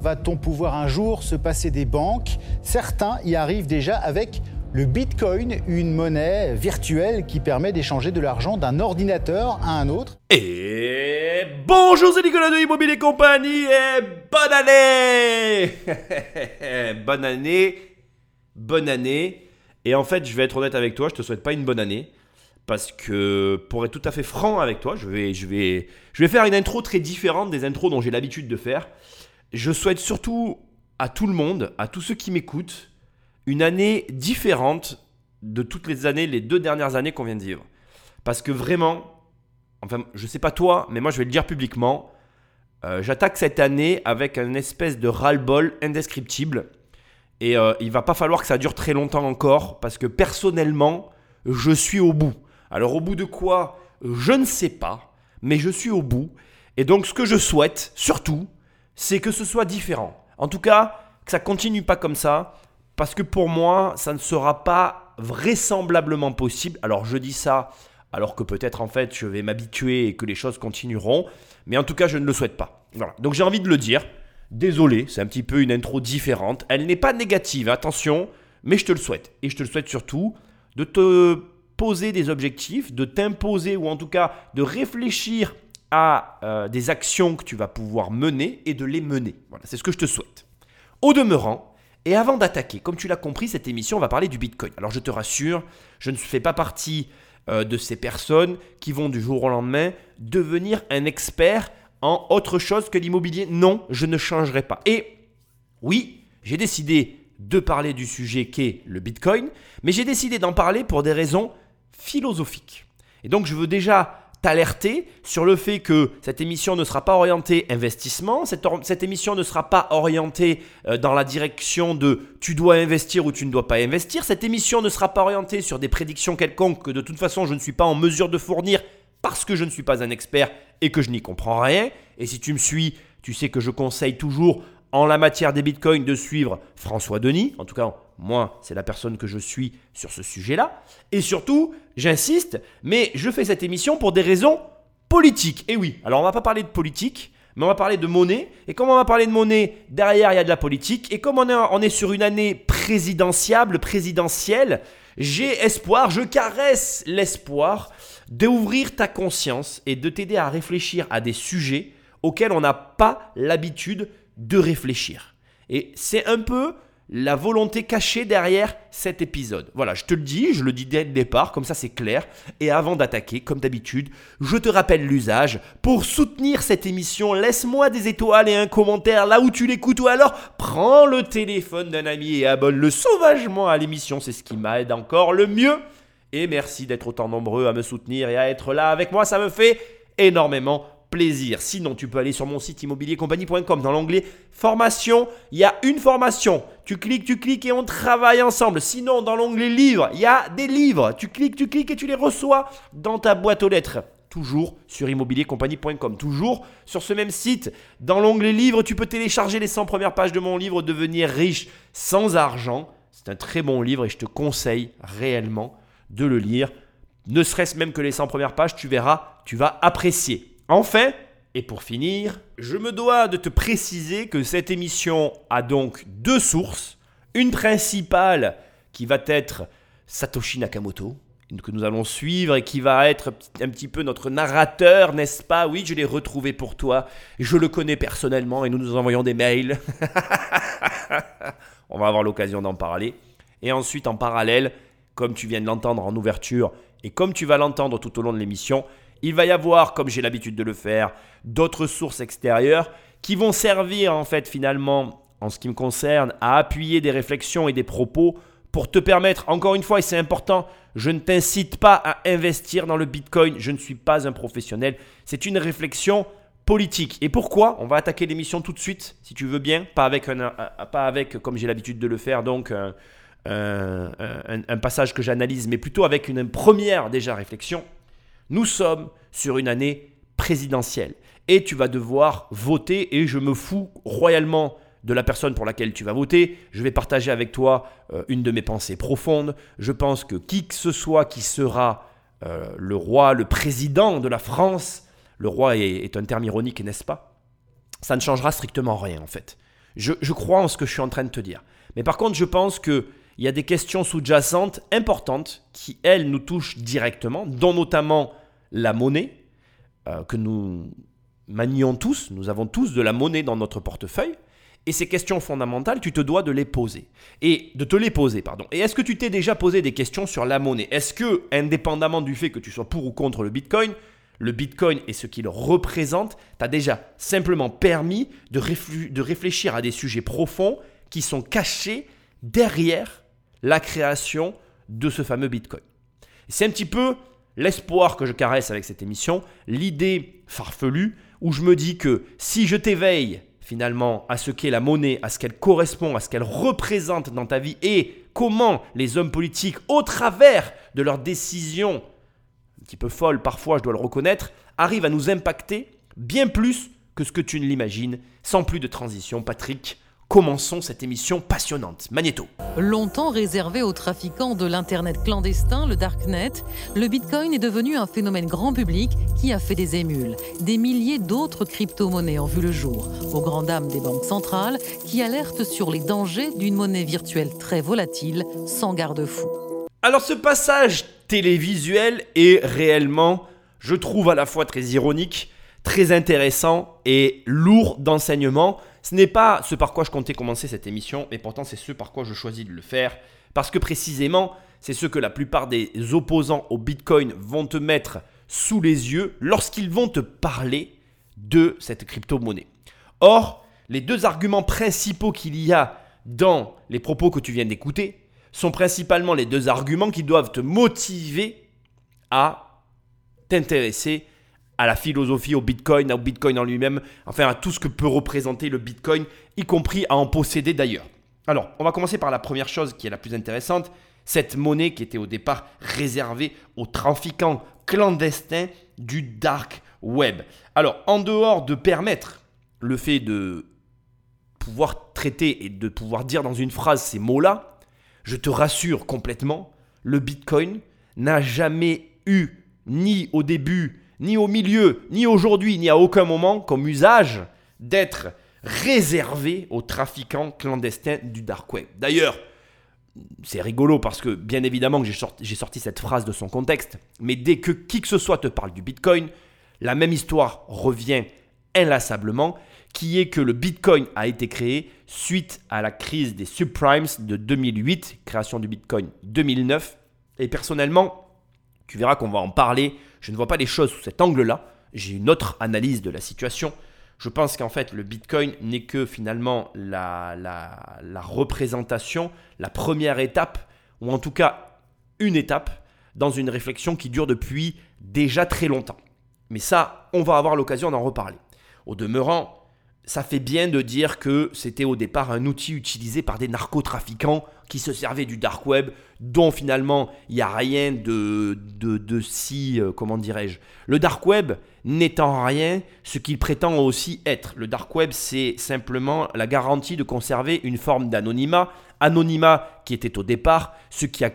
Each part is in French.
Va-t-on pouvoir un jour se passer des banques? Certains y arrivent déjà avec le Bitcoin, une monnaie virtuelle qui permet d'échanger de l'argent d'un ordinateur à un autre. Et bonjour, c'est Nicolas de Immobilier Compagnie et bonne année Bonne année, bonne année. Et en fait, je vais être honnête avec toi, je te souhaite pas une bonne année. Parce que pour être tout à fait franc avec toi, je vais, je vais, je vais faire une intro très différente des intros dont j'ai l'habitude de faire. Je souhaite surtout à tout le monde, à tous ceux qui m'écoutent, une année différente de toutes les années, les deux dernières années qu'on vient de vivre. Parce que vraiment, enfin, je sais pas toi, mais moi je vais le dire publiquement, euh, j'attaque cette année avec un espèce de ras-le-bol indescriptible. Et euh, il va pas falloir que ça dure très longtemps encore, parce que personnellement, je suis au bout. Alors au bout de quoi? Je ne sais pas, mais je suis au bout. Et donc ce que je souhaite, surtout, c'est que ce soit différent. En tout cas, que ça continue pas comme ça, parce que pour moi, ça ne sera pas vraisemblablement possible. Alors je dis ça alors que peut-être en fait je vais m'habituer et que les choses continueront, mais en tout cas je ne le souhaite pas. Donc j'ai envie de le dire. Désolé, c'est un petit peu une intro différente. Elle n'est pas négative, attention, mais je te le souhaite. Et je te le souhaite surtout de te poser des objectifs, de t'imposer ou en tout cas de réfléchir à euh, des actions que tu vas pouvoir mener et de les mener. Voilà, c'est ce que je te souhaite. Au demeurant, et avant d'attaquer, comme tu l'as compris, cette émission, on va parler du Bitcoin. Alors je te rassure, je ne fais pas partie euh, de ces personnes qui vont du jour au lendemain devenir un expert en autre chose que l'immobilier. Non, je ne changerai pas. Et oui, j'ai décidé de parler du sujet qu'est le Bitcoin, mais j'ai décidé d'en parler pour des raisons philosophiques. Et donc je veux déjà t'alerter sur le fait que cette émission ne sera pas orientée investissement, cette, émission ne sera pas orientée euh, dans la direction de tu dois investir ou tu ne dois pas investir, cette émission ne sera pas orientée sur des prédictions quelconques que de toute façon je ne suis pas en mesure de fournir parce que je ne suis pas un expert et que je n'y comprends rien. Et si tu me suis, tu sais que je conseille toujours en la matière des bitcoins de suivre François Denis, en tout cas moi, c'est la personne que je suis sur ce sujet-là. Et surtout, j'insiste, mais je fais cette émission pour des raisons politiques. Et oui, alors on va pas parler de politique, mais on va parler de monnaie. Et comme on va parler de monnaie, derrière, il y a de la politique. Et comme on est, sur une année présidentiable, présidentielle, j'ai espoir, je caresse l'espoir d'ouvrir ta conscience et de t'aider à réfléchir à des sujets auxquels on n'a pas l'habitude de réfléchir. Et c'est un peu la volonté cachée derrière cet épisode. Voilà, je te le dis, je le dis dès le départ, comme ça c'est clair. Et avant d'attaquer, comme d'habitude, je te rappelle l'usage. Pour soutenir cette émission, laisse-moi des étoiles et un commentaire là où tu l'écoutes ou alors prends le téléphone d'un ami et abonne-le sauvagement à l'émission, c'est ce qui m'aide encore le mieux. Et merci d'être autant nombreux à me soutenir et à être là avec moi, ça me fait énormément plaisir. Sinon, tu peux aller sur mon site immobiliercompagnie.com. Dans l'onglet formation, il y a une formation. Tu cliques, tu cliques et on travaille ensemble. Sinon, dans l'onglet livres, il y a des livres. Tu cliques, tu cliques et tu les reçois dans ta boîte aux lettres. Toujours sur immobiliercompagnie.com. Toujours sur ce même site. Dans l'onglet livres, tu peux télécharger les 100 premières pages de mon livre Devenir riche sans argent. C'est un très bon livre et je te conseille réellement de le lire. Ne serait-ce même que les 100 premières pages, tu verras, tu vas apprécier. Enfin, et pour finir, je me dois de te préciser que cette émission a donc deux sources. Une principale qui va être Satoshi Nakamoto, que nous allons suivre et qui va être un petit peu notre narrateur, n'est-ce pas? Oui, je l'ai retrouvé pour toi. Je le connais personnellement et nous nous envoyons des mails. On va avoir l'occasion d'en parler. Et ensuite, en parallèle, comme tu viens de l'entendre en ouverture et comme tu vas l'entendre tout au long de l'émission, il va y avoir, comme j'ai l'habitude de le faire, d'autres sources extérieures qui vont servir en fait finalement, en ce qui me concerne, à appuyer des réflexions et des propos pour te permettre, encore une fois, et c'est important, je ne t'incite pas à investir dans le Bitcoin, je ne suis pas un professionnel, c'est une réflexion politique. Et pourquoi? On va attaquer l'émission tout de suite, si tu veux bien, pas avec, un, pas avec comme j'ai l'habitude de le faire, donc un, un passage que j'analyse, mais plutôt avec une première déjà réflexion. Nous sommes sur une année présidentielle et tu vas devoir voter et je me fous royalement de la personne pour laquelle tu vas voter. Je vais partager avec toi euh, une de mes pensées profondes. Je pense que qui que ce soit qui sera euh, le roi, le président de la France, le roi est, un terme ironique, n'est-ce pas? Ça ne changera strictement rien en fait. Je, je crois en ce que je suis en train de te dire. Mais par contre, je pense qu'il y a des questions sous-jacentes importantes qui, elles, nous touchent directement, dont notamment la monnaie, euh, que nous manions tous. Nous avons tous de la monnaie dans notre portefeuille. Et ces questions fondamentales, tu te dois de les poser. Et de te les poser, pardon. Et est-ce que tu t'es déjà posé des questions sur la monnaie? Est-ce que, indépendamment du fait que tu sois pour ou contre le Bitcoin, le Bitcoin et ce qu'il représente t'a déjà simplement permis de, de réfléchir à des sujets profonds qui sont cachés derrière la création de ce fameux Bitcoin? C'est un petit peu l'espoir que je caresse avec cette émission, l'idée farfelue où je me dis que si je t'éveille finalement à ce qu'est la monnaie, à ce qu'elle correspond, à ce qu'elle représente dans ta vie et comment les hommes politiques, au travers de leurs décisions, un petit peu folles parfois, je dois le reconnaître, arrivent à nous impacter bien plus que ce que tu ne l'imagines. Sans plus de transition, Patrick, Commençons cette émission passionnante. Magnéto. Longtemps réservé aux trafiquants de l'Internet clandestin, le Darknet, le Bitcoin est devenu un phénomène grand public qui a fait des émules. Des milliers d'autres crypto-monnaies ont vu le jour, aux grandes dames des banques centrales qui alertent sur les dangers d'une monnaie virtuelle très volatile, sans garde-fou. Alors ce passage télévisuel est réellement, je trouve à la fois très ironique, très intéressant et lourd d'enseignements ce n'est pas ce par quoi je comptais commencer cette émission, mais pourtant c'est ce par quoi je choisis de le faire, parce que précisément, c'est ce que la plupart des opposants au Bitcoin vont te mettre sous les yeux lorsqu'ils vont te parler de cette crypto-monnaie. Or, les deux arguments principaux qu'il y a dans les propos que tu viens d'écouter sont principalement les deux arguments qui doivent te motiver à t'intéresser à la philosophie, au Bitcoin, au Bitcoin en lui-même, enfin à tout ce que peut représenter le Bitcoin, y compris à en posséder d'ailleurs. Alors, on va commencer par la première chose qui est la plus intéressante, cette monnaie qui était au départ réservée aux trafiquants clandestins du dark web. Alors, en dehors de permettre le fait de pouvoir traiter et de pouvoir dire dans une phrase ces mots-là, je te rassure complètement, le Bitcoin n'a jamais eu, ni au début, ni au milieu, ni aujourd'hui, ni à aucun moment comme usage d'être réservé aux trafiquants clandestins du dark web. D'ailleurs, c'est rigolo parce que bien évidemment que j'ai sorti, sorti, cette phrase de son contexte, mais dès que qui que ce soit te parle du Bitcoin, la même histoire revient inlassablement, qui est que le Bitcoin a été créé suite à la crise des subprimes de 2008, création du Bitcoin 2009, et personnellement, tu verras qu'on va en parler. Je ne vois pas les choses sous cet angle-là. J'ai une autre analyse de la situation. Je pense qu'en fait, le Bitcoin n'est que finalement la, la, représentation, la première étape, ou en tout cas une étape, dans une réflexion qui dure depuis déjà très longtemps. Mais ça, on va avoir l'occasion d'en reparler. Au demeurant, ça fait bien de dire que c'était au départ un outil utilisé par des narcotrafiquants qui se servaient du dark web, dont finalement il n'y a rien de, de, si, euh, comment dirais-je. Le dark web n'étant rien ce qu'il prétend aussi être. Le dark web, c'est simplement la garantie de conserver une forme d'anonymat, anonymat qui était au départ ce qui a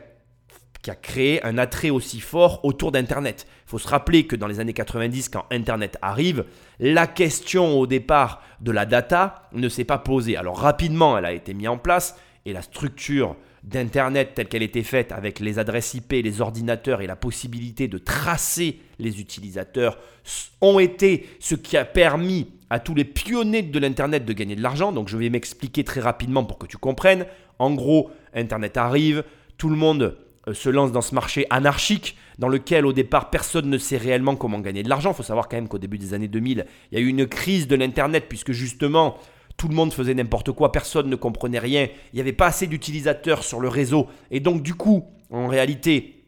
qui a créé un attrait aussi fort autour d'Internet. Il faut se rappeler que dans les années 90, quand Internet arrive, la question au départ de la data ne s'est pas posée. Alors rapidement, elle a été mise en place et la structure d'Internet telle qu'elle était faite avec les adresses IP, les ordinateurs et la possibilité de tracer les utilisateurs ont été ce qui a permis à tous les pionniers de l'Internet de gagner de l'argent. Donc je vais m'expliquer très rapidement pour que tu comprennes. En gros, Internet arrive, tout le monde euh, se lance dans ce marché anarchique dans lequel au départ personne ne sait réellement comment gagner de l'argent. Il faut savoir quand même qu'au début des années 2000, il y a eu une crise de l'Internet puisque justement tout le monde faisait n'importe quoi, personne ne comprenait rien, il n'y avait pas assez d'utilisateurs sur le réseau et donc du coup, en réalité,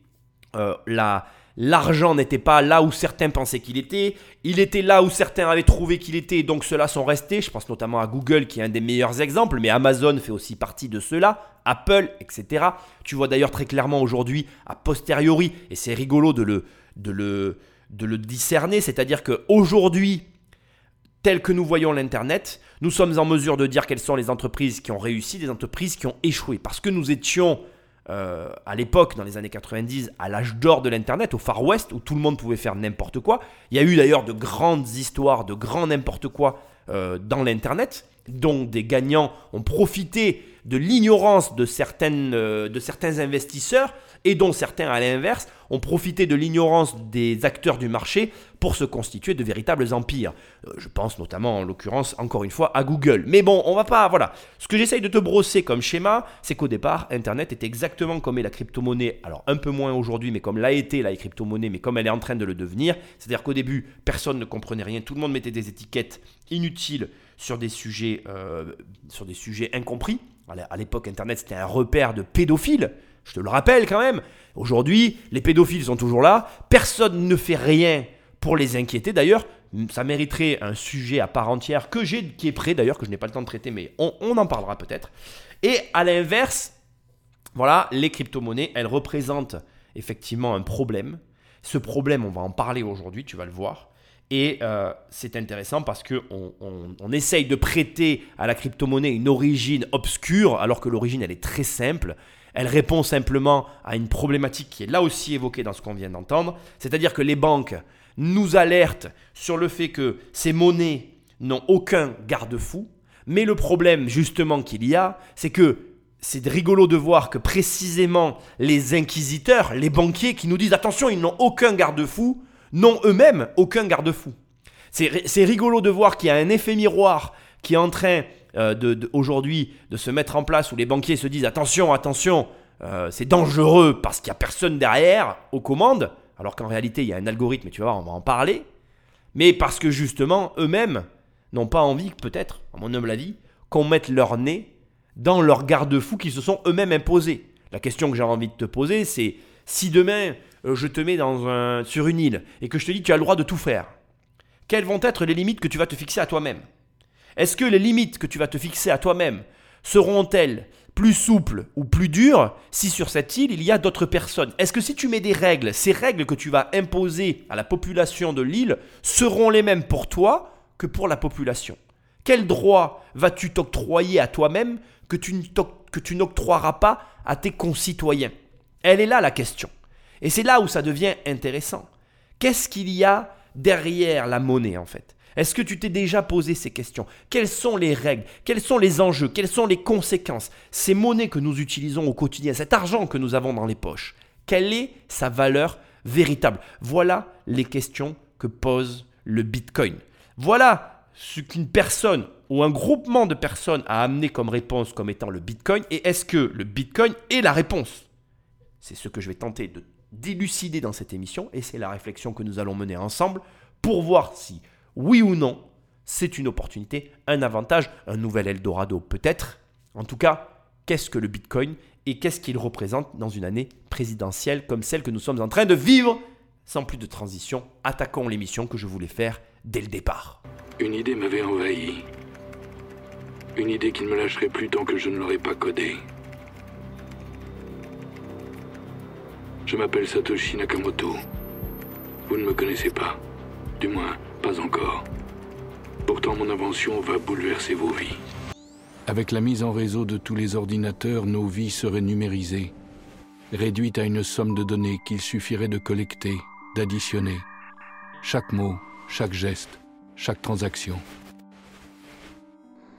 euh, la, L'argent n'était pas là où certains pensaient qu'il était, il était là où certains avaient trouvé qu'il était, donc ceux-là sont restés. Je pense notamment à Google qui est un des meilleurs exemples, mais Amazon fait aussi partie de ceux-là, Apple, etc. Tu vois d'ailleurs très clairement aujourd'hui, a posteriori, et c'est rigolo de le discerner, c'est-à-dire qu'aujourd'hui, tel que nous voyons l'Internet, nous sommes en mesure de dire quelles sont les entreprises qui ont réussi, des entreprises qui ont échoué, parce que nous étions euh, à l'époque, dans les années 90, à l'âge d'or de l'Internet, au Far West, où tout le monde pouvait faire n'importe quoi. Il y a eu d'ailleurs de grandes histoires, de grands n'importe quoi euh, dans l'Internet. dont des gagnants ont profité de l'ignorance de, euh, de certains investisseurs et dont certains, à l'inverse, ont profité de l'ignorance des acteurs du marché pour se constituer de véritables empires. Euh, je pense notamment, en l'occurrence, encore une fois, à Google. Mais bon, on va pas. Voilà. Ce que j'essaye de te brosser comme schéma, c'est qu'au départ, Internet était exactement comme est la crypto-monnaie. Alors, un peu moins aujourd'hui, mais comme l'a été la crypto-monnaie, mais comme elle est en train de le devenir. C'est-à-dire qu'au début, personne ne comprenait rien. Tout le monde mettait des étiquettes inutiles sur des sujets, euh, sur des sujets incompris. À l'époque, Internet, c'était un repère de pédophiles. Je te le rappelle quand même. Aujourd'hui, les pédophiles sont toujours là. Personne ne fait rien pour les inquiéter. D'ailleurs, ça mériterait un sujet à part entière que j'ai, qui est prêt d'ailleurs, que je n'ai pas le temps de traiter, mais on, en parlera peut-être. Et à l'inverse, voilà, les crypto-monnaies, elles représentent effectivement un problème. Ce problème, on va en parler aujourd'hui, tu vas le voir. Et euh, c'est intéressant parce qu'on on, essaye de prêter à la crypto-monnaie une origine obscure, alors que l'origine, elle est très simple. Elle répond simplement à une problématique qui est là aussi évoquée dans ce qu'on vient d'entendre. C'est-à-dire que les banques nous alertent sur le fait que ces monnaies n'ont aucun garde-fou. Mais le problème justement qu'il y a, c'est que c'est rigolo de voir que précisément les inquisiteurs, les banquiers qui nous disent attention, ils n'ont aucun garde-fou, n'ont eux-mêmes aucun garde-fou. C'est rigolo de voir qu'il y a un effet miroir qui est en train euh, de, aujourd'hui de se mettre en place où les banquiers se disent attention, attention, euh, c'est dangereux parce qu'il n'y a personne derrière aux commandes, alors qu'en réalité il y a un algorithme et tu vas voir, on va en parler, mais parce que justement eux-mêmes n'ont pas envie, peut-être, à mon humble avis, qu'on mette leur nez dans leurs garde-fous qui se sont eux-mêmes imposés. La question que j'ai envie de te poser, c'est si demain euh, je te mets sur une île et que je te dis tu as le droit de tout faire, quelles vont être les limites que tu vas te fixer à toi-même? Est-ce que les limites que tu vas te fixer à toi-même seront-elles plus souples ou plus dures si sur cette île il y a d'autres personnes? Est-ce que si tu mets des règles, ces règles que tu vas imposer à la population de l'île seront les mêmes pour toi que pour la population? Quel droit vas-tu t'octroyer à toi-même que tu n'octroieras pas à tes concitoyens? Elle est là la question. Et c'est là où ça devient intéressant. Qu'est-ce qu'il y a derrière la monnaie en fait? Est-ce que tu t'es déjà posé ces questions? Quelles sont les règles? Quels sont les enjeux? Quelles sont les conséquences? Ces monnaies que nous utilisons au quotidien, cet argent que nous avons dans les poches, quelle est sa valeur véritable? Voilà les questions que pose le Bitcoin. Voilà ce qu'une personne ou un groupement de personnes a amené comme réponse comme étant le Bitcoin et est-ce que le Bitcoin est la réponse? C'est ce que je vais tenter de d'élucider dans cette émission, et c'est la réflexion que nous allons mener ensemble pour voir si, oui ou non, c'est une opportunité, un avantage, un nouvel Eldorado peut-être. En tout cas, qu'est-ce que le Bitcoin et qu'est-ce qu'il représente dans une année présidentielle comme celle que nous sommes en train de vivre? Sans plus de transition, attaquons l'émission que je voulais faire dès le départ. Une idée m'avait envahi. Une idée qui ne me lâcherait plus tant que je ne l'aurais pas codée. Je m'appelle Satoshi Nakamoto. Vous ne me connaissez pas. Du moins, encore. Pourtant, mon invention va bouleverser vos vies. Avec la mise en réseau de tous les ordinateurs, nos vies seraient numérisées, réduites à une somme de données qu'il suffirait de collecter, d'additionner. Chaque mot, chaque geste, chaque transaction.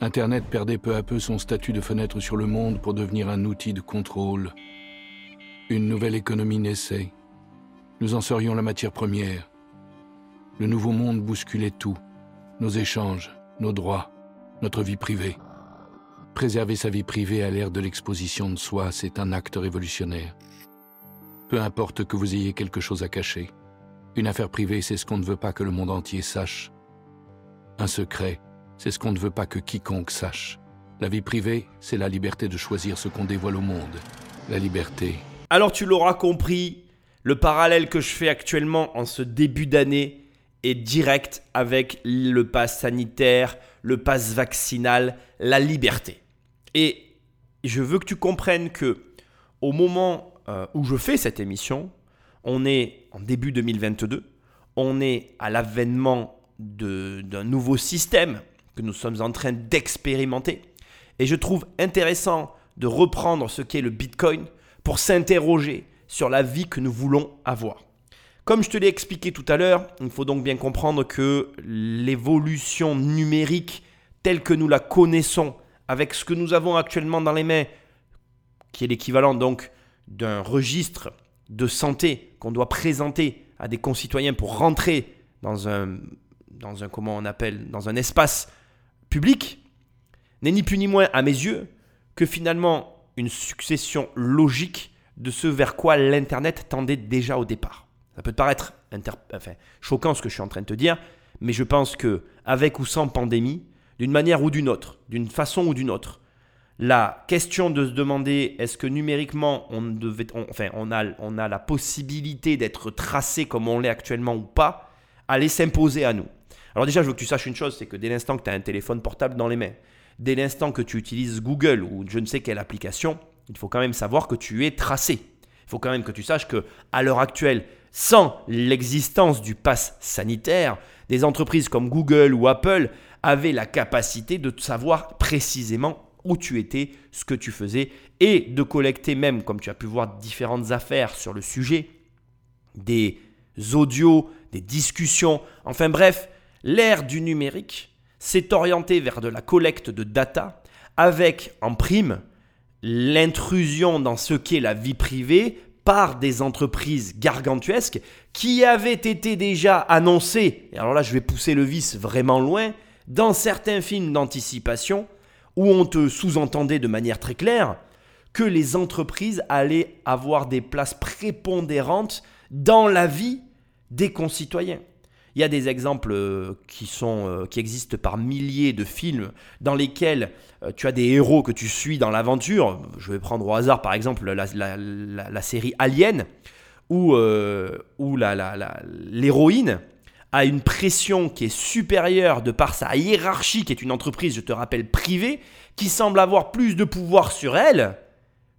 Internet perdait peu à peu son statut de fenêtre sur le monde pour devenir un outil de contrôle, une nouvelle économie naissait. Nous en serions la matière première. Le nouveau monde bousculait tout. Nos échanges, nos droits, notre vie privée. Préserver sa vie privée à l'ère de l'exposition de soi, c'est un acte révolutionnaire. Peu importe que vous ayez quelque chose à cacher. Une affaire privée, c'est ce qu'on ne veut pas que le monde entier sache. Un secret, c'est ce qu'on ne veut pas que quiconque sache. La vie privée, c'est la liberté de choisir ce qu'on dévoile au monde. La liberté, alors tu l'auras compris, le parallèle que je fais actuellement en ce début d'année direct avec le pass sanitaire, le pass vaccinal, la liberté. Et je veux que tu comprennes que au moment euh, où je fais cette émission, on est en début 2022, on est à l'avènement d'un nouveau système que nous sommes en train d'expérimenter. Et je trouve intéressant de reprendre ce qu'est le Bitcoin pour s'interroger sur la vie que nous voulons avoir. Comme je te l'ai expliqué tout à l'heure, il faut donc bien comprendre que l'évolution numérique telle que nous la connaissons, avec ce que nous avons actuellement dans les mains, qui est l'équivalent donc d'un registre de santé qu'on doit présenter à des concitoyens pour rentrer dans un, dans comment on appelle, dans un espace public, n'est ni plus ni moins à mes yeux que finalement une succession logique de ce vers quoi l'Internet tendait déjà au départ. Ça peut te paraître choquant ce que je suis en train de te dire, mais je pense que avec ou sans pandémie, d'une manière ou d'une autre, d'une façon ou d'une autre, la question de se demander est-ce que numériquement on, devait, enfin, on, a, on a la possibilité d'être tracé comme on l'est actuellement ou pas, allait s'imposer à nous. Alors déjà, je veux que tu saches une chose, c'est que dès l'instant que tu as un téléphone portable dans les mains, dès l'instant que tu utilises Google ou je ne sais quelle application, il faut quand même savoir que tu es tracé. Il faut quand même que tu saches que à l'heure actuelle, sans l'existence du pass sanitaire, des entreprises comme Google ou Apple avaient la capacité de savoir précisément où tu étais, ce que tu faisais, et de collecter même, comme tu as pu voir différentes affaires sur le sujet, des audios, des discussions, enfin bref, l'ère du numérique s'est orientée vers de la collecte de data avec en prime l'intrusion dans ce qu'est la vie privée par des entreprises gargantuesques qui avaient été déjà annoncées, et alors là je vais pousser le vice vraiment loin, dans certains films d'anticipation où on te sous-entendait de manière très claire que les entreprises allaient avoir des places prépondérantes dans la vie des concitoyens. Il y a des exemples euh, qui, sont, euh, qui existent par milliers de films dans lesquels euh, tu as des héros que tu suis dans l'aventure. Je vais prendre au hasard par exemple la, série Alien, où, où l'héroïne a une pression qui est supérieure de par sa hiérarchie, qui est une entreprise, je te rappelle, privée, qui semble avoir plus de pouvoir sur elle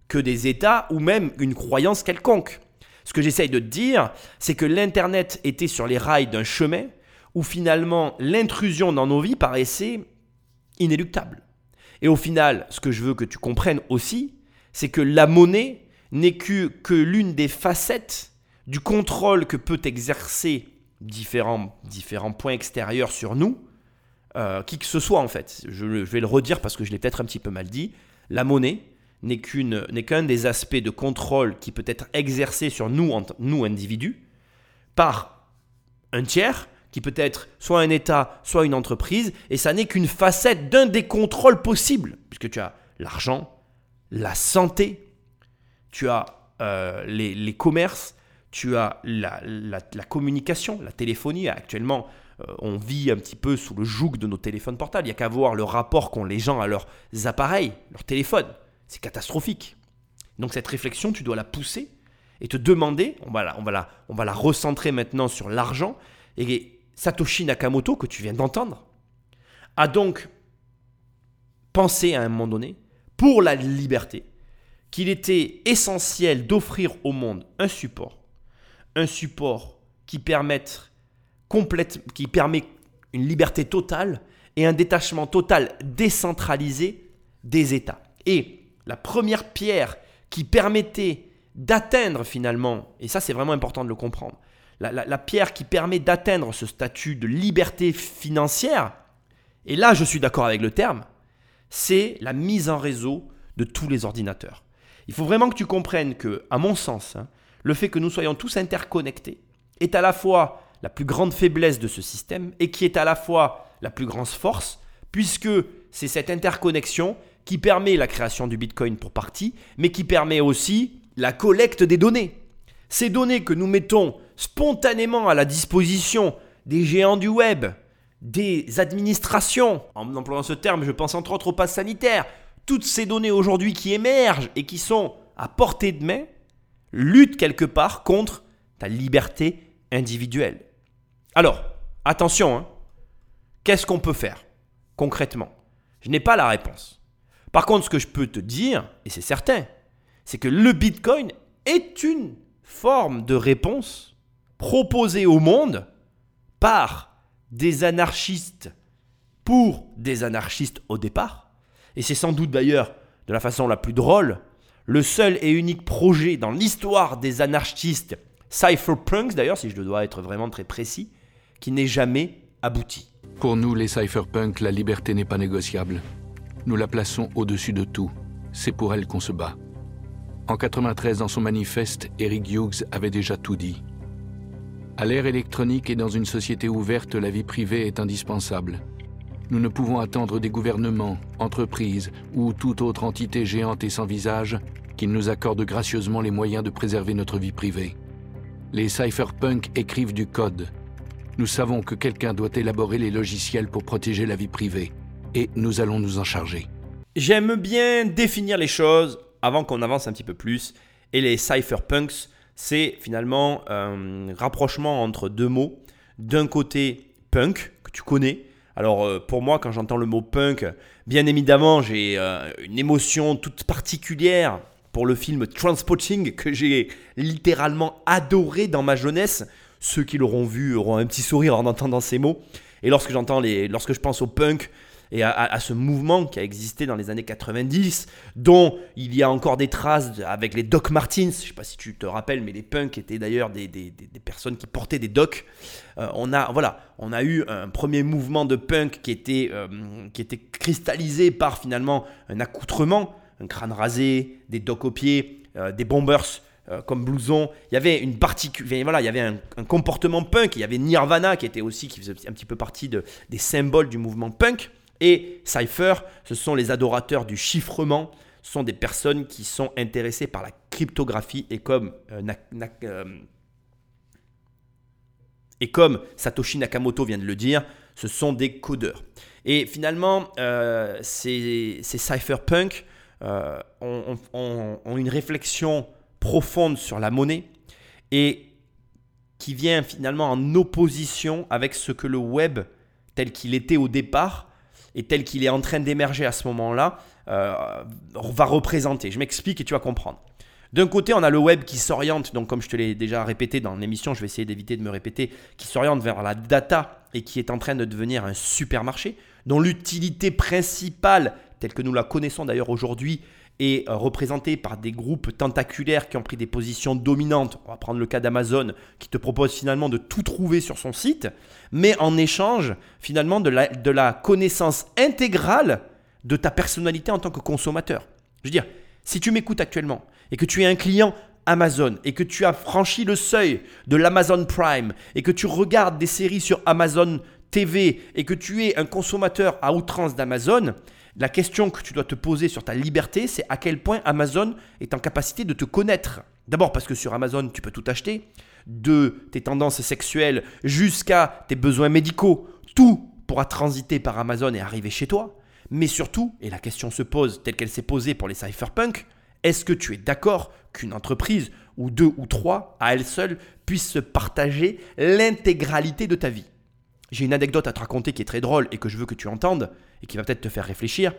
que des États ou même une croyance quelconque. Ce que j'essaye de te dire, c'est que l'Internet était sur les rails d'un chemin où finalement l'intrusion dans nos vies paraissait inéluctable. Et au final, ce que je veux que tu comprennes aussi, c'est que la monnaie n'est que, l'une des facettes du contrôle que peut exercer différents, points extérieurs sur nous, euh, qui que ce soit en fait. Je, vais le redire parce que je l'ai peut-être un petit peu mal dit. La monnaie n'est qu'un des aspects de contrôle qui peut être exercé sur nous, nous individus, par un tiers qui peut être soit un État, soit une entreprise, et ça n'est qu'une facette d'un des contrôles possibles, puisque tu as l'argent, la santé, tu as euh, les, les commerces, tu as la, communication, la téléphonie. Actuellement, euh, on vit un petit peu sous le joug de nos téléphones portables. Il n'y a qu'à voir le rapport qu'ont les gens à leurs appareils, leurs téléphones. C'est catastrophique. Donc cette réflexion, tu dois la pousser et te demander, on va la, on recentrer maintenant sur l'argent. Et Satoshi Nakamoto, que tu viens d'entendre, a donc pensé à un moment donné, pour la liberté, qu'il était essentiel d'offrir au monde un support un support qui, qui permet une liberté totale et un détachement total décentralisé des États. Et la première pierre qui permettait d'atteindre finalement, et ça c'est vraiment important de le comprendre, la, pierre qui permet d'atteindre ce statut de liberté financière, et là je suis d'accord avec le terme, c'est la mise en réseau de tous les ordinateurs. Il faut vraiment que tu comprennes que, à mon sens, hein, le fait que nous soyons tous interconnectés est à la fois la plus grande faiblesse de ce système et qui est à la fois la plus grande force, puisque c'est cette interconnexion qui permet la création du Bitcoin pour partie, mais qui permet aussi la collecte des données. Ces données que nous mettons spontanément à la disposition des géants du web, des administrations, en employant ce terme, je pense entre autres au pass sanitaire, toutes ces données aujourd'hui qui émergent et qui sont à portée de main, lutte quelque part contre ta liberté individuelle. Alors, attention, hein. qu'est-ce qu'on peut faire concrètement? Je n'ai pas la réponse. Par contre, ce que je peux te dire, et c'est certain, c'est que le Bitcoin est une forme de réponse proposée au monde par des anarchistes pour des anarchistes au départ. Et c'est sans doute d'ailleurs de la façon la plus drôle le seul et unique projet dans l'histoire des anarchistes, cypherpunks d'ailleurs, si je dois être vraiment très précis, qui n'est jamais abouti. Pour nous, les cypherpunks, la liberté n'est pas négociable. Nous la plaçons au-dessus de tout. C'est pour elle qu'on se bat. En 93, dans son manifeste, Eric Hughes avait déjà tout dit. À l'ère électronique et dans une société ouverte, la vie privée est indispensable. Nous ne pouvons attendre des gouvernements, entreprises ou toute autre entité géante et sans visage qu'ils nous accordent gracieusement les moyens de préserver notre vie privée. Les cypherpunks écrivent du code. Nous savons que quelqu'un doit élaborer les logiciels pour protéger la vie privée, et nous allons nous en charger. J'aime bien définir les choses avant qu'on avance un petit peu plus. Et les cypherpunks, c'est finalement un rapprochement entre deux mots. D'un côté, punk, que tu connais. Alors euh, pour moi, quand j'entends le mot punk, bien évidemment, j'ai euh, une émotion toute particulière pour le film Transpotting que j'ai littéralement adoré dans ma jeunesse. Ceux qui l'auront vu auront un petit sourire en entendant ces mots. Et lorsque j'entends les, lorsque je pense au punk, et à, ce mouvement qui a existé dans les années 90, dont il y a encore des traces avec les Doc Martins. Je ne sais pas si tu te rappelles, mais les punks étaient d'ailleurs des, personnes qui portaient des Doc. Euh, on, a, voilà, on a eu un premier mouvement de punk qui était, euh, qui était cristallisé par finalement un accoutrement, un crâne rasé, des Doc aux pieds, euh, des bombers comme blouson. Il y avait une particulière, voilà, il y avait un, comportement punk. Il y avait Nirvana qui était aussi qui faisait un petit peu partie de, des symboles du mouvement punk. Et Cypher, ce sont les adorateurs du chiffrement, ce sont des personnes qui sont intéressées par la cryptographie et comme, euh, euh, et comme Satoshi Nakamoto vient de le dire, ce sont des codeurs. Et finalement, euh, ces, cypherpunks ont, une réflexion profonde sur la monnaie et qui vient finalement en opposition avec ce que le web tel qu'il était au départ et tel qu'il est en train d'émerger à ce moment-là, euh, va représenter. Je m'explique et tu vas comprendre. D'un côté, on a le web qui s'oriente, donc comme je te l'ai déjà répété dans l'émission, je vais essayer d'éviter de me répéter, qui s'oriente vers la data et qui est en train de devenir un supermarché, dont l'utilité principale, telle que nous la connaissons d'ailleurs aujourd'hui, est euh, représenté par des groupes tentaculaires qui ont pris des positions dominantes. On va prendre le cas d'Amazon qui te propose finalement de tout trouver sur son site, mais en échange finalement de la, de la connaissance intégrale de ta personnalité en tant que consommateur. Je veux dire, si tu m'écoutes actuellement et que tu es un client Amazon et que tu as franchi le seuil de l'Amazon Prime et que tu regardes des séries sur Amazon TV et que tu es un consommateur à outrance d'Amazon, la question que tu dois te poser sur ta liberté, c'est à quel point Amazon est en capacité de te connaître. D'abord parce que sur Amazon, tu peux tout acheter, de tes tendances sexuelles jusqu'à tes besoins médicaux, tout pourra transiter par Amazon et arriver chez toi. Mais surtout, et la question se pose telle qu'elle s'est posée pour les cypherpunks, est-ce que tu es d'accord qu'une entreprise, ou deux ou trois, à elle seule, puisse se partager l'intégralité de ta vie? J'ai une anecdote à te raconter qui est très drôle et que je veux que tu entendes et qui va peut-être te faire réfléchir.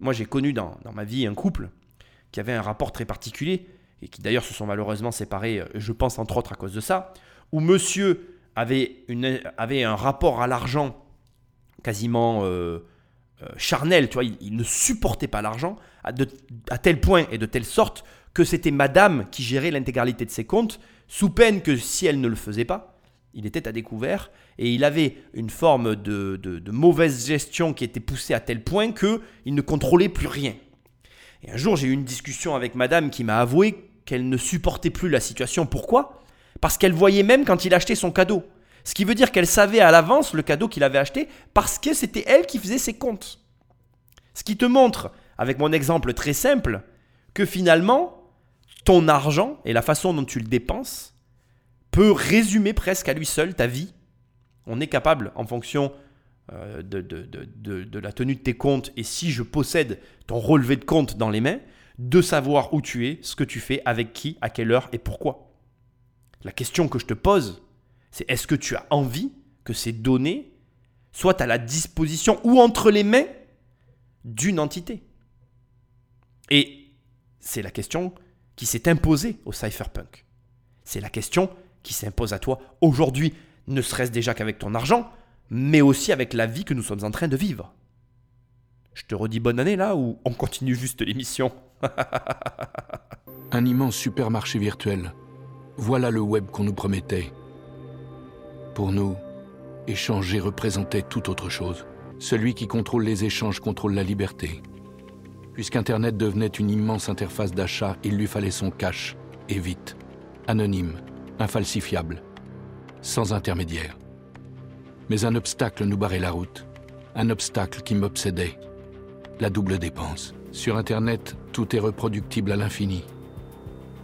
Moi, j'ai connu dans, ma vie un couple qui avait un rapport très particulier et qui d'ailleurs se sont malheureusement séparés, euh, je pense entre autres à cause de ça, où monsieur avait, une, avait un rapport à l'argent quasiment euh, euh, charnel, tu vois, il, ne supportait pas l'argent à tel point et de telle sorte que c'était madame qui gérait l'intégralité de ses comptes, sous peine que si elle ne le faisait pas, il était à découvert et il avait une forme de, mauvaise gestion qui était poussée à tel point qu'il ne contrôlait plus rien. Et un jour, j'ai eu une discussion avec madame qui m'a avoué qu'elle ne supportait plus la situation. Pourquoi? Parce qu'elle voyait même quand il achetait son cadeau. Ce qui veut dire qu'elle savait à l'avance le cadeau qu'il avait acheté parce que c'était elle qui faisait ses comptes. Ce qui te montre, avec mon exemple très simple, que finalement, ton argent et la façon dont tu le dépenses peut résumer presque à lui seul ta vie. On est capable, en fonction euh, de, de, la tenue de tes comptes, et si je possède ton relevé de compte dans les mains, de savoir où tu es, ce que tu fais, avec qui, à quelle heure et pourquoi. La question que je te pose, c'est est-ce que tu as envie que ces données soient à la disposition ou entre les mains d'une entité? Et c'est la question qui s'est imposée au cypherpunk. C'est la question qui s'impose à toi aujourd'hui, ne serait-ce déjà qu'avec ton argent, mais aussi avec la vie que nous sommes en train de vivre. Je te redis bonne année là ou on continue juste l'émission Un immense supermarché virtuel. Voilà le web qu'on nous promettait. Pour nous, échanger représentait tout autre chose. Celui qui contrôle les échanges contrôle la liberté. Puisqu'Internet devenait une immense interface d'achat, il lui fallait son cash, et vite, anonyme, infalsifiable, sans intermédiaire. Mais un obstacle nous barrait la route, un obstacle qui m'obsédait, la double dépense. Sur Internet, tout est reproductible à l'infini.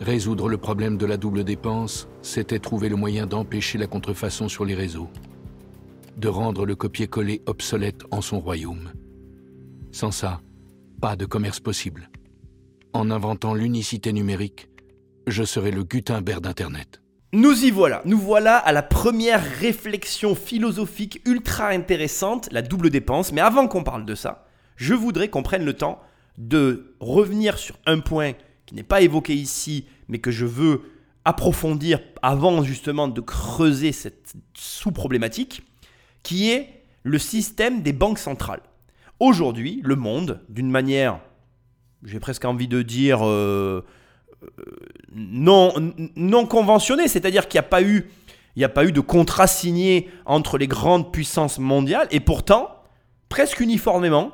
Résoudre le problème de la double dépense, c'était trouver le moyen d'empêcher la contrefaçon sur les réseaux, de rendre le copier-coller obsolète en son royaume. Sans ça, pas de commerce possible. En inventant l'unicité numérique, je serai le Gutenberg d'Internet. Nous y voilà, nous voilà à la première réflexion philosophique ultra intéressante, la double dépense. Mais avant qu'on parle de ça, je voudrais qu'on prenne le temps de revenir sur un point qui n'est pas évoqué ici, mais que je veux approfondir avant justement de creuser cette sous-problématique, qui est le système des banques centrales. Aujourd'hui, le monde, d'une manière, j'ai presque envie de dire, euh, non, non c'est-à-dire qu'il n'y a pas eu... De contrat signé entre les grandes puissances mondiales et pourtant, presque uniformément,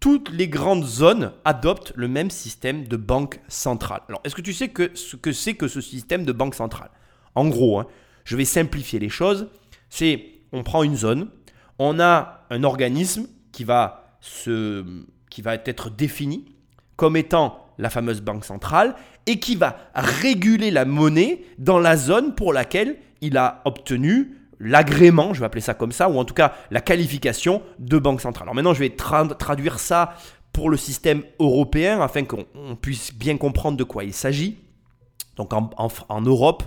toutes les grandes zones adoptent le même système de banque centrale. Alors, est-ce que tu sais que, ce que c'est que ce système de banque centrale? En gros, hein, je vais simplifier les choses. C'est, on prend une zone, on a un organisme qui va être défini comme étant la fameuse banque centrale et qui va réguler la monnaie dans la zone pour laquelle il a obtenu l'agrément, je vais appeler ça comme ça, ou en tout cas la qualification de banque centrale. Alors maintenant, je vais traduire ça pour le système européen afin qu'on puisse bien comprendre de quoi il s'agit. Donc en, Europe,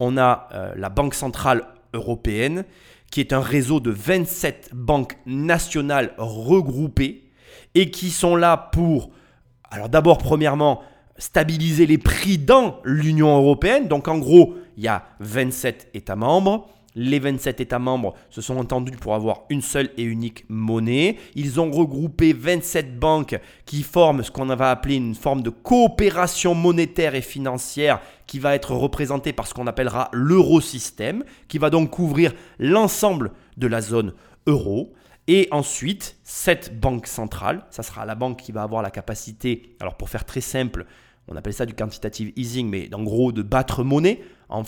on a euh, la Banque centrale européenne qui est un réseau de 27 banques nationales regroupées et qui sont là pour, alors d'abord premièrement, stabiliser les prix dans l'Union européenne. Donc en gros, il y a 27 États membres. Les 27 États membres se sont entendus pour avoir une seule et unique monnaie. Ils ont regroupé 27 banques qui forment ce qu'on va appeler une forme de coopération monétaire et financière qui va être représentée par ce qu'on appellera l'eurosystème, qui va donc couvrir l'ensemble de la zone euro. Et ensuite, cette banque centrale, ça sera la banque qui va avoir la capacité, alors pour faire très simple, on appelle ça du quantitative easing, mais en gros de battre monnaie, en,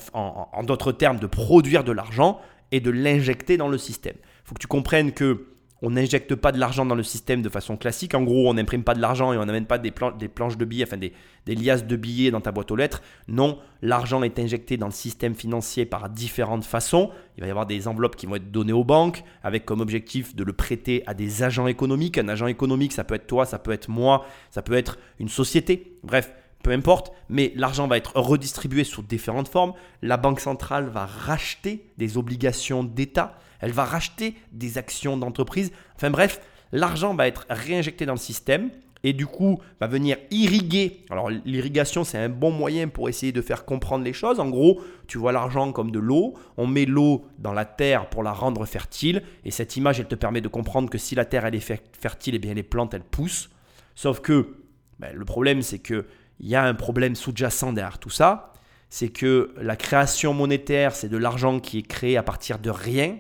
d'autres termes de produire de l'argent et de l'injecter dans le système. Il faut que tu comprennes que on n'injecte pas de l'argent dans le système de façon classique. En gros, on n'imprime pas de l'argent et on n'amène pas des, planches de billets, enfin des, des, liasses de billets dans ta boîte aux lettres. Non, l'argent est injecté dans le système financier par différentes façons. Il va y avoir des enveloppes qui vont être données aux banques avec comme objectif de le prêter à des agents économiques. Un agent économique, ça peut être toi, ça peut être moi, ça peut être une société. Bref, peu importe, mais l'argent va être redistribué sous différentes formes. La Banque centrale va racheter des obligations d'État, elle va racheter des actions d'entreprise. Enfin bref, l'argent va être réinjecté dans le système et du coup va venir irriguer. Alors l'irrigation c'est un bon moyen pour essayer de faire comprendre les choses. En gros, tu vois l'argent comme de l'eau, on met l'eau dans la terre pour la rendre fertile et cette image elle te permet de comprendre que si la terre elle est fertile, et eh bien les plantes elles poussent. Sauf que ben, le problème c'est que il y a un problème sous-jacent derrière tout ça, c'est que la création monétaire, c'est de l'argent qui est créé à partir de rien.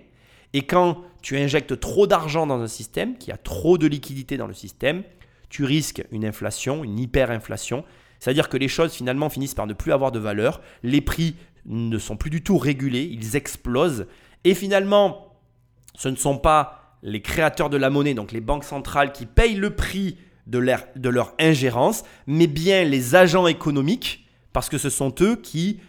Et quand tu injectes trop d'argent dans un système, qu'il y a trop de liquidité dans le système, tu risques une inflation, une hyperinflation. C'est-à-dire que les choses finalement finissent par ne plus avoir de valeur, les prix ne sont plus du tout régulés, ils explosent. Et finalement, ce ne sont pas les créateurs de la monnaie, donc les banques centrales, qui payent le prix de leur, ingérence, mais bien les agents économiques, parce que ce sont eux qui,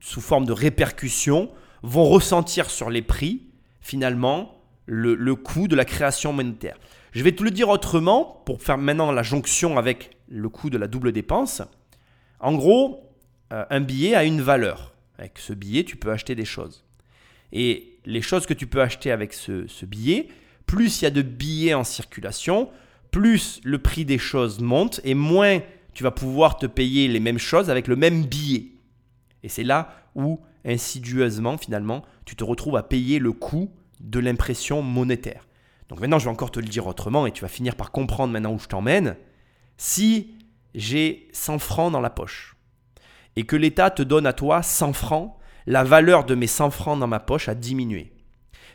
sous forme de répercussion, vont ressentir sur les prix, finalement, le, le coût de la création monétaire. Je vais te le dire autrement, pour faire maintenant la jonction avec le coût de la double dépense. En gros, euh, un billet a une valeur. Avec ce billet, tu peux acheter des choses. Et les choses que tu peux acheter avec ce, ce billet, plus il y a de billets en circulation, plus le prix des choses monte et moins tu vas pouvoir te payer les mêmes choses avec le même billet. Et c'est là où, insidieusement, finalement, tu te retrouves à payer le coût de l'impression monétaire. Donc maintenant, je vais encore te le dire autrement et tu vas finir par comprendre maintenant où je t'emmène. Si j'ai 100 francs dans la poche et que l'État te donne à toi 100 francs, la valeur de mes 100 francs dans ma poche a diminué.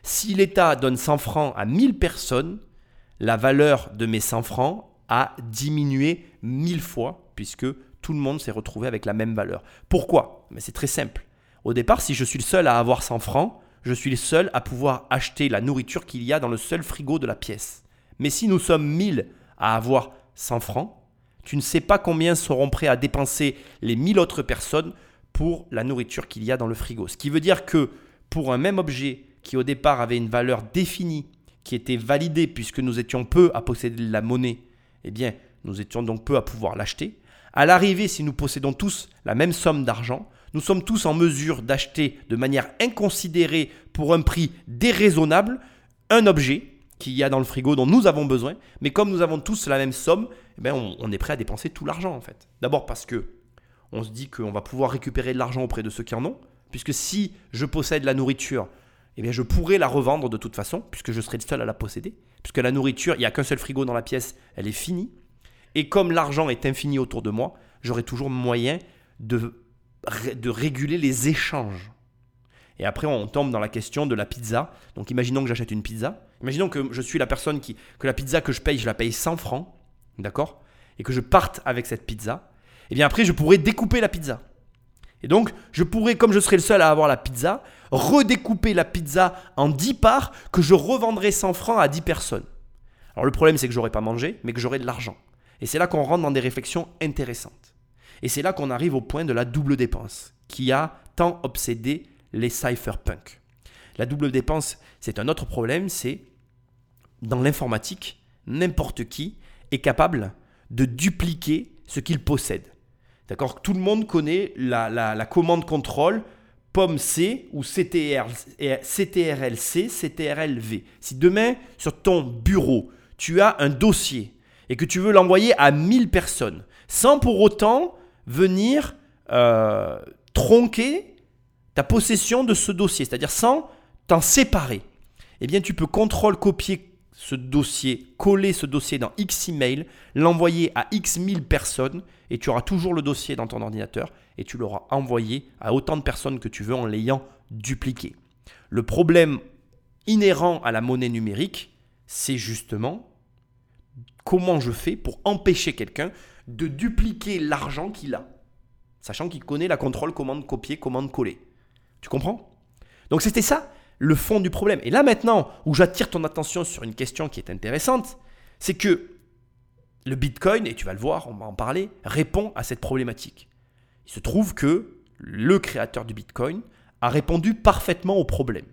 Si l'État donne 100 francs à 1000 personnes, la valeur de mes 100 francs a diminué 1000 fois puisque tout le monde s'est retrouvé avec la même valeur. Pourquoi? Mais c'est très simple. Au départ, si je suis le seul à avoir 100 francs, je suis le seul à pouvoir acheter la nourriture qu'il y a dans le seul frigo de la pièce. Mais si nous sommes 1000 à avoir 100 francs, tu ne sais pas combien seront prêts à dépenser les 1000 autres personnes pour la nourriture qu'il y a dans le frigo. Ce qui veut dire que pour un même objet qui au départ avait une valeur définie, qui était validée puisque nous étions peu à posséder de la monnaie, eh bien, nous étions donc peu à pouvoir l'acheter. À l'arrivée, si nous possédons tous la même somme d'argent, nous sommes tous en mesure d'acheter de manière inconsidérée pour un prix déraisonnable un objet qu'il y a dans le frigo dont nous avons besoin, mais comme nous avons tous la même somme, eh bien on, est prêt à dépenser tout l'argent en fait. D'abord parce que on se dit qu'on va pouvoir récupérer de l'argent auprès de ceux qui en ont, puisque si je possède la nourriture, eh bien je pourrais la revendre de toute façon, puisque je serai le seul à la posséder, puisque la nourriture, il n'y a qu'un seul frigo dans la pièce, elle est finie, et comme l'argent est infini autour de moi, j'aurai toujours moyen de, de réguler les échanges. Et après, on tombe dans la question de la pizza. Donc, imaginons que j'achète une pizza. Imaginons que je suis la personne qui, que la pizza que je paye, je la paye 100 francs, d'accord? Et que je parte avec cette pizza. Et bien après, je pourrais découper la pizza. Et donc, je pourrais, comme je serai le seul à avoir la pizza, redécouper la pizza en 10 parts que je revendrai 100 francs à 10 personnes. Alors, le problème, c'est que j'aurai pas mangé, mais que j'aurai de l'argent. Et c'est là qu'on rentre dans des réflexions intéressantes. Et c'est là qu'on arrive au point de la double dépense, qui a tant obsédé les cypherpunks. La double dépense, c'est un autre problème, c'est dans l'informatique, n'importe qui est capable de dupliquer ce qu'il possède. D'accord? Tout le monde connaît la, commande contrôle POM-C ou CTRL-C, CTRL-V. Si demain, sur ton bureau, tu as un dossier et que tu veux l'envoyer à 1000 personnes, sans pour autant venir euh, tronquer ta possession de ce dossier, c'est-à-dire sans t'en séparer, eh bien tu peux contrôle-copier ce dossier, coller ce dossier dans X email, l'envoyer à X mille personnes et tu auras toujours le dossier dans ton ordinateur et tu l'auras envoyé à autant de personnes que tu veux en l'ayant dupliqué. Le problème inhérent à la monnaie numérique, c'est justement comment je fais pour empêcher quelqu'un de dupliquer l'argent qu'il a, sachant qu'il connaît la contrôle commande copier, commande coller. Tu comprends? Donc c'était ça le fond du problème. Et là maintenant, où j'attire ton attention sur une question qui est intéressante, c'est que le Bitcoin, et tu vas le voir, on va en parler, répond à cette problématique. Il se trouve que le créateur du Bitcoin a répondu parfaitement au problème.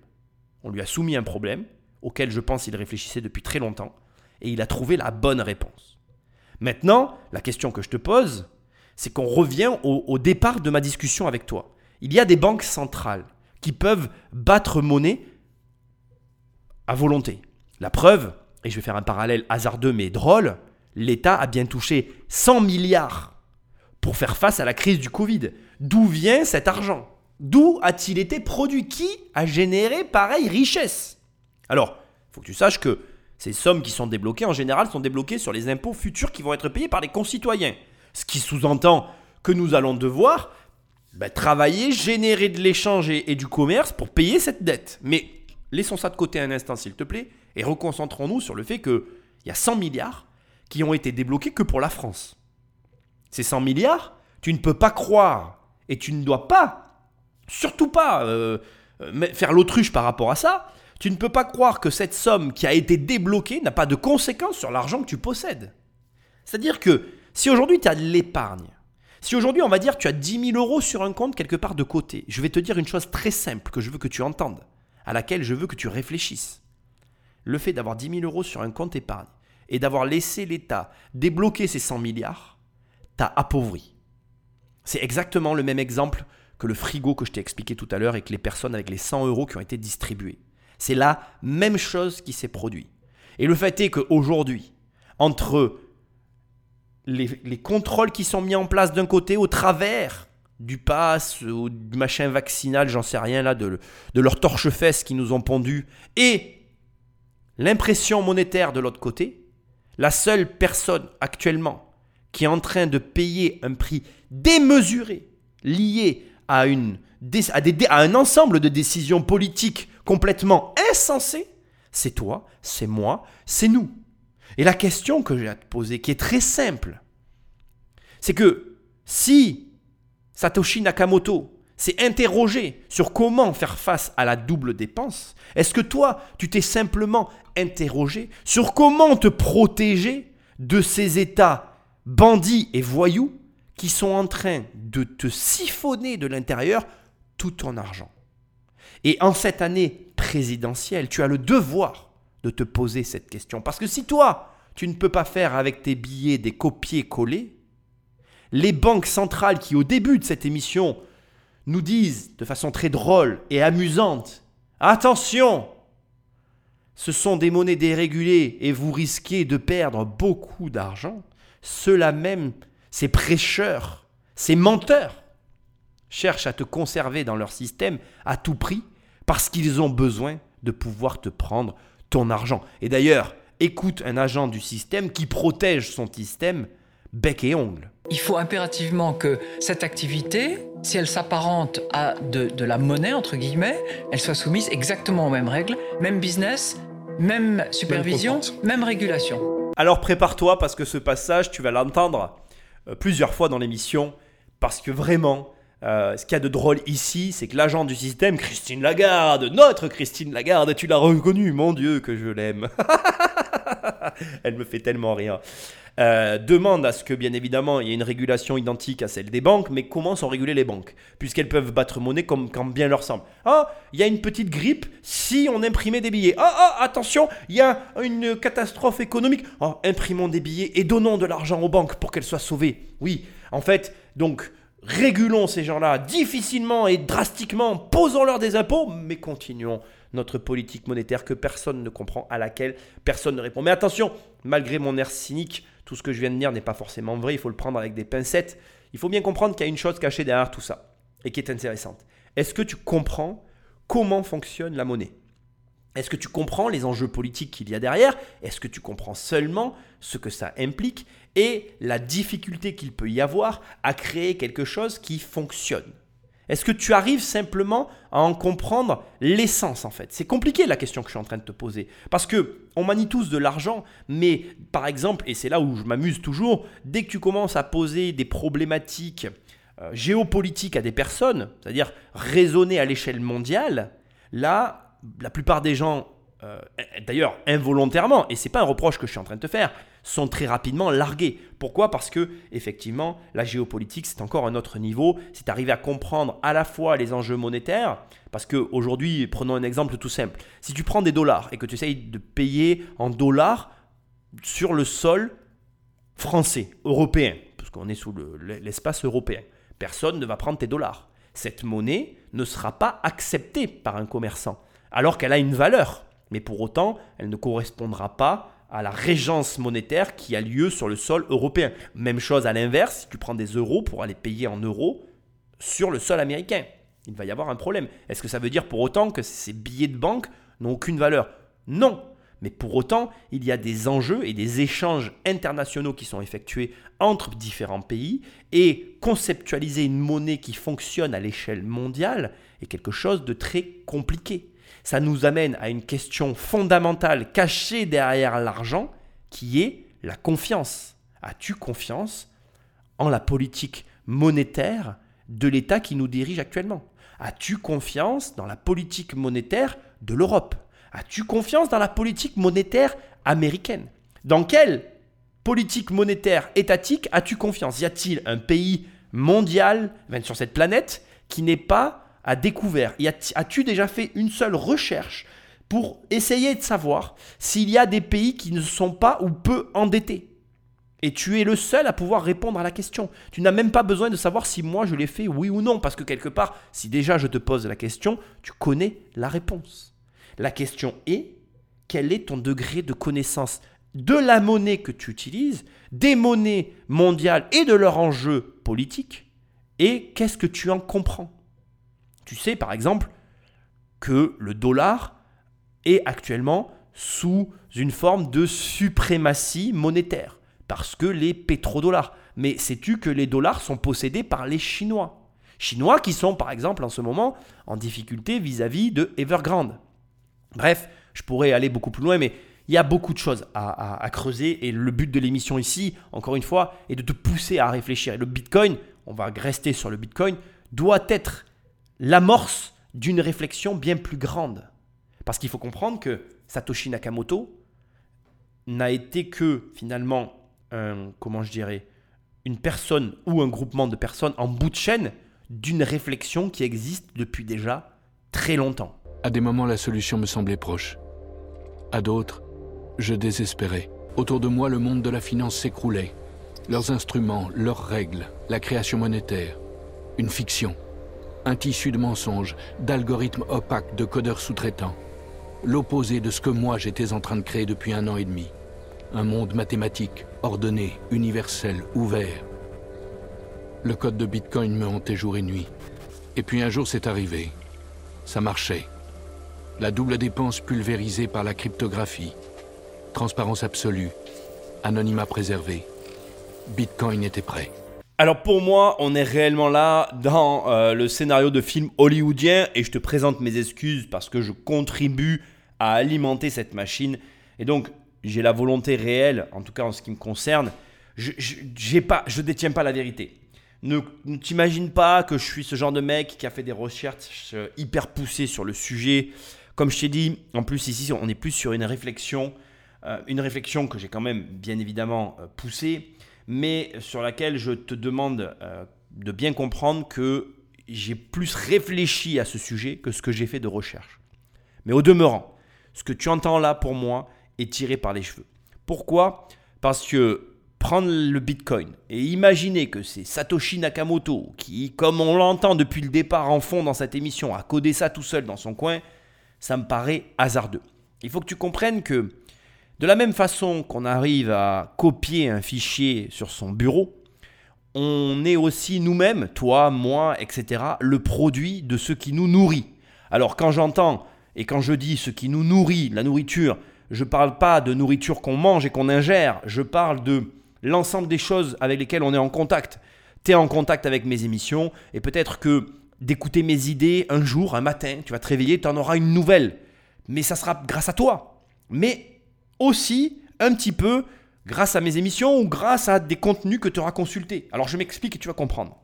On lui a soumis un problème auquel je pense il réfléchissait depuis très longtemps et il a trouvé la bonne réponse. Maintenant, la question que je te pose, c'est qu'on revient au, départ de ma discussion avec toi. Il y a des banques centrales qui peuvent battre monnaie à volonté. La preuve, et je vais faire un parallèle hasardeux mais drôle, l'État a bien touché 100 milliards pour faire face à la crise du Covid. D'où vient cet argent? D'où a-t-il été produit? Qui a généré pareille richesse? Alors, il faut que tu saches que ces sommes qui sont débloquées, en général, sont débloquées sur les impôts futurs qui vont être payés par les concitoyens. Ce qui sous-entend que nous allons devoir ben, travailler, générer de l'échange et, du commerce pour payer cette dette. Mais laissons ça de côté un instant, s'il te plaît, et reconcentrons-nous sur le fait qu'il y a 100 milliards qui ont été débloqués que pour la France. Ces 100 milliards, tu ne peux pas croire, et tu ne dois pas, surtout pas, euh, euh, faire l'autruche par rapport à ça, tu ne peux pas croire que cette somme qui a été débloquée n'a pas de conséquences sur l'argent que tu possèdes. C'est-à-dire que si aujourd'hui tu as de l'épargne, si aujourd'hui on va dire tu as 10 000 euros sur un compte quelque part de côté, je vais te dire une chose très simple que je veux que tu entendes, à laquelle je veux que tu réfléchisses. Le fait d'avoir 10 000 euros sur un compte épargne et d'avoir laissé l'État débloquer ces 100 milliards, t'as appauvri. C'est exactement le même exemple que le frigo que je t'ai expliqué tout à l'heure et que les personnes avec les 100 euros qui ont été distribués. C'est la même chose qui s'est produit. Et le fait est qu'aujourd'hui, entre les, contrôles qui sont mis en place d'un côté au travers du pass ou du machin vaccinal, j'en sais rien là, de, de leur torche-fesse qui nous ont pondu, et l'impression monétaire de l'autre côté, la seule personne actuellement qui est en train de payer un prix démesuré lié à un ensemble de décisions politiques complètement insensé, c'est toi, c'est moi, c'est nous. Et la question que j'ai à te poser, qui est très simple, c'est que si Satoshi Nakamoto s'est interrogé sur comment faire face à la double dépense, est-ce que toi, tu t'es simplement interrogé sur comment te protéger de ces États bandits et voyous qui sont en train de te siphonner de l'intérieur tout ton argent? Et en cette année présidentielle, tu as le devoir de te poser cette question. Parce que si toi, tu ne peux pas faire avec tes billets des copier-coller, les banques centrales qui, au début de cette émission, nous disent de façon très drôle et amusante, attention, ce sont des monnaies dérégulées et vous risquez de perdre beaucoup d'argent, ceux-là même, ces prêcheurs, ces menteurs, cherchent à te conserver dans leur système à tout prix parce qu'ils ont besoin de pouvoir te prendre ton argent. Et d'ailleurs, écoute un agent du système qui protège son système bec et ongle. Il faut impérativement que cette activité, si elle s'apparente à de, la monnaie, entre guillemets, elle soit soumise exactement aux mêmes règles, même business, même supervision, même, régulation. Alors prépare-toi parce que ce passage, tu vas l'entendre euh, plusieurs fois dans l'émission, parce que vraiment, euh, ce qu'il y a de drôle ici, c'est que l'agent du système, Christine Lagarde, notre Christine Lagarde, tu l'as reconnue, mon Dieu que je l'aime. Elle me fait tellement rire. Euh, demande à ce que, bien évidemment, il y ait une régulation identique à celle des banques, mais comment sont régulées les banques? Puisqu'elles peuvent battre monnaie comme quand bien leur semble. Ah, il y a une petite grippe si on imprimait des billets. Ah, ah, attention, il y a une catastrophe économique. Ah, imprimons des billets et donnons de l'argent aux banques pour qu'elles soient sauvées. Oui, en fait, donc, régulons ces gens-là difficilement et drastiquement, posons-leur des impôts, mais continuons notre politique monétaire que personne ne comprend, à laquelle personne ne répond. Mais attention, malgré mon air cynique, tout ce que je viens de dire n'est pas forcément vrai, il faut le prendre avec des pincettes. Il faut bien comprendre qu'il y a une chose cachée derrière tout ça, et qui est intéressante. Est-ce que tu comprends comment fonctionne la monnaie? Est-ce que tu comprends les enjeux politiques qu'il y a derrière? Est-ce que tu comprends seulement ce que ça implique? Et la difficulté qu'il peut y avoir à créer quelque chose qui fonctionne. Est-ce que tu arrives simplement à en comprendre l'essence en fait? C'est compliqué la question que je suis en train de te poser. Parce que on manie tous de l'argent, mais par exemple, et c'est là où je m'amuse toujours, dès que tu commences à poser des problématiques euh, géopolitiques à des personnes, c'est-à-dire raisonner à l'échelle mondiale, là, la plupart des gens, euh, d'ailleurs involontairement, et c'est pas un reproche que je suis en train de te faire, sont très rapidement largués. Pourquoi? Parce que effectivement, la géopolitique, c'est encore un autre niveau. C'est arriver à comprendre à la fois les enjeux monétaires, parce qu'aujourd'hui, prenons un exemple tout simple. Si tu prends des dollars et que tu essayes de payer en dollars sur le sol français, européen, parce qu'on est sous l'espace européen, personne ne va prendre tes dollars. Cette monnaie ne sera pas acceptée par un commerçant, alors qu'elle a une valeur. Mais pour autant, elle ne correspondra pas à la régence monétaire qui a lieu sur le sol européen. Même chose à l'inverse, si tu prends des euros pour aller payer en euros sur le sol américain. Il va y avoir un problème. Est-ce que ça veut dire pour autant que ces billets de banque n'ont aucune valeur? Non. Mais pour autant, il y a des enjeux et des échanges internationaux qui sont effectués entre différents pays et conceptualiser une monnaie qui fonctionne à l'échelle mondiale est quelque chose de très compliqué ça nous amène à une question fondamentale cachée derrière l'argent, qui est la confiance. As-tu confiance en la politique monétaire de l'État qui nous dirige actuellement? As-tu confiance dans la politique monétaire de l'Europe? As-tu confiance dans la politique monétaire américaine? Dans quelle politique monétaire étatique as-tu confiance? Y a-t-il un pays mondial, sur cette planète, qui n'est pas a découvert As-tu déjà fait une seule recherche pour essayer de savoir s'il y a des pays qui ne sont pas ou peu endettés? Et tu es le seul à pouvoir répondre à la question. Tu n'as même pas besoin de savoir si moi je l'ai fait oui ou non, parce que quelque part, si déjà je te pose la question, tu connais la réponse. La question est, quel est ton degré de connaissance de la monnaie que tu utilises, des monnaies mondiales et de leur enjeu politique, et qu'est-ce que tu en comprends? Tu sais par exemple que le dollar est actuellement sous une forme de suprématie monétaire parce que les pétrodollars. Mais sais-tu que les dollars sont possédés par les Chinois? Chinois qui sont par exemple en ce moment en difficulté vis-à-vis de Evergrande. Bref, je pourrais aller beaucoup plus loin, mais il y a beaucoup de choses à, creuser et le but de l'émission ici, encore une fois, est de te pousser à réfléchir. Le Bitcoin, on va rester sur le Bitcoin, doit être l'amorce d'une réflexion bien plus grande. Parce qu'il faut comprendre que Satoshi Nakamoto n'a été que finalement un, comment je dirais, une personne ou un groupement de personnes en bout de chaîne d'une réflexion qui existe depuis déjà très longtemps. À des moments, la solution me semblait proche. À d'autres, je désespérais. Autour de moi, le monde de la finance s'écroulait. Leurs instruments, leurs règles, la création monétaire. Une fiction. Un tissu de mensonges, d'algorithmes opaques, de codeurs sous-traitants. L'opposé de ce que moi j'étais en train de créer depuis un an et demi. Un monde mathématique, ordonné, universel, ouvert. Le code de Bitcoin me hantait jour et nuit. Et puis un jour c'est arrivé. Ça marchait. La double dépense pulvérisée par la cryptographie, transparence absolue, anonymat préservé. Bitcoin était prêt. Alors pour moi, on est réellement là dans euh, le scénario de film hollywoodien et je te présente mes excuses parce que je contribue à alimenter cette machine. Et donc, j'ai la volonté réelle, en tout cas en ce qui me concerne, je ne détiens pas la vérité. Ne, ne t'imagine pas que je suis ce genre de mec qui a fait des recherches euh, hyper poussées sur le sujet. Comme je t'ai dit, en plus ici, on est plus sur une réflexion euh, une réflexion que j'ai quand même bien évidemment poussée, mais sur laquelle je te demande euh, de bien comprendre que j'ai plus réfléchi à ce sujet que ce que j'ai fait de recherche. Mais au demeurant, ce que tu entends là pour moi est tiré par les cheveux. Pourquoi? Parce que prendre le Bitcoin et imaginer que c'est Satoshi Nakamoto qui, comme on l'entend depuis le départ en fond dans cette émission, a codé ça tout seul dans son coin, ça me paraît hasardeux. Il faut que tu comprennes que de la même façon qu'on arrive à copier un fichier sur son bureau, on est aussi nous-mêmes, toi, moi, etc., le produit de ce qui nous nourrit. Alors quand j'entends et quand je dis ce qui nous nourrit, la nourriture, je ne parle pas de nourriture qu'on mange et qu'on ingère, je parle de l'ensemble des choses avec lesquelles on est en contact. Tu es en contact avec mes émissions et peut-être que d'écouter mes idées un jour, un matin, tu vas te réveiller, tu en auras une nouvelle. Mais ça sera grâce à toi. Mais aussi un petit peu grâce à mes émissions ou grâce à des contenus que tu auras consultés. Alors je m'explique et tu vas comprendre.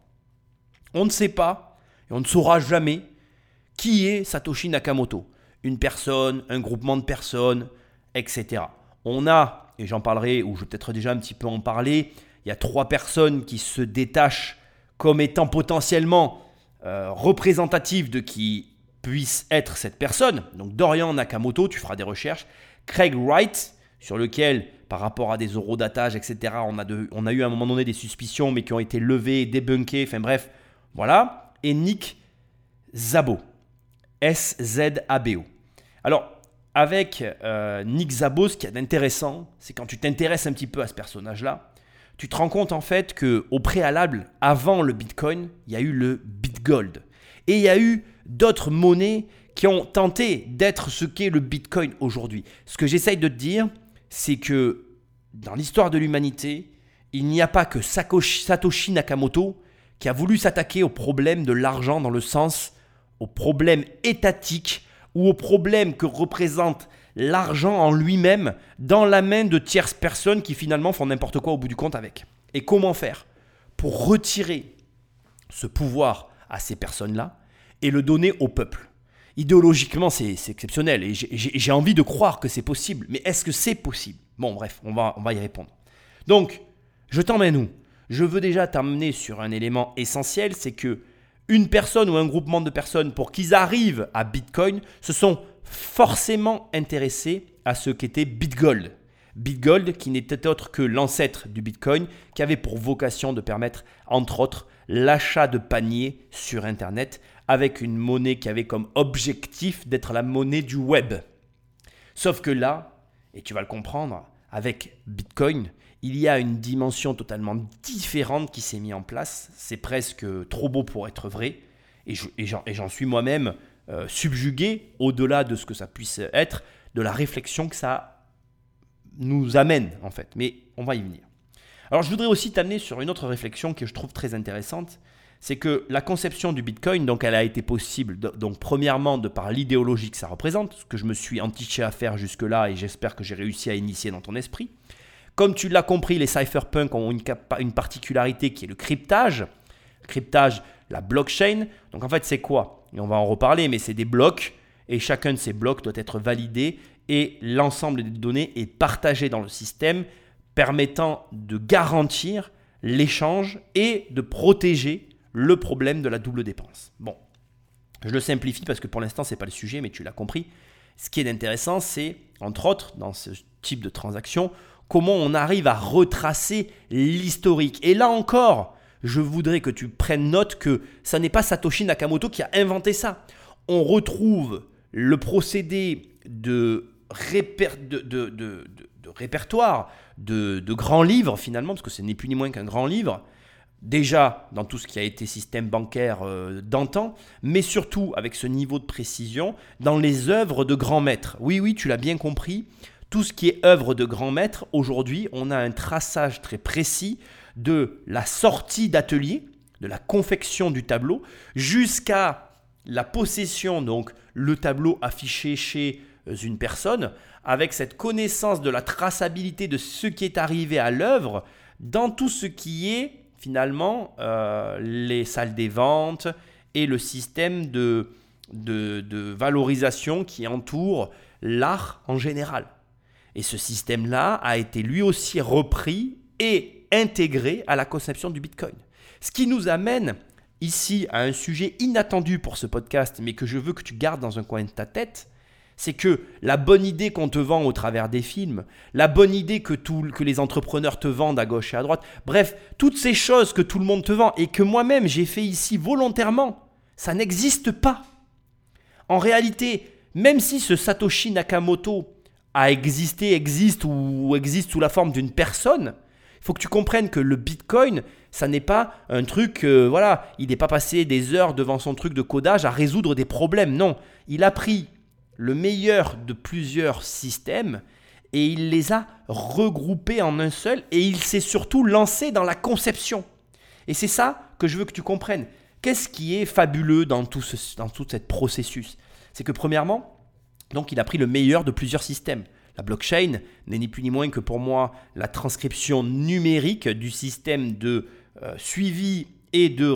On ne sait pas et on ne saura jamais qui est Satoshi Nakamoto. Une personne, un groupement de personnes, etc. On a, et j'en parlerai, ou je vais peut-être déjà un petit peu en parler, il y a trois personnes qui se détachent comme étant potentiellement euh, représentatives de qui puisse être cette personne. Donc Dorian Nakamoto, tu feras des recherches. Craig Wright, sur lequel, par rapport à des eurodatages, etc., on a, a eu à un moment donné des suspicions, mais qui ont été levées, débunkées, enfin bref, voilà. Et Nick Zabo, S-Z-A-B-O. Alors, avec euh, Nick Zabo, ce qui est intéressant, c'est quand tu t'intéresses un petit peu à ce personnage-là, tu te rends compte en fait que au préalable, avant le Bitcoin, il y a eu le BitGold. Et il y a eu d'autres monnaies qui ont tenté d'être ce qu'est le Bitcoin aujourd'hui. Ce que j'essaye de te dire, c'est que dans l'histoire de l'humanité, il n'y a pas que Satoshi Nakamoto qui a voulu s'attaquer au problème de l'argent dans le sens au problème étatique ou au problème que représente l'argent en lui-même dans la main de tierces personnes qui finalement font n'importe quoi au bout du compte avec. Et comment faire pour retirer ce pouvoir à ces personnes-là et le donner au peuple? Idéologiquement, c'est exceptionnel et j'ai envie de croire que c'est possible. Mais est-ce que c'est possible? Bon, bref, on va, y répondre. Donc, je t'emmène où? Je veux déjà t'amener sur un élément essentiel, c'est que une personne ou un groupement de personnes, pour qu'ils arrivent à Bitcoin, se sont forcément intéressés à ce qu'était BitGold. BitGold, qui n'était autre que l'ancêtre du Bitcoin, qui avait pour vocation de permettre, entre autres, l'achat de paniers sur Internet avec une monnaie qui avait comme objectif d'être la monnaie du web. Sauf que là, et tu vas le comprendre, avec Bitcoin, il y a une dimension totalement différente qui s'est mise en place. C'est presque trop beau pour être vrai. Et j'en suis moi-même euh, subjugué, au-delà de ce que ça puisse être, de la réflexion que ça nous amène, en fait. Mais on va y venir. Alors je voudrais aussi t'amener sur une autre réflexion que je trouve très intéressante, c'est que la conception du Bitcoin, donc elle a été possible, donc premièrement de par l'idéologie que ça représente, ce que je me suis entiché à faire jusque-là et j'espère que j'ai réussi à initier dans ton esprit. Comme tu l'as compris, les cypherpunks ont une, particularité qui est le cryptage. Cryptage, la blockchain. Donc en fait, c'est quoi? Et on va en reparler, mais c'est des blocs et chacun de ces blocs doit être validé et l'ensemble des données est partagé dans le système permettant de garantir l'échange et de protéger le problème de la double dépense. Bon, je le simplifie parce que pour l'instant, ce n'est pas le sujet, mais tu l'as compris. Ce qui est intéressant, c'est, entre autres, dans ce type de transaction, comment on arrive à retracer l'historique. Et là encore, je voudrais que tu prennes note que ça n'est pas Satoshi Nakamoto qui a inventé ça. On retrouve le procédé de, de, répertoire, de, de grands livres finalement, parce que ce n'est plus ni moins qu'un grand livre, déjà dans tout ce qui a été système bancaire euh, d'antan, mais surtout avec ce niveau de précision dans les œuvres de grands maîtres. Oui, oui, tu l'as bien compris, tout ce qui est œuvre de grands maîtres, aujourd'hui, on a un traçage très précis de la sortie d'atelier, de la confection du tableau, jusqu'à la possession, donc le tableau affiché chez euh, une personne, avec cette connaissance de la traçabilité de ce qui est arrivé à l'œuvre dans tout ce qui est finalement euh, les salles des ventes et le système de, de, valorisation qui entoure l'art en général. Et ce système-là a été lui aussi repris et intégré à la conception du Bitcoin. Ce qui nous amène ici à un sujet inattendu pour ce podcast, mais que je veux que tu gardes dans un coin de ta tête, c'est que la bonne idée qu'on te vend au travers des films, la bonne idée que, les entrepreneurs te vendent à gauche et à droite, bref, toutes ces choses que tout le monde te vend et que moi-même j'ai fait ici volontairement, ça n'existe pas. En réalité, même si ce Satoshi Nakamoto a existé, existe ou existe sous la forme d'une personne, il faut que tu comprennes que le Bitcoin, ça n'est pas un truc, euh, voilà, il n'est pas passé des heures devant son truc de codage à résoudre des problèmes. Non, il a pris le meilleur de plusieurs systèmes et il les a regroupés en un seul et il s'est surtout lancé dans la conception. Et c'est ça que je veux que tu comprennes. Qu'est-ce qui est fabuleux dans tout, ce, dans processus? C'est que premièrement, donc il a pris le meilleur de plusieurs systèmes. La blockchain n'est ni plus ni moins que pour moi la transcription numérique du système de euh, suivi et de,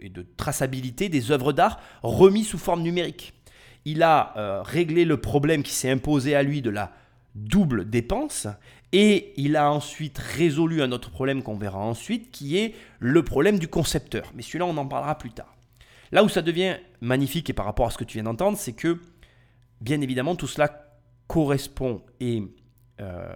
et de traçabilité des œuvres d'art remis sous forme numérique il a euh, réglé le problème qui s'est imposé à lui de la double dépense et il a ensuite résolu un autre problème qu'on verra ensuite qui est le problème du concepteur. Mais celui-là, on en parlera plus tard. Là où ça devient magnifique et par rapport à ce que tu viens d'entendre, c'est que bien évidemment tout cela correspond et euh,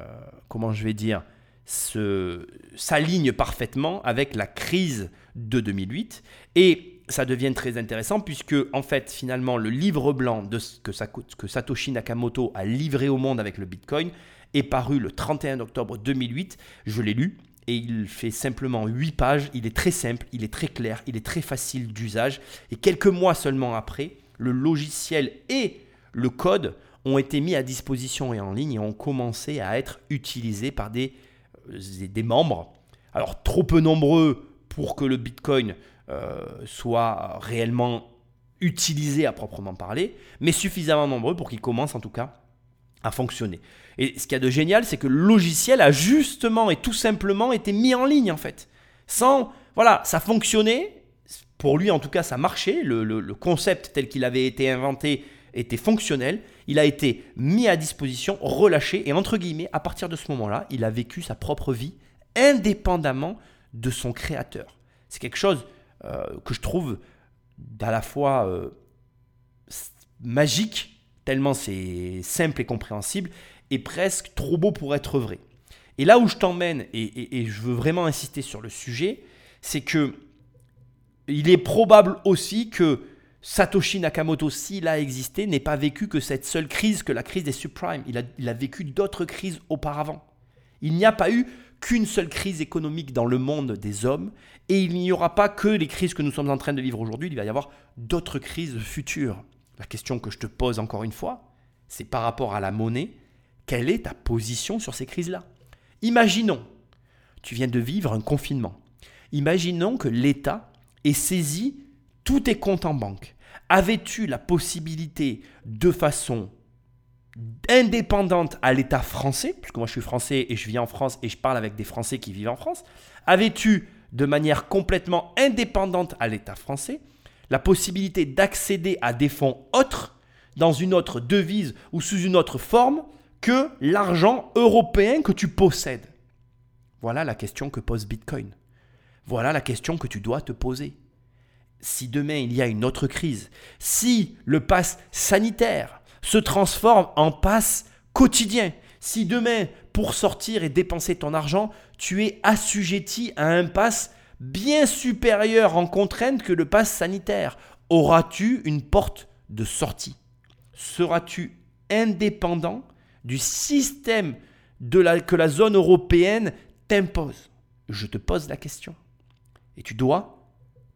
comment je vais dire s'aligne parfaitement avec la crise de 2008 et ça devient très intéressant puisque, en fait, finalement, le livre blanc que Satoshi Nakamoto a livré au monde avec le Bitcoin est paru le 31 octobre 2008. Je l'ai lu et il fait simplement 8 pages. Il est très simple, il est très clair, il est très facile d'usage. Et quelques mois seulement après, le logiciel et le code ont été mis à disposition et en ligne et ont commencé à être utilisés par des, euh, des membres. Alors trop peu nombreux pour que le Bitcoin euh, soit réellement utilisé à proprement parler, mais suffisamment nombreux pour qu'ils commencent en tout cas à fonctionner. Et ce qu'il y a de génial, c'est que le logiciel a justement et tout simplement été mis en ligne en fait. Sans, voilà, ça fonctionnait, pour lui en tout cas ça marchait, le, le concept tel qu'il avait été inventé était fonctionnel, il a été mis à disposition, relâché, et entre guillemets, à partir de ce moment-là, il a vécu sa propre vie indépendamment de son créateur. C'est quelque chose euh, que je trouve à la fois euh, magique, tellement c'est simple et compréhensible, et presque trop beau pour être vrai. Et là où je t'emmène, et, je veux vraiment insister sur le sujet, c'est que il est probable aussi que Satoshi Nakamoto, s'il a existé, n'ait pas vécu que cette seule crise, que la crise des subprimes. Il a vécu d'autres crises auparavant. Il n'y a pas eu qu'une seule crise économique dans le monde des hommes, et il n'y aura pas que les crises que nous sommes en train de vivre aujourd'hui, il va y avoir d'autres crises futures. La question que je te pose encore une fois, c'est par rapport à la monnaie, quelle est ta position sur ces crises-là? Imaginons, tu viens de vivre un confinement. Imaginons que l'État ait saisi tous tes comptes en banque. Avais-tu la possibilité de façon indépendante à l'État français, puisque moi je suis français et je vis en France et je parle avec des Français qui vivent en France, avais-tu de manière complètement indépendante à l'État français la possibilité d'accéder à des fonds autres, dans une autre devise ou sous une autre forme, que l'argent européen que tu possèdes Voilà la question que pose Bitcoin. Voilà la question que tu dois te poser. Si demain il y a une autre crise, si le pass sanitaire se transforme en passe quotidien, si demain, pour sortir et dépenser ton argent, tu es assujetti à un pass bien supérieur en contrainte que le pass sanitaire, auras-tu une porte de sortie? Seras-tu indépendant du système que la zone européenne t'impose? Je te pose la question. Et tu dois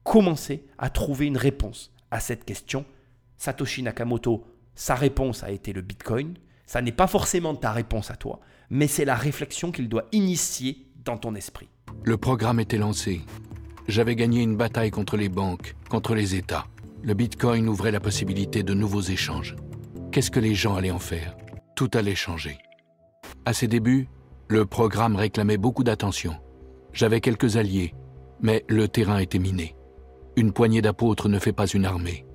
commencer à trouver une réponse à cette question. Satoshi Nakamoto, sa réponse a été le Bitcoin. Ça n'est pas forcément ta réponse à toi, mais c'est la réflexion qu'il doit initier dans ton esprit. Le programme était lancé. J'avais gagné une bataille contre les banques, contre les États. Le Bitcoin ouvrait la possibilité de nouveaux échanges. Qu'est-ce que les gens allaient en faire? Tout allait changer. À ses débuts, le programme réclamait beaucoup d'attention. J'avais quelques alliés, mais le terrain était miné. Une poignée d'apôtres ne fait pas une armée.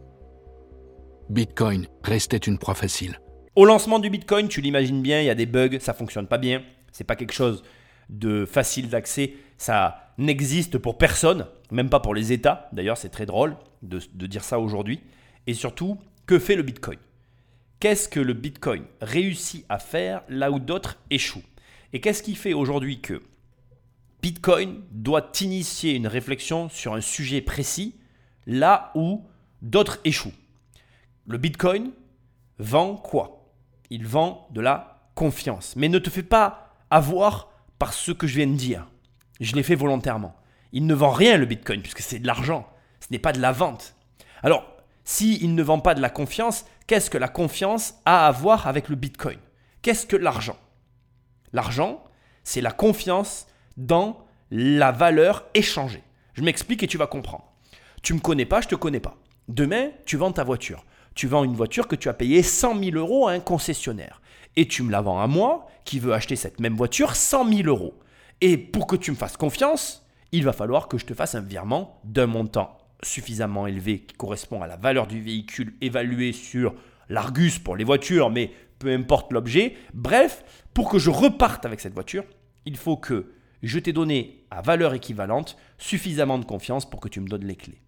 Bitcoin restait une proie facile. Au lancement du Bitcoin, tu l'imagines bien, il y a des bugs, ça fonctionne pas bien. C'est pas quelque chose de facile d'accès. Ça n'existe pour personne, même pas pour les États. D'ailleurs, c'est très drôle de, de dire ça aujourd'hui. Et surtout, que fait le Bitcoin? Qu'est-ce que le Bitcoin réussit à faire là où d'autres échouent? Et qu'est-ce qui fait aujourd'hui que Bitcoin doit initier une réflexion sur un sujet précis là où d'autres échouent? Le Bitcoin vend quoi? Il vend de la confiance. Mais ne te fais pas avoir par ce que je viens de dire. Je l'ai fait volontairement. Il ne vend rien le Bitcoin puisque c'est de l'argent. Ce n'est pas de la vente. Alors, s'il ne vend pas de la confiance, qu'est-ce que la confiance a à voir avec le Bitcoin? Qu'est-ce que l'argent? L'argent, c'est la confiance dans la valeur échangée. Je m'explique et tu vas comprendre. Tu ne me connais pas, je ne te connais pas. Demain, tu vends ta voiture. Tu vends une voiture que tu as payée 100 000 euros à un concessionnaire. Et tu me la vends à moi, qui veux acheter cette même voiture, 100 000 euros. Et pour que tu me fasses confiance, il va falloir que je te fasse un virement d'un montant suffisamment élevé qui correspond à la valeur du véhicule évalué sur l'Argus pour les voitures, mais peu importe l'objet. Bref, pour que je reparte avec cette voiture, il faut que je t'ai donné à valeur équivalente suffisamment de confiance pour que tu me donnes les clés.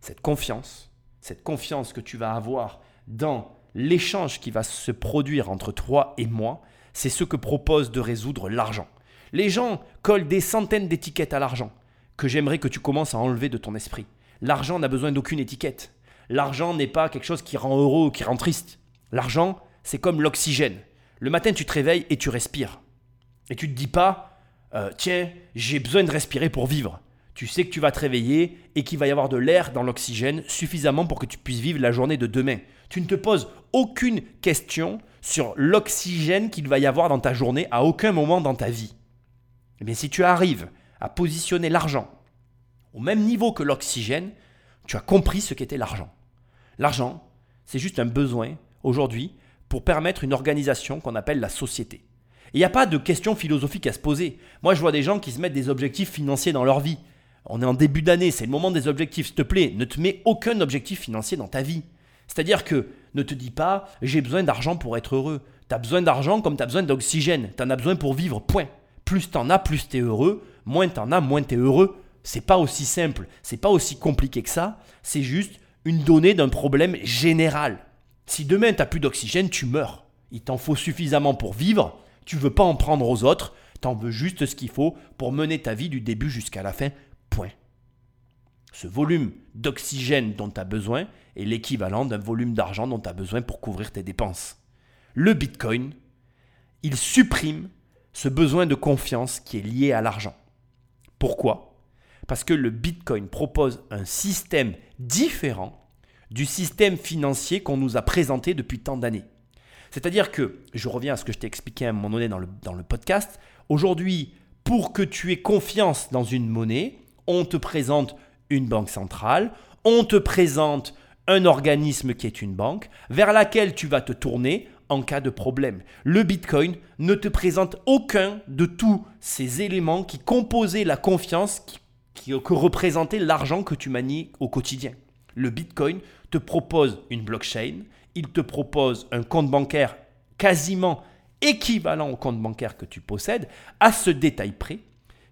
Cette confiance, cette confiance que tu vas avoir dans l'échange qui va se produire entre toi et moi, c'est ce que propose de résoudre l'argent. Les gens collent des centaines d'étiquettes à l'argent que j'aimerais que tu commences à enlever de ton esprit. L'argent n'a besoin d'aucune étiquette. L'argent n'est pas quelque chose qui rend heureux ou qui rend triste. L'argent, c'est comme l'oxygène. Le matin, tu te réveilles et tu respires. Et tu ne te dis pas, euh, tiens, j'ai besoin de respirer pour vivre. Tu sais que tu vas te réveiller et qu'il va y avoir de l'air dans l'oxygène suffisamment pour que tu puisses vivre la journée de demain. Tu ne te poses aucune question sur l'oxygène qu'il va y avoir dans ta journée à aucun moment dans ta vie. Eh bien, si tu arrives à positionner l'argent au même niveau que l'oxygène, tu as compris ce qu'était l'argent. L'argent, c'est juste un besoin aujourd'hui pour permettre une organisation qu'on appelle la société. Il n'y a pas de question philosophique à se poser. Moi, je vois des gens qui se mettent des objectifs financiers dans leur vie. On est en début d'année, c'est le moment des objectifs. S'il te plaît, ne te mets aucun objectif financier dans ta vie. C'est-à-dire que ne te dis pas j'ai besoin d'argent pour être heureux. Tu as besoin d'argent comme tu as besoin d'oxygène. Tu en as besoin pour vivre, point. Plus tu en as, plus tu es heureux. Moins tu en as, moins tu es heureux. C'est pas aussi simple, c'est pas aussi compliqué que ça. C'est juste une donnée d'un problème général. Si demain tu plus d'oxygène, tu meurs. Il t'en faut suffisamment pour vivre. Tu veux pas en prendre aux autres. Tu en veux juste ce qu'il faut pour mener ta vie du début jusqu'à la fin. Point. Ce volume d'oxygène dont tu as besoin est l'équivalent d'un volume d'argent dont tu as besoin pour couvrir tes dépenses. Le Bitcoin, il supprime ce besoin de confiance qui est lié à l'argent. Pourquoi? Parce que le Bitcoin propose un système différent du système financier qu'on nous a présenté depuis tant d'années. C'est-à-dire que, je reviens à ce que je t'ai expliqué à un moment donné dans le, dans le podcast, aujourd'hui, pour que tu aies confiance dans une monnaie, On te présente une banque centrale, on te présente un organisme qui est une banque vers laquelle tu vas te tourner en cas de problème. Le Bitcoin ne te présente aucun de tous ces éléments qui composaient la confiance qui, que représentait l'argent que tu manies au quotidien. Le Bitcoin te propose une blockchain, il te propose un compte bancaire quasiment équivalent au compte bancaire que tu possèdes, à ce détail près,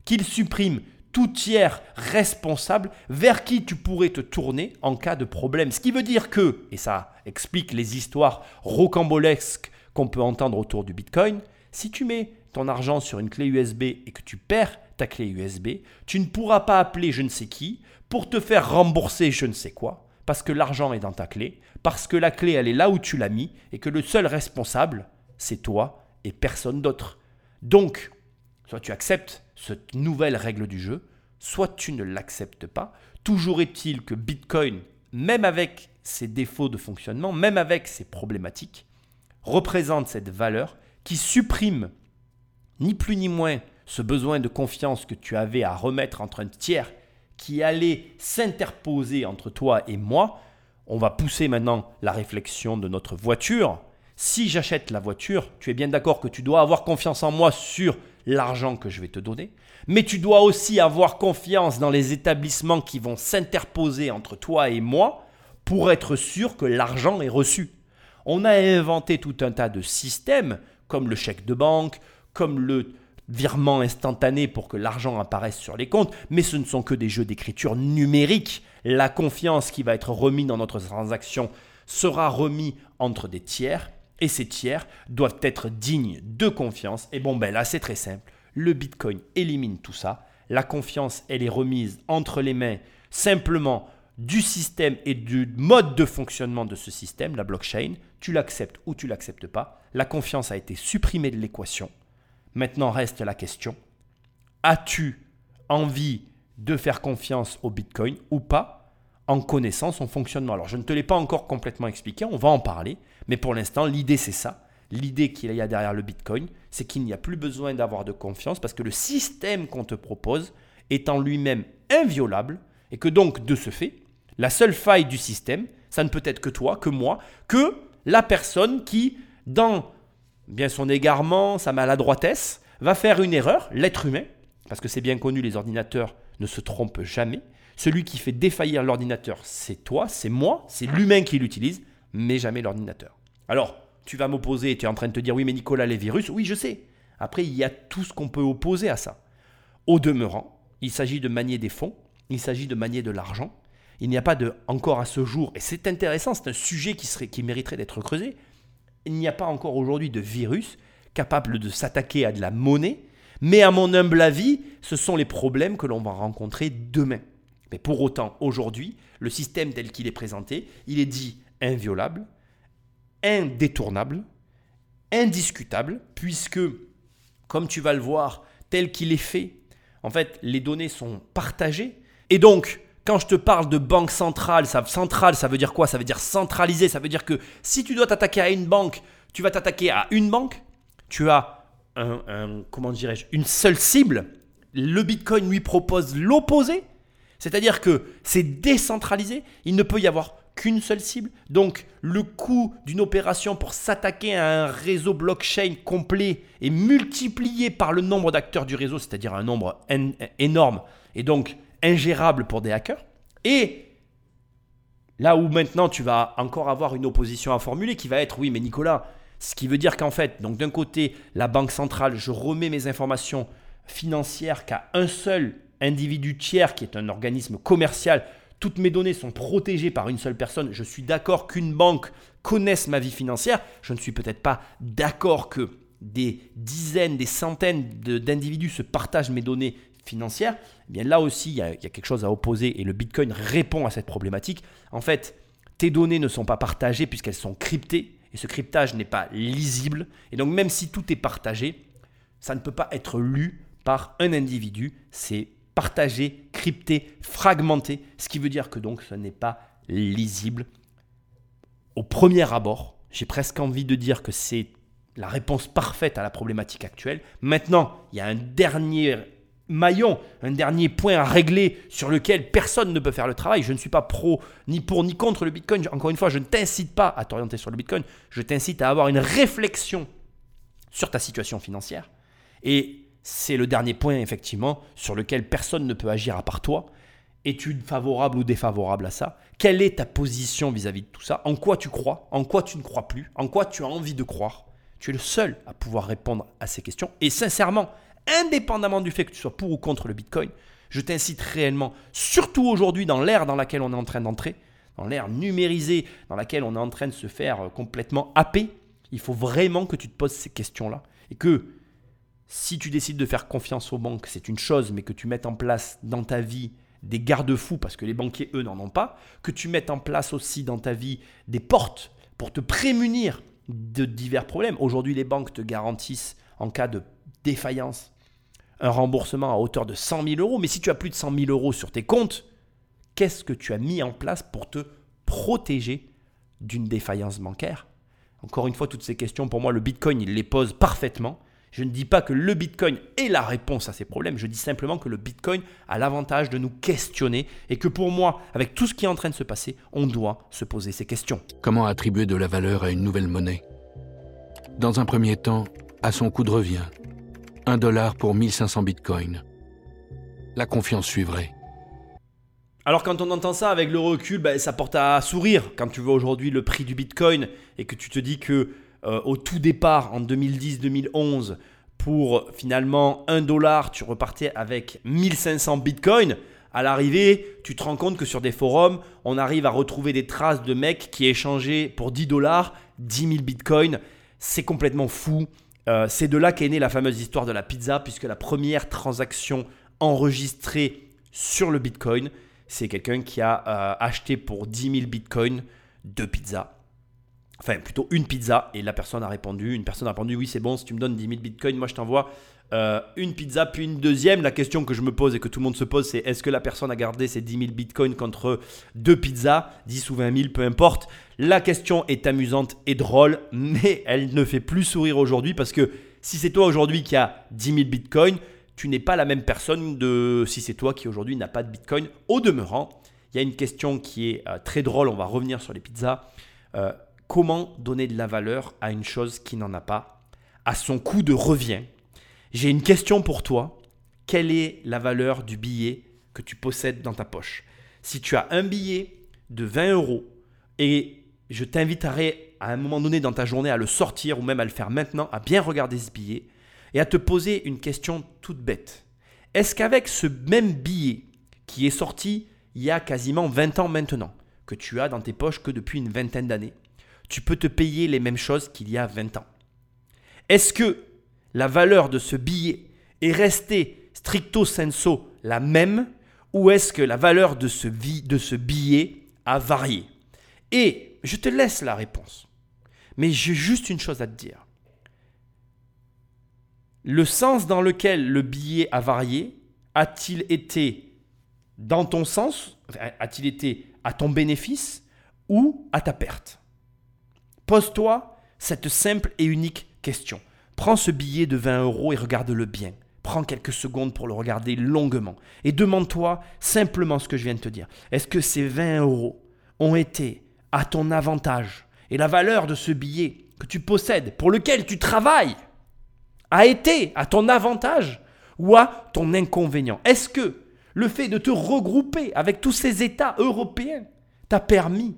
qu'il supprime tout tiers responsable vers qui tu pourrais te tourner en cas de problème. Ce qui veut dire que, et ça explique les histoires rocambolesques qu'on peut entendre autour du Bitcoin, si tu mets ton argent sur une clé USB et que tu perds ta clé USB, tu ne pourras pas appeler je ne sais qui pour te faire rembourser je ne sais quoi, parce que l'argent est dans ta clé, parce que la clé elle est là où tu l'as mis et que le seul responsable, c'est toi et personne d'autre. Donc, soit tu acceptes cette nouvelle règle du jeu, soit tu ne l'acceptes pas. Toujours est-il que Bitcoin, même avec ses défauts de fonctionnement, même avec ses problématiques, représente cette valeur qui supprime ni plus ni moins ce besoin de confiance que tu avais à remettre entre un tiers qui allait s'interposer entre toi et moi. On va pousser maintenant la réflexion de notre voiture. Si j'achète la voiture, tu es bien d'accord que tu dois avoir confiance en moi sur l'argent que je vais te donner, mais tu dois aussi avoir confiance dans les établissements qui vont s'interposer entre toi et moi pour être sûr que l'argent est reçu. On a inventé tout un tas de systèmes, comme le chèque de banque, comme le virement instantané pour que l'argent apparaisse sur les comptes, mais ce ne sont que des jeux d'écriture numérique. La confiance qui va être remise dans notre transaction sera remise entre des tiers et ces tiers doivent être dignes de confiance. Et bon, ben là, c'est très simple. Le Bitcoin élimine tout ça. La confiance, elle est remise entre les mains simplement du système et du mode de fonctionnement de ce système, la blockchain. Tu l'acceptes ou tu l'acceptes pas. La confiance a été supprimée de l'équation. Maintenant reste la question, as-tu envie de faire confiance au Bitcoin ou pas en connaissant son fonctionnement? Alors je ne te l'ai pas encore complètement expliqué, on va en parler. Mais pour l'instant, l'idée, c'est ça. L'idée qu'il y a derrière le Bitcoin, c'est qu'il n'y a plus besoin d'avoir de confiance parce que le système qu'on te propose est en lui-même inviolable et que donc, de ce fait, la seule faille du système, ça ne peut être que toi, que moi, que la personne qui, dans bien son égarement, sa maladroitesse, va faire une erreur, l'être humain, parce que c'est bien connu, les ordinateurs ne se trompent jamais. Celui qui fait défaillir l'ordinateur, c'est toi, c'est moi, c'est l'humain qui l'utilise mais jamais l'ordinateur. Alors, tu vas m'opposer tu es en train de te dire oui, mais Nicolas, les virus, oui, je sais. Après, il y a tout ce qu'on peut opposer à ça. Au demeurant, il s'agit de manier des fonds, il s'agit de manier de l'argent. Il n'y a pas de, encore à ce jour, et c'est intéressant, c'est un sujet qui, serait, qui mériterait d'être creusé, il n'y a pas encore aujourd'hui de virus capable de s'attaquer à de la monnaie, mais à mon humble avis, ce sont les problèmes que l'on va rencontrer demain. Mais pour autant, aujourd'hui, le système tel qu'il est présenté, il est dit inviolable, indétournable, indiscutable, puisque, comme tu vas le voir, tel qu'il est fait, en fait, les données sont partagées. Et donc, quand je te parle de banque centrale, ça, centrale, ça veut dire quoi? Ça veut dire centralisé. Ça veut dire que si tu dois t'attaquer à une banque, tu vas t'attaquer à une banque. Tu as comment dirais-je, une seule cible. Le Bitcoin lui propose l'opposé. C'est-à-dire que c'est décentralisé. Il ne peut y avoir qu'une seule cible. Donc le coût d'une opération pour s'attaquer à un réseau blockchain complet est multiplié par le nombre d'acteurs du réseau, c'est-à-dire un nombre énorme et donc ingérable pour des hackers. Et là où maintenant tu vas encore avoir une opposition à formuler qui va être oui mais Nicolas, ce qui veut dire qu'en fait, donc d'un côté, la banque centrale, je remets mes informations financières qu'à un seul individu tiers qui est un organisme commercial toutes mes données sont protégées par une seule personne. Je suis d'accord qu'une banque connaisse ma vie financière. Je ne suis peut-être pas d'accord que des dizaines, des centaines d'individus se partagent mes données financières. Eh bien là aussi, il y, a, il y, a, quelque chose à opposer et le Bitcoin répond à cette problématique. En fait, tes données ne sont pas partagées puisqu'elles sont cryptées et ce cryptage n'est pas lisible. Et donc même si tout est partagé, ça ne peut pas être lu par un individu. C'est partagé, crypté, fragmenté, ce qui veut dire que donc ce n'est pas lisible. Au premier abord, j'ai presque envie de dire que c'est la réponse parfaite à la problématique actuelle. Maintenant, il y a un dernier maillon, un dernier point à régler sur lequel personne ne peut faire le travail. Je ne suis pas pro ni pour ni contre le Bitcoin. Encore une fois, je ne t'incite pas à t'orienter sur le Bitcoin. Je t'incite à avoir une réflexion sur ta situation financière. Et c'est le dernier point, effectivement, sur lequel personne ne peut agir à part toi. Es-tu favorable ou défavorable à ça? Quelle est ta position vis-à-vis de tout ça? En quoi tu crois? En quoi tu ne crois plus? En quoi tu as envie de croire? Tu es le seul à pouvoir répondre à ces questions. Et sincèrement, indépendamment du fait que tu sois pour ou contre le Bitcoin, je t'incite réellement, surtout aujourd'hui dans l'ère dans laquelle on est en train d'entrer, dans l'ère numérisée dans laquelle on est en train de se faire euh, complètement happer, il faut vraiment que tu te poses ces questions-là. Et que si tu décides de faire confiance aux banques, c'est une chose, mais que tu mettes en place dans ta vie des garde-fous, parce que les banquiers, eux, n'en ont pas, que tu mettes en place aussi dans ta vie des portes pour te prémunir de divers problèmes. Aujourd'hui, les banques te garantissent, en cas de défaillance, un remboursement à hauteur de 100 000 euros. Mais si tu as plus de 100 000 euros sur tes comptes, qu'est-ce que tu as mis en place pour te protéger d'une défaillance bancaire? Encore une fois, toutes ces questions, pour moi, le Bitcoin, il les pose parfaitement. Je ne dis pas que le Bitcoin est la réponse à ces problèmes, je dis simplement que le Bitcoin a l'avantage de nous questionner et que pour moi, avec tout ce qui est en train de se passer, on doit se poser ces questions. Comment attribuer de la valeur à une nouvelle monnaie? Dans un premier temps, à son coût de revient, un dollar pour 1500 bitcoins. La confiance suivrait. Alors quand on entend ça avec le recul, ben, ça porte à sourire quand tu vois aujourd'hui le prix du bitcoin et que tu te dis que euh, au tout départ en 2010-2011 pour finalement 1 dollar, tu repartais avec 1500 bitcoins. À l'arrivée, tu te rends compte que sur des forums, on arrive à retrouver des traces de mecs qui échangeaient pour 10 dollars 10 000 bitcoins. C'est complètement fou. Euh, c'est de là qu'est née la fameuse histoire de la pizza, puisque la première transaction enregistrée sur le Bitcoin, c'est quelqu'un qui a euh, acheté pour 10 000 Bitcoins deux pizzas. Enfin, plutôt une pizza. Et la personne a répondu, une personne a répondu, oui, c'est bon, si tu me donnes 10 000 Bitcoins, moi je t'envoie euh, une pizza, puis une deuxième. La question que je me pose et que tout le monde se pose, c'est est-ce que la personne a gardé ses 10 000 bitcoins contre deux pizzas, 10 ou 20 000, peu importe. La question est amusante et drôle, mais elle ne fait plus sourire aujourd'hui parce que si c'est toi aujourd'hui qui a 10 000 bitcoins, tu n'es pas la même personne de si c'est toi qui aujourd'hui n'a pas de bitcoin. Au demeurant, il y a une question qui est euh, très drôle, on va revenir sur les pizzas. Euh, comment donner de la valeur à une chose qui n'en a pas, à son coût de revient j'ai une question pour toi. Quelle est la valeur du billet que tu possèdes dans ta poche? Si tu as un billet de 20 euros et je t'inviterai à un moment donné dans ta journée à le sortir ou même à le faire maintenant, à bien regarder ce billet et à te poser une question toute bête. Est-ce qu'avec ce même billet qui est sorti il y a quasiment 20 ans maintenant, que tu as dans tes poches que depuis une vingtaine d'années, tu peux te payer les mêmes choses qu'il y a 20 ans Est-ce que la valeur de ce billet est restée stricto sensu la même ou est-ce que la valeur de ce, de ce billet a varié? Et je te laisse la réponse. Mais j'ai juste une chose à te dire. Le sens dans lequel le billet a varié a-t-il été dans ton sens A-t-il été à ton bénéfice ou à ta perte? Pose-toi cette simple et unique question. Prends ce billet de 20 euros et regarde-le bien. Prends quelques secondes pour le regarder longuement. Et demande-toi simplement ce que je viens de te dire. Est-ce que ces 20 euros ont été à ton avantage? Et la valeur de ce billet que tu possèdes, pour lequel tu travailles, a été à ton avantage ou à ton inconvénient? Est-ce que le fait de te regrouper avec tous ces États européens t'a permis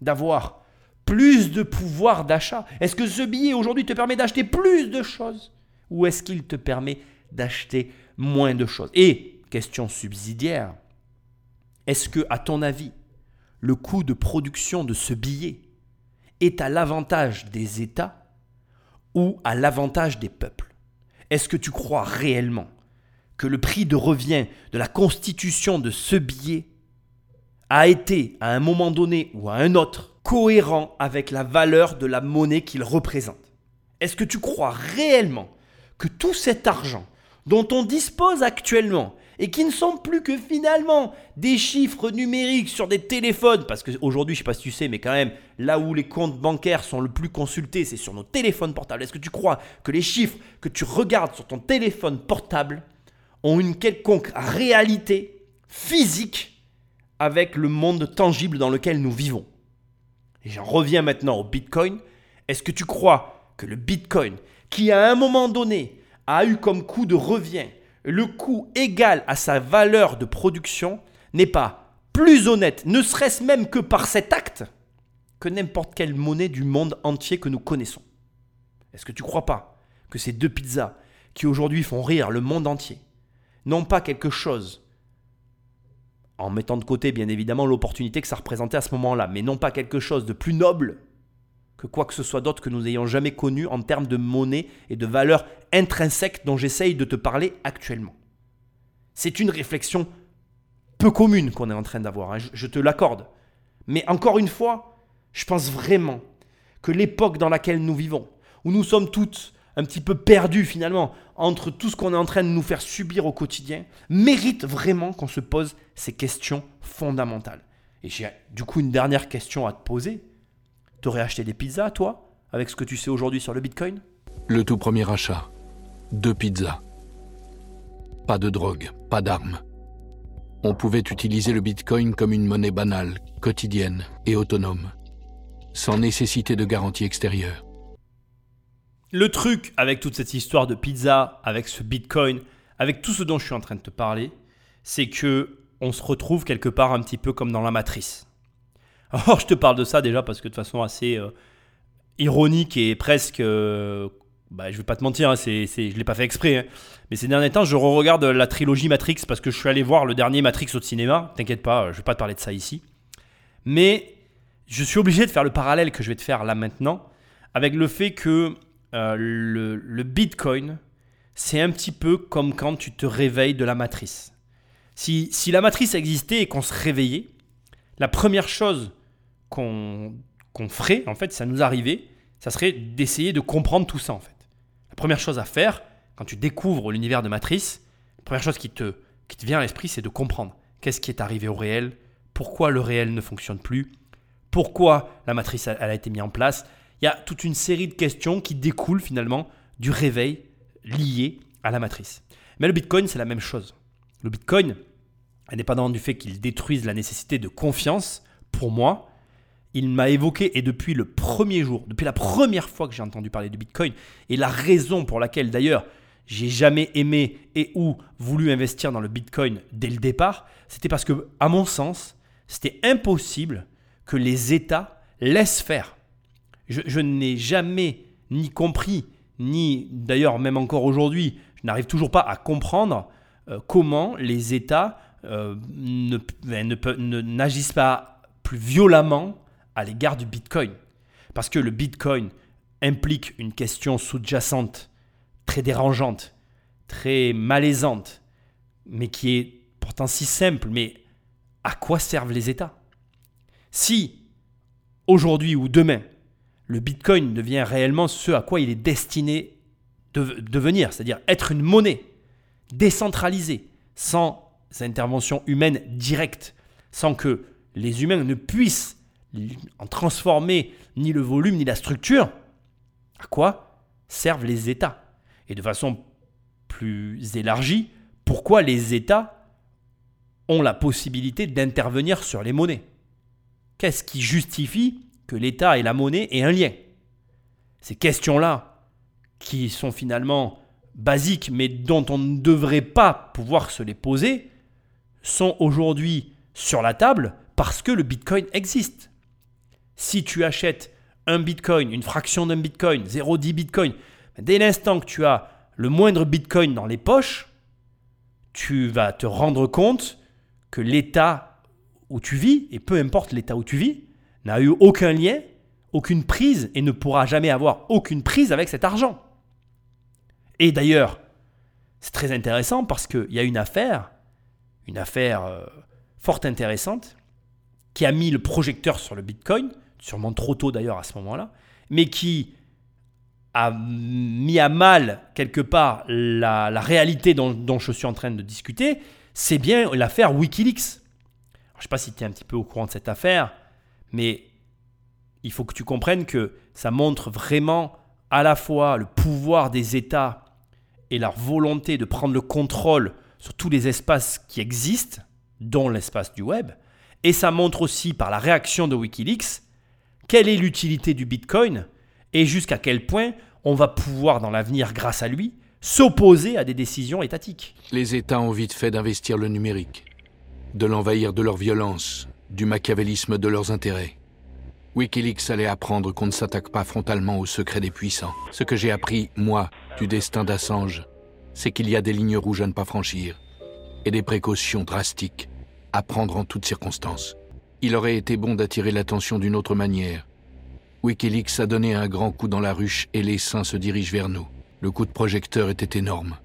d'avoir plus de pouvoir d'achat. Est-ce que ce billet aujourd'hui te permet d'acheter plus de choses Ou est-ce qu'il te permet d'acheter moins de choses? Et, question subsidiaire, est-ce que, à ton avis, le coût de production de ce billet est à l'avantage des États ou à l'avantage des peuples? Est-ce que tu crois réellement que le prix de revient de la constitution de ce billet a été, à un moment donné ou à un autre, cohérent avec la valeur de la monnaie qu'il représente Est-ce que tu crois réellement que tout cet argent dont on dispose actuellement et qui ne sont plus que finalement des chiffres numériques sur des téléphones, parce qu'aujourd'hui, je ne sais pas si tu sais, mais quand même, là où les comptes bancaires sont le plus consultés, c'est sur nos téléphones portables. Est-ce que tu crois que les chiffres que tu regardes sur ton téléphone portable ont une quelconque réalité physique avec le monde tangible dans lequel nous vivons? Et j'en reviens maintenant au Bitcoin. Est-ce que tu crois que le Bitcoin, qui à un moment donné a eu comme coût de revient le coût égal à sa valeur de production, n'est pas plus honnête, ne serait-ce même que par cet acte, que n'importe quelle monnaie du monde entier que nous connaissons? Est-ce que tu crois pas que ces deux pizzas qui aujourd'hui font rire le monde entier n'ont pas quelque chose en mettant de côté bien évidemment l'opportunité que ça représentait à ce moment-là, mais non pas quelque chose de plus noble que quoi que ce soit d'autre que nous ayons jamais connu en termes de monnaie et de valeur intrinsèque dont j'essaye de te parler actuellement. C'est une réflexion peu commune qu'on est en train d'avoir, hein, je te l'accorde. Mais encore une fois, je pense vraiment que l'époque dans laquelle nous vivons, où nous sommes toutes un petit peu perdus finalement entre tout ce qu'on est en train de nous faire subir au quotidien, mérite vraiment qu'on se pose ces questions fondamentales. Et j'ai du coup une dernière question à te poser. T'aurais acheté des pizzas, toi, avec ce que tu sais aujourd'hui sur le Bitcoin? Le tout premier achat. Deux pizzas. Pas de drogue, pas d'armes. On pouvait utiliser le Bitcoin comme une monnaie banale, quotidienne et autonome, sans nécessité de garantie extérieure. Le truc avec toute cette histoire de pizza, avec ce Bitcoin, avec tout ce dont je suis en train de te parler, c'est que on se retrouve quelque part un petit peu comme dans la matrice. Alors je te parle de ça déjà parce que de façon assez euh, ironique et presque, euh, bah, je vais pas te mentir, hein, c'est, c'est, je l'ai pas fait exprès, hein. mais ces derniers temps je re-regarde la trilogie Matrix parce que je suis allé voir le dernier Matrix au cinéma. T'inquiète pas, je vais pas te parler de ça ici, mais je suis obligé de faire le parallèle que je vais te faire là maintenant avec le fait que euh, le, Bitcoin, c'est un petit peu comme quand tu te réveilles de la matrice. Si, la matrice existait et qu'on se réveillait, la première chose qu'on ferait, en fait, ça nous arrivait, ça serait d'essayer de comprendre tout ça, en fait. La première chose à faire, quand tu découvres l'univers de matrice, la première chose qui te, qui te vient à l'esprit, c'est de comprendre qu'est-ce qui est arrivé au réel, pourquoi le réel ne fonctionne plus, pourquoi la matrice elle a été mise en place, il y a toute une série de questions qui découlent finalement du réveil lié à la matrice. Mais le Bitcoin, c'est la même chose. Le Bitcoin, indépendamment du fait qu'il détruise la nécessité de confiance, pour moi, il m'a évoqué, et depuis le premier jour, depuis la première fois que j'ai entendu parler du Bitcoin, et la raison pour laquelle d'ailleurs j'ai jamais aimé et ou voulu investir dans le Bitcoin dès le départ, c'était parce que, à mon sens, c'était impossible que les États laissent faire je, n'ai jamais ni compris, ni d'ailleurs même encore aujourd'hui, je n'arrive toujours pas à comprendre euh, comment les États euh, ben, ne, n'agissent pas plus violemment à l'égard du Bitcoin. Parce que le Bitcoin implique une question sous-jacente, très dérangeante, très malaisante, mais qui est pourtant si simple. Mais à quoi servent les États? Si, aujourd'hui ou demain, le Bitcoin devient réellement ce à quoi il est destiné de devenir, c'est-à-dire être une monnaie décentralisée, sans intervention humaine directe, sans que les humains ne puissent en transformer ni le volume ni la structure, à quoi servent les États? Et de façon plus élargie, pourquoi les États ont la possibilité d'intervenir sur les monnaies? Qu'est-ce qui justifie que l'État et la monnaie aient un lien. Ces questions-là, qui sont finalement basiques, mais dont on ne devrait pas pouvoir se les poser, sont aujourd'hui sur la table parce que le Bitcoin existe. Si tu achètes un Bitcoin, une fraction d'un Bitcoin, 0,10 Bitcoin, dès l'instant que tu as le moindre Bitcoin dans les poches, tu vas te rendre compte que l'État où tu vis, et peu importe l'État où tu vis, n'a eu aucun lien, aucune prise et ne pourra jamais avoir aucune prise avec cet argent. Et d'ailleurs, c'est très intéressant parce qu'il y a une affaire, une affaire euh, fort intéressante, qui a mis le projecteur sur le Bitcoin, sûrement trop tôt d'ailleurs à ce moment-là, mais qui a mis à mal quelque part la, réalité dont, dont, je suis en train de discuter, c'est bien l'affaire Wikileaks. je ne sais pas si tu es un petit peu au courant de cette affaire. Mais il faut que tu comprennes que ça montre vraiment à la fois le pouvoir des États et leur volonté de prendre le contrôle sur tous les espaces qui existent, dont l'espace du web, et ça montre aussi par la réaction de Wikileaks quelle est l'utilité du Bitcoin et jusqu'à quel point on va pouvoir dans l'avenir, grâce à lui, s'opposer à des décisions étatiques. Les États ont vite fait d'investir le numérique, de l'envahir de leur violence, du machiavélisme de leurs intérêts. Wikileaks allait apprendre qu'on ne s'attaque pas frontalement aux secrets des puissants. Ce que j'ai appris, moi, du destin d'Assange, c'est qu'il y a des lignes rouges à ne pas franchir et des précautions drastiques à prendre en toutes circonstances. Il aurait été bon d'attirer l'attention d'une autre manière. Wikileaks a donné un grand coup dans la ruche et les saints se dirigent vers nous. Le coup de projecteur était énorme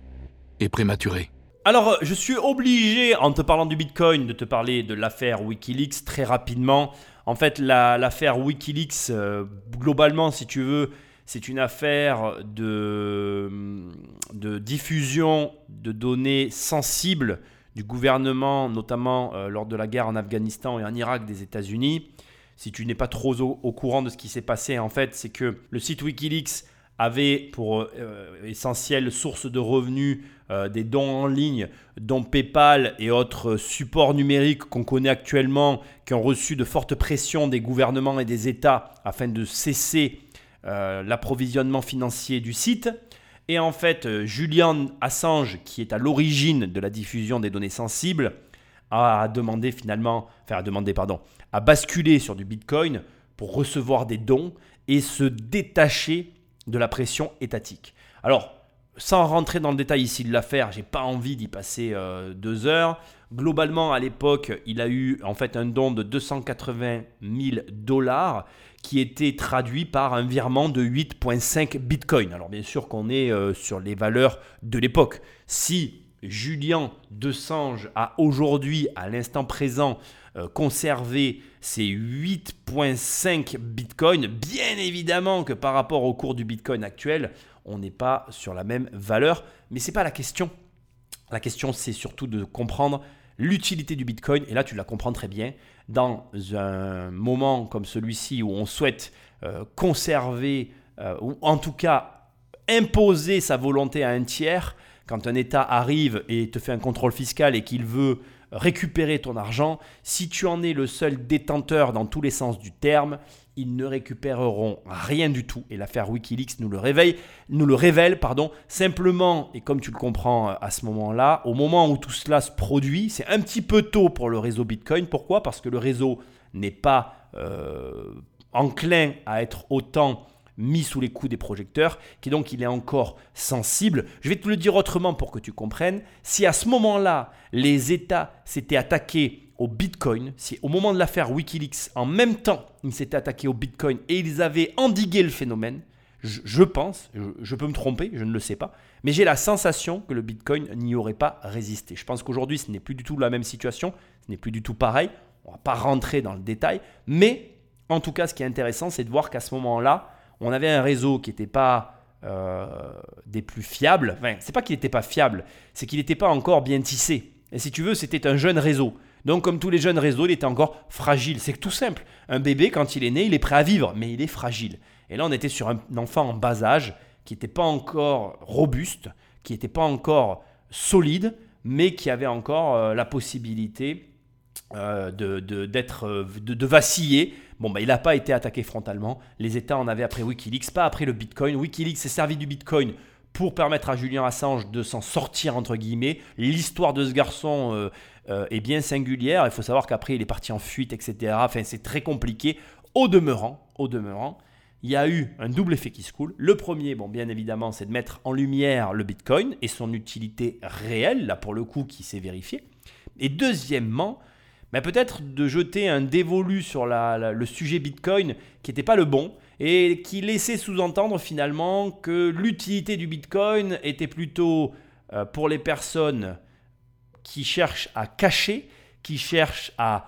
et prématuré. Alors, je suis obligé, en te parlant du Bitcoin, de te parler de l'affaire Wikileaks très rapidement. En fait, l'affaire Wikileaks, euh, globalement, si tu veux, c'est une affaire de, de, diffusion de données sensibles du gouvernement, notamment euh, lors de la guerre en Afghanistan et en Irak des États-Unis. Si tu n'es pas trop au, courant de ce qui s'est passé, en fait, c'est que le site Wikileaks avait pour euh, essentielle source de revenus des dons en ligne, dont PayPal et autres supports numériques qu'on connaît actuellement, qui ont reçu de fortes pressions des gouvernements et des États afin de cesser euh, l'approvisionnement financier du site. Et en fait, euh, Julian Assange, qui est à l'origine de la diffusion des données sensibles, a demandé finalement, enfin a demandé, pardon, a basculé sur du Bitcoin pour recevoir des dons et se détacher de la pression étatique. Alors, sans rentrer dans le détail ici de l'affaire, j'ai pas envie d'y passer euh, deux heures. Globalement, à l'époque, il a eu en fait un don de 280 000 dollars qui était traduit par un virement de 8,5 bitcoin. Alors bien sûr qu'on est euh, sur les valeurs de l'époque. Si Julien Desange a aujourd'hui, à l'instant présent, euh, conservé ces 8,5 bitcoins, bien évidemment que par rapport au cours du bitcoin actuel, on n'est pas sur la même valeur. Mais ce n'est pas la question. La question, c'est surtout de comprendre l'utilité du Bitcoin, et là tu la comprends très bien, dans un moment comme celui-ci où on souhaite euh, conserver, euh, ou en tout cas imposer sa volonté à un tiers, quand un État arrive et te fait un contrôle fiscal et qu'il veut récupérer ton argent, si tu en es le seul détenteur dans tous les sens du terme, ils ne récupéreront rien du tout. Et l'affaire Wikileaks nous le réveille, nous le révèle, pardon. Simplement, et comme tu le comprends euh, à ce moment-là, au moment où tout cela se produit, c'est un petit peu tôt pour le réseau Bitcoin. Pourquoi? Parce que le réseau n'est pas euh, enclin à être autant mis sous les coups des projecteurs, qui donc il est encore sensible. Je vais te le dire autrement pour que tu comprennes. Si à ce moment-là, les États s'étaient attaqués au Bitcoin, si au moment de l'affaire Wikileaks, en même temps, ils s'étaient attaqués au Bitcoin et ils avaient endigué le phénomène, je, pense, je, peux me tromper, je ne le sais pas, mais j'ai la sensation que le Bitcoin n'y aurait pas résisté. Je pense qu'aujourd'hui, ce n'est plus du tout la même situation, ce n'est plus du tout pareil, on ne va pas rentrer dans le détail, mais en tout cas, ce qui est intéressant, c'est de voir qu'à ce moment-là, on avait un réseau qui n'était pas euh, des plus fiables. Enfin, c'est pas qu'il n'était pas fiable, c'est qu'il n'était pas encore bien tissé. Et si tu veux, c'était un jeune réseau. Donc, comme tous les jeunes réseaux, il était encore fragile. C'est tout simple. Un bébé, quand il est né, il est prêt à vivre, mais il est fragile. Et là, on était sur un enfant en bas âge qui n'était pas encore robuste, qui n'était pas encore solide, mais qui avait encore euh, la possibilité euh, de, vaciller. Bon, bah, il n'a pas été attaqué frontalement. Les États en avaient après Wikileaks, pas après le Bitcoin. Wikileaks s'est servi du Bitcoin pour permettre à Julien Assange de s'en sortir, entre guillemets. L'histoire de ce garçon euh, est bien singulière. Il faut savoir qu'après, il est parti en fuite, etc. Enfin, c'est très compliqué. Au demeurant, au demeurant, il y a eu un double effet qui se coule. Le premier, bon, bien évidemment, c'est de mettre en lumière le Bitcoin et son utilité réelle, là pour le coup, qui s'est vérifiée. Et deuxièmement, mais peut-être de jeter un dévolu sur le sujet Bitcoin qui n'était pas le bon et qui laissait sous-entendre finalement que l'utilité du Bitcoin était plutôt euh, pour les personnes qui cherchent à cacher, qui cherchent à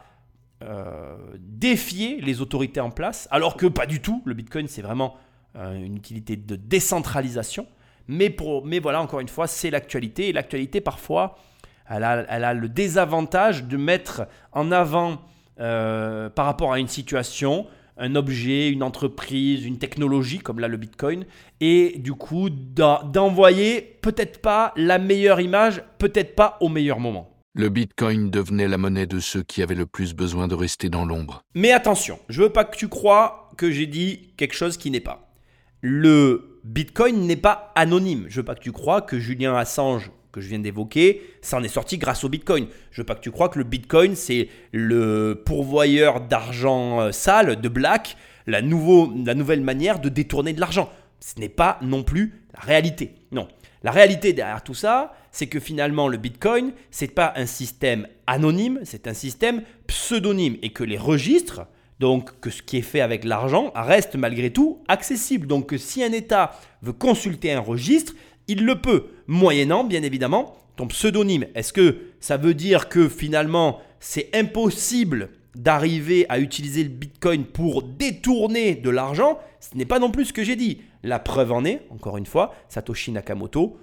euh, défier les autorités en place, alors que pas du tout. Le Bitcoin, c'est vraiment euh, une utilité de décentralisation. Mais, pour, mais voilà, encore une fois, c'est l'actualité. Et l'actualité, parfois, elle a, elle a, le désavantage de mettre en avant, euh, par rapport à une situation, un objet, une entreprise, une technologie, comme là le Bitcoin, et du coup d'envoyer peut-être pas la meilleure image, peut-être pas au meilleur moment. Le Bitcoin devenait la monnaie de ceux qui avaient le plus besoin de rester dans l'ombre. Mais attention, je veux pas que tu crois que j'ai dit quelque chose qui n'est pas. Le Bitcoin n'est pas anonyme. Je veux pas que tu crois que Julien Assange que je viens d'évoquer, ça en est sorti grâce au Bitcoin. Je veux pas que tu crois que le Bitcoin, c'est le pourvoyeur d'argent euh, sale, de black, la, nouveau, la nouvelle manière de détourner de l'argent. Ce n'est pas non plus la réalité. Non. La réalité derrière tout ça, c'est que finalement le Bitcoin, c'est pas un système anonyme, c'est un système pseudonyme et que les registres, donc que ce qui est fait avec l'argent, reste malgré tout accessible. Donc si un État veut consulter un registre, il le peut, moyennant bien évidemment ton pseudonyme. Est-ce que ça veut dire que finalement c'est impossible d'arriver à utiliser le Bitcoin pour détourner de l'argent? Ce n'est pas non plus ce que j'ai dit. La preuve en est, encore une fois, Satoshi Nakamoto,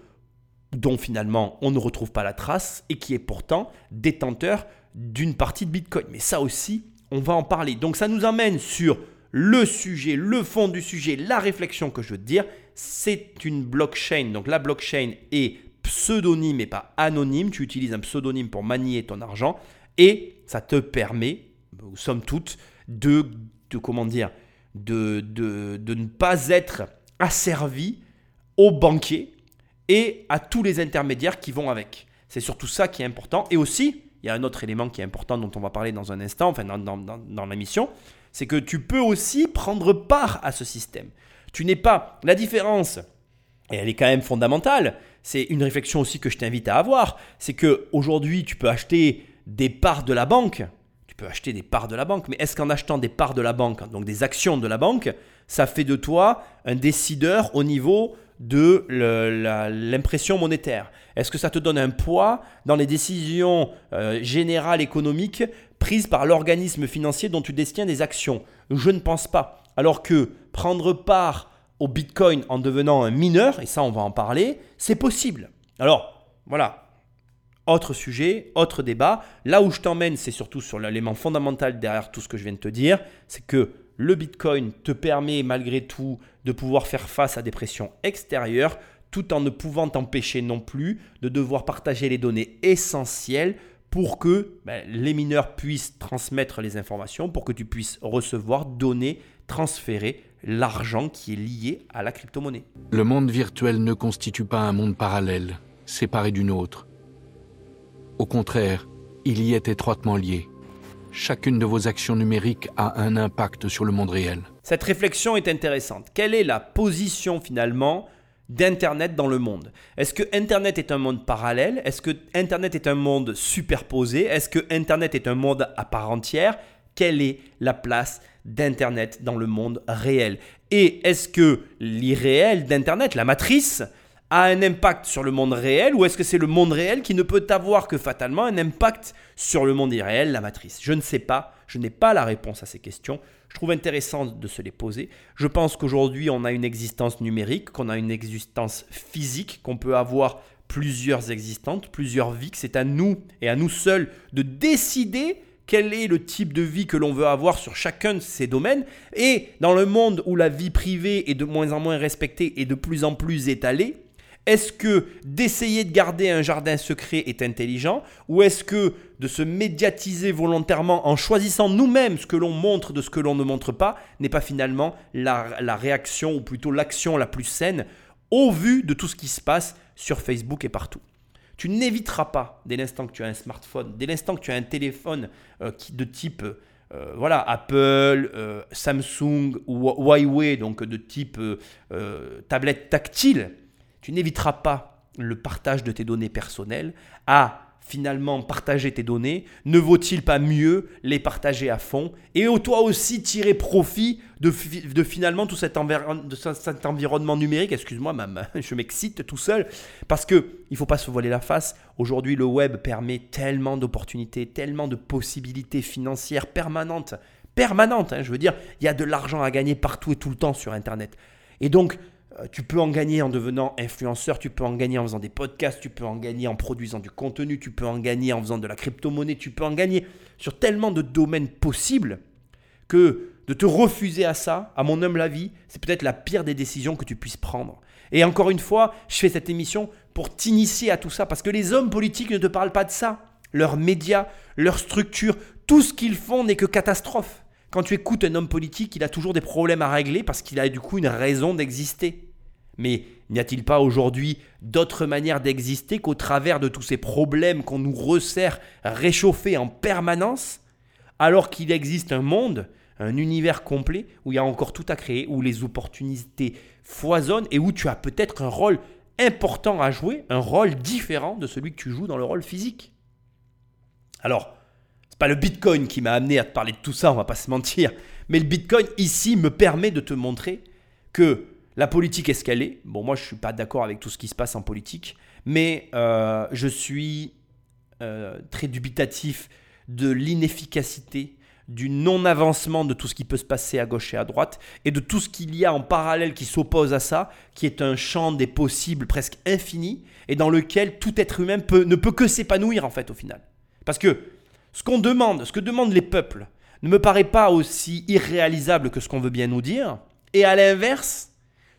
dont finalement on ne retrouve pas la trace et qui est pourtant détenteur d'une partie de Bitcoin. Mais ça aussi, on va en parler. Donc ça nous emmène sur le sujet, le fond du sujet, la réflexion que je veux te dire, c'est une blockchain. Donc la blockchain est pseudonyme et pas anonyme. Tu utilises un pseudonyme pour manier ton argent et ça te permet, somme toute, de, de comment dire, de, de, de ne pas être asservi aux banquiers et à tous les intermédiaires qui vont avec. C'est surtout ça qui est important. Et aussi, il y a un autre élément qui est important dont on va parler dans un instant, enfin dans, dans, dans la mission, c'est que tu peux aussi prendre part à ce système. Tu n'es pas... La différence, et elle est quand même fondamentale, c'est une réflexion aussi que je t'invite à avoir, c'est que aujourd'hui tu peux acheter des parts de la banque, tu peux acheter des parts de la banque, mais est-ce qu'en achetant des parts de la banque, donc des actions de la banque, ça fait de toi un décideur au niveau de l'impression monétaire? Est-ce que ça te donne un poids dans les décisions euh, générales économiques prises par l'organisme financier dont tu détiens des actions Je ne pense pas. Alors que prendre part au Bitcoin en devenant un mineur, et ça on va en parler, c'est possible. Alors voilà, autre sujet, autre débat. Là où je t'emmène, c'est surtout sur l'élément fondamental derrière tout ce que je viens de te dire, c'est que le Bitcoin te permet malgré tout de pouvoir faire face à des pressions extérieures tout en ne pouvant t'empêcher non plus de devoir partager les données essentielles pour que ben, les mineurs puissent transmettre les informations, pour que tu puisses recevoir, donner, transférer l'argent qui est lié à la crypto-monnaie. Le monde virtuel ne constitue pas un monde parallèle, séparé d'une autre. Au contraire, il y est étroitement lié chacune de vos actions numériques a un impact sur le monde réel. Cette réflexion est intéressante. Quelle est la position finalement d'Internet dans le monde. Est-ce que Internet est un monde parallèle? Est-ce que Internet est un monde superposé? Est-ce que Internet est un monde à part entière? Quelle est la place d'Internet dans le monde réel? Et est-ce que l'irréel d'Internet, la matrice, a un impact sur le monde réel ou est-ce que c'est le monde réel qui ne peut avoir que fatalement un impact sur le monde irréel, la matrice? Je ne sais pas, je n'ai pas la réponse à ces questions. Je trouve intéressant de se les poser. Je pense qu'aujourd'hui on a une existence numérique, qu'on a une existence physique, qu'on peut avoir plusieurs existantes, plusieurs vies, que c'est à nous et à nous seuls de décider quel est le type de vie que l'on veut avoir sur chacun de ces domaines. Et dans le monde où la vie privée est de moins en moins respectée et de plus en plus étalée, est-ce que d'essayer de garder un jardin secret est intelligent ou est-ce que de se médiatiser volontairement en choisissant nous-mêmes ce que l'on montre de ce que l'on ne montre pas n'est pas finalement la, réaction ou plutôt l'action la plus saine au vu de tout ce qui se passe sur Facebook et partout? Tu n'éviteras pas, dès l'instant que tu as un smartphone, dès l'instant que tu as un téléphone euh, de type euh, voilà, Apple, euh, Samsung ou Huawei, donc de type tablette tactile, tu n'éviteras pas le partage de tes données personnelles à finalement partager tes données Ne vaut-il pas mieux les partager à fond et toi aussi tirer profit de, finalement tout cet, environnement numérique? Excuse-moi, je m'excite tout seul parce que il faut pas se voiler la face. Aujourd'hui, le web permet tellement d'opportunités, tellement de possibilités financières permanentes, permanentes. Hein, je veux dire, il y a de l'argent à gagner partout et tout le temps sur Internet. Et donc, tu peux en gagner en devenant influenceur, tu peux en gagner en faisant des podcasts, tu peux en gagner en produisant du contenu, tu peux en gagner en faisant de la crypto-monnaie, tu peux en gagner sur tellement de domaines possibles que de te refuser à ça, à mon humble avis, c'est peut-être la pire des décisions que tu puisses prendre. Et encore une fois, je fais cette émission pour t'initier à tout ça, parce que les hommes politiques ne te parlent pas de ça. Leurs médias, leur structure, tout ce qu'ils font n'est que catastrophe. Quand tu écoutes un homme politique, il a toujours des problèmes à régler parce qu'il a du coup une raison d'exister. Mais n'y a-t-il pas aujourd'hui d'autres manières d'exister qu'au travers de tous ces problèmes qu'on nous resserre réchauffés en permanence, alors qu'il existe un monde, un univers complet où il y a encore tout à créer, où les opportunités foisonnent et où tu as peut-être un rôle important à jouer, un rôle différent de celui que tu joues dans le rôle physique? Alors, c'est pas le Bitcoin qui m'a amené à te parler de tout ça, on va pas se mentir, mais le Bitcoin ici me permet de te montrer que la politique est ce qu'elle est. Bon, moi, je ne suis pas d'accord avec tout ce qui se passe en politique, mais euh, je suis euh, très dubitatif de l'inefficacité, du non-avancement de tout ce qui peut se passer à gauche et à droite, et de tout ce qu'il y a en parallèle qui s'oppose à ça, qui est un champ des possibles presque infini, et dans lequel tout être humain ne peut que s'épanouir, en fait, au final. Parce que ce qu'on demande, ce que demandent les peuples, ne me paraît pas aussi irréalisable que ce qu'on veut bien nous dire, et à l'inverse,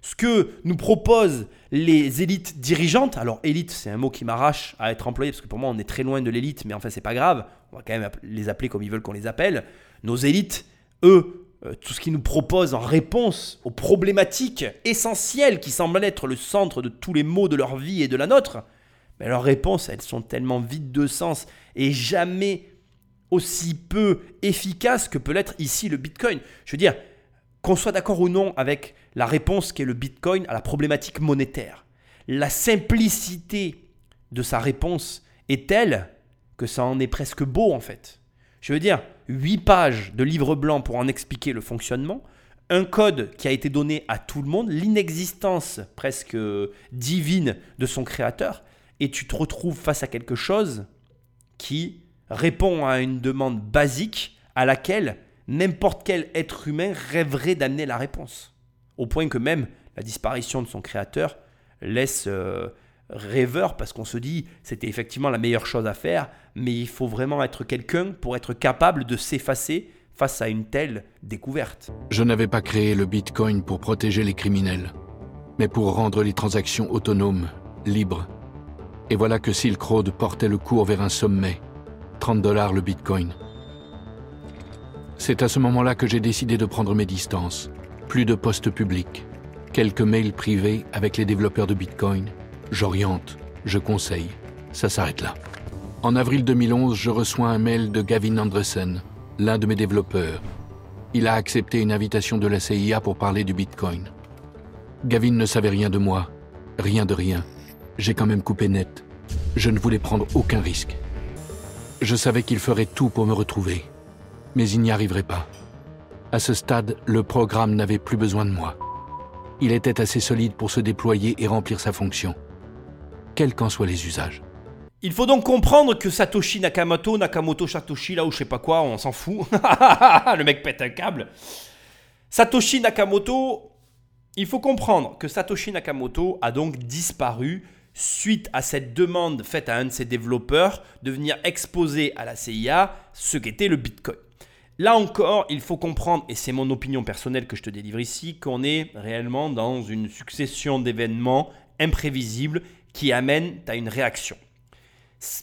ce que nous proposent les élites dirigeantes, alors élite c'est un mot qui m'arrache à être employé parce que pour moi on est très loin de l'élite, mais enfin c'est pas grave, on va quand même les appeler comme ils veulent qu'on les appelle. Nos élites, eux, euh, tout ce qu'ils nous proposent en réponse aux problématiques essentielles qui semblent être le centre de tous les maux de leur vie et de la nôtre, mais leurs réponses elles sont tellement vides de sens et jamais aussi peu efficaces que peut l'être ici le Bitcoin. Je veux dire, qu'on soit d'accord ou non avec la réponse qu'est le Bitcoin à la problématique monétaire, la simplicité de sa réponse est telle que ça en est presque beau en fait. Je veux dire, 8 pages de livre blanc pour en expliquer le fonctionnement, un code qui a été donné à tout le monde, l'inexistence presque divine de son créateur, et tu te retrouves face à quelque chose qui répond à une demande basique à laquelle n'importe quel être humain rêverait d'amener la réponse. Au point que même la disparition de son créateur laisse euh, rêveur parce qu'on se dit c'était effectivement la meilleure chose à faire, mais il faut vraiment être quelqu'un pour être capable de s'effacer face à une telle découverte. Je n'avais pas créé le Bitcoin pour protéger les criminels, mais pour rendre les transactions autonomes, libres. Et voilà que Silk Road portait le cours vers un sommet. 30 dollars le Bitcoin. C'est à ce moment-là que j'ai décidé de prendre mes distances. Plus de postes publics, quelques mails privés avec les développeurs de Bitcoin. J'oriente, je conseille. Ça s'arrête là. En avril 2011, je reçois un mail de Gavin Andresen, l'un de mes développeurs. Il a accepté une invitation de la CIA pour parler du Bitcoin. Gavin ne savait rien de moi, rien de rien. J'ai quand même coupé net. Je ne voulais prendre aucun risque. Je savais qu'il ferait tout pour me retrouver mais il n'y arriverait pas. À ce stade, le programme n'avait plus besoin de moi. Il était assez solide pour se déployer et remplir sa fonction, quels qu'en soient les usages. Il faut donc comprendre que Satoshi Nakamoto, Nakamoto Satoshi, là où je sais pas quoi, on s'en fout. le mec pète un câble. Satoshi Nakamoto, il faut comprendre que Satoshi Nakamoto a donc disparu suite à cette demande faite à un de ses développeurs de venir exposer à la CIA ce qu'était le Bitcoin. Là encore, il faut comprendre, et c'est mon opinion personnelle que je te délivre ici, qu'on est réellement dans une succession d'événements imprévisibles qui amènent à une réaction.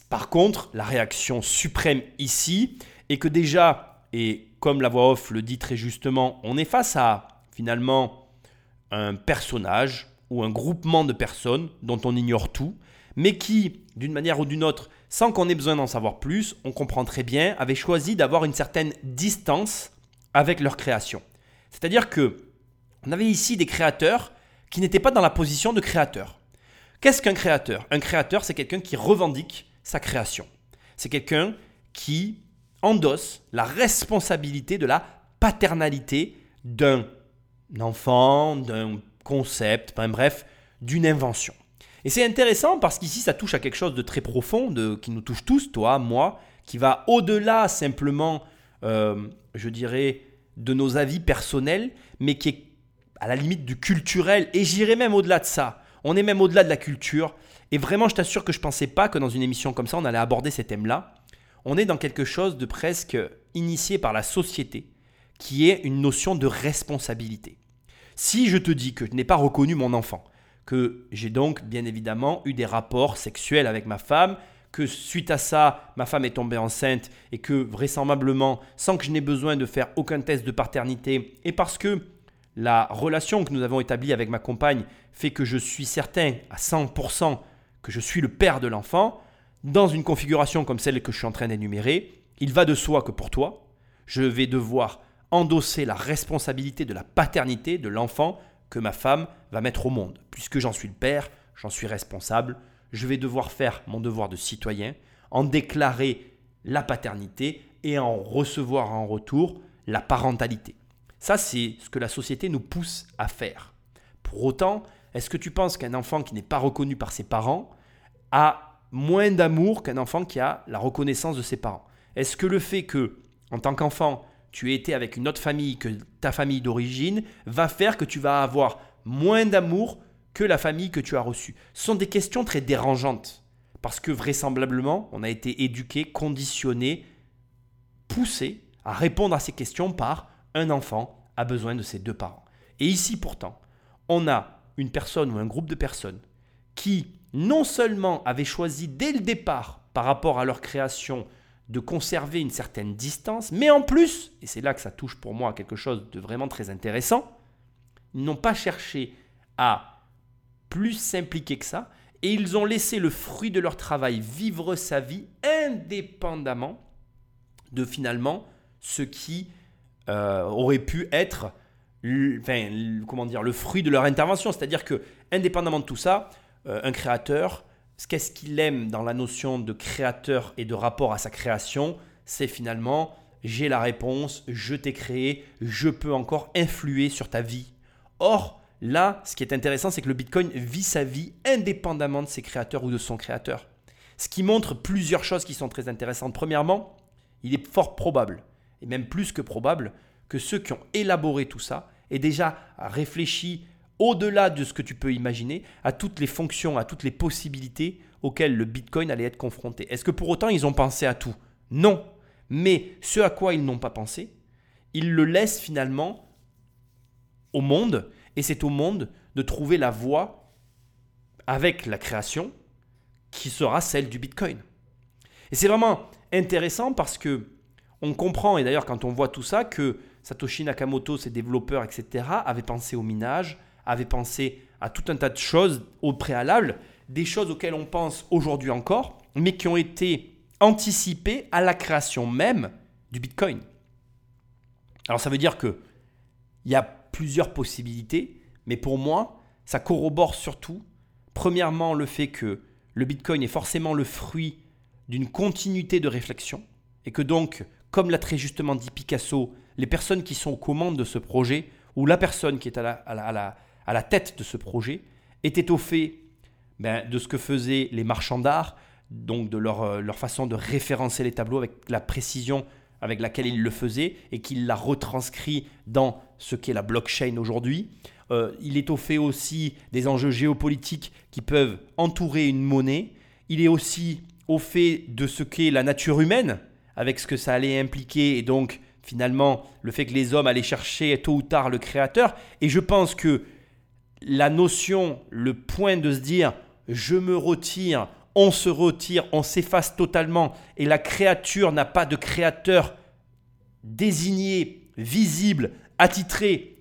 Par contre, la réaction suprême ici est que déjà, et comme la voix off le dit très justement, on est face à finalement un personnage ou un groupement de personnes dont on ignore tout, mais qui, d'une manière ou d'une autre, sans qu'on ait besoin d'en savoir plus, on comprend très bien, avaient choisi d'avoir une certaine distance avec leur création. C'est-à-dire que on avait ici des créateurs qui n'étaient pas dans la position de créateur. Qu'est-ce qu'un créateur? Un créateur, c'est quelqu'un qui revendique sa création. C'est quelqu'un qui endosse la responsabilité de la paternalité d'un enfant, d'un concept, bref, d'une invention. Et c'est intéressant parce qu'ici, ça touche à quelque chose de très profond, de, qui nous touche tous, toi, moi, qui va au-delà simplement, euh, je dirais, de nos avis personnels, mais qui est à la limite du culturel. Et j'irai même au-delà de ça. On est même au-delà de la culture. Et vraiment, je t'assure que je ne pensais pas que dans une émission comme ça, on allait aborder ces thèmes-là. On est dans quelque chose de presque initié par la société, qui est une notion de responsabilité. Si je te dis que je n'ai pas reconnu mon enfant, que j'ai donc bien évidemment eu des rapports sexuels avec ma femme, que suite à ça, ma femme est tombée enceinte et que vraisemblablement, sans que je n'ai besoin de faire aucun test de paternité, et parce que la relation que nous avons établie avec ma compagne fait que je suis certain à 100% que je suis le père de l'enfant, dans une configuration comme celle que je suis en train d'énumérer, il va de soi que pour toi, je vais devoir endosser la responsabilité de la paternité de l'enfant que ma femme va mettre au monde. Puisque j'en suis le père, j'en suis responsable, je vais devoir faire mon devoir de citoyen, en déclarer la paternité et en recevoir en retour la parentalité. Ça, c'est ce que la société nous pousse à faire. Pour autant, est-ce que tu penses qu'un enfant qui n'est pas reconnu par ses parents a moins d'amour qu'un enfant qui a la reconnaissance de ses parents? Est-ce que le fait que, en tant qu'enfant, tu été avec une autre famille que ta famille d'origine va faire que tu vas avoir moins d'amour que la famille que tu as reçue Ce sont des questions très dérangeantes. Parce que vraisemblablement, on a été éduqué, conditionné, poussé à répondre à ces questions par un enfant a besoin de ses deux parents. Et ici pourtant, on a une personne ou un groupe de personnes qui non seulement avaient choisi dès le départ par rapport à leur création de conserver une certaine distance, mais en plus, et c'est là que ça touche pour moi à quelque chose de vraiment très intéressant, ils n'ont pas cherché à plus s'impliquer que ça, et ils ont laissé le fruit de leur travail vivre sa vie indépendamment de finalement ce qui euh, aurait pu être enfin, comment dire, le fruit de leur intervention. C'est-à-dire que, indépendamment de tout ça, euh, un créateur qu'est-ce qu'il aime dans la notion de créateur et de rapport à sa création? C'est finalement, j'ai la réponse, je t'ai créé, je peux encore influer sur ta vie. Or, là, ce qui est intéressant, c'est que le Bitcoin vit sa vie indépendamment de ses créateurs ou de son créateur. Ce qui montre plusieurs choses qui sont très intéressantes. Premièrement, il est fort probable, et même plus que probable, que ceux qui ont élaboré tout ça aient déjà réfléchi au-delà de ce que tu peux imaginer, à toutes les fonctions, à toutes les possibilités auxquelles le Bitcoin allait être confronté. Est-ce que pour autant ils ont pensé à tout? Non. Mais ce à quoi ils n'ont pas pensé, ils le laissent finalement au monde, et c'est au monde de trouver la voie avec la création qui sera celle du Bitcoin. Et c'est vraiment intéressant parce que on comprend, et d'ailleurs quand on voit tout ça, que Satoshi Nakamoto, ses développeurs, etc., avaient pensé au minage, avait pensé à tout un tas de choses au préalable, des choses auxquelles on pense aujourd'hui encore, mais qui ont été anticipées à la création même du Bitcoin. Alors ça veut dire que il y a plusieurs possibilités, mais pour moi, ça corrobore surtout, premièrement, le fait que le Bitcoin est forcément le fruit d'une continuité de réflexion, et que donc, comme l'a très justement dit Picasso, les personnes qui sont aux commandes de ce projet, ou la personne qui est à la, tête de ce projet, était au fait ben, de ce que faisaient les marchands d'art, donc de leur, euh, leur, façon de référencer les tableaux avec la précision avec laquelle ils le faisaient et qu'il l'a retranscrit dans ce qu'est la blockchain aujourd'hui. Euh, il est au fait aussi des enjeux géopolitiques qui peuvent entourer une monnaie. Il est aussi au fait de ce qu'est la nature humaine, avec ce que ça allait impliquer et donc finalement le fait que les hommes allaient chercher tôt ou tard le créateur. Et je pense que la notion, le point de se dire je me retire, on se retire, on s'efface totalement et la créature n'a pas de créateur désigné, visible, attitré,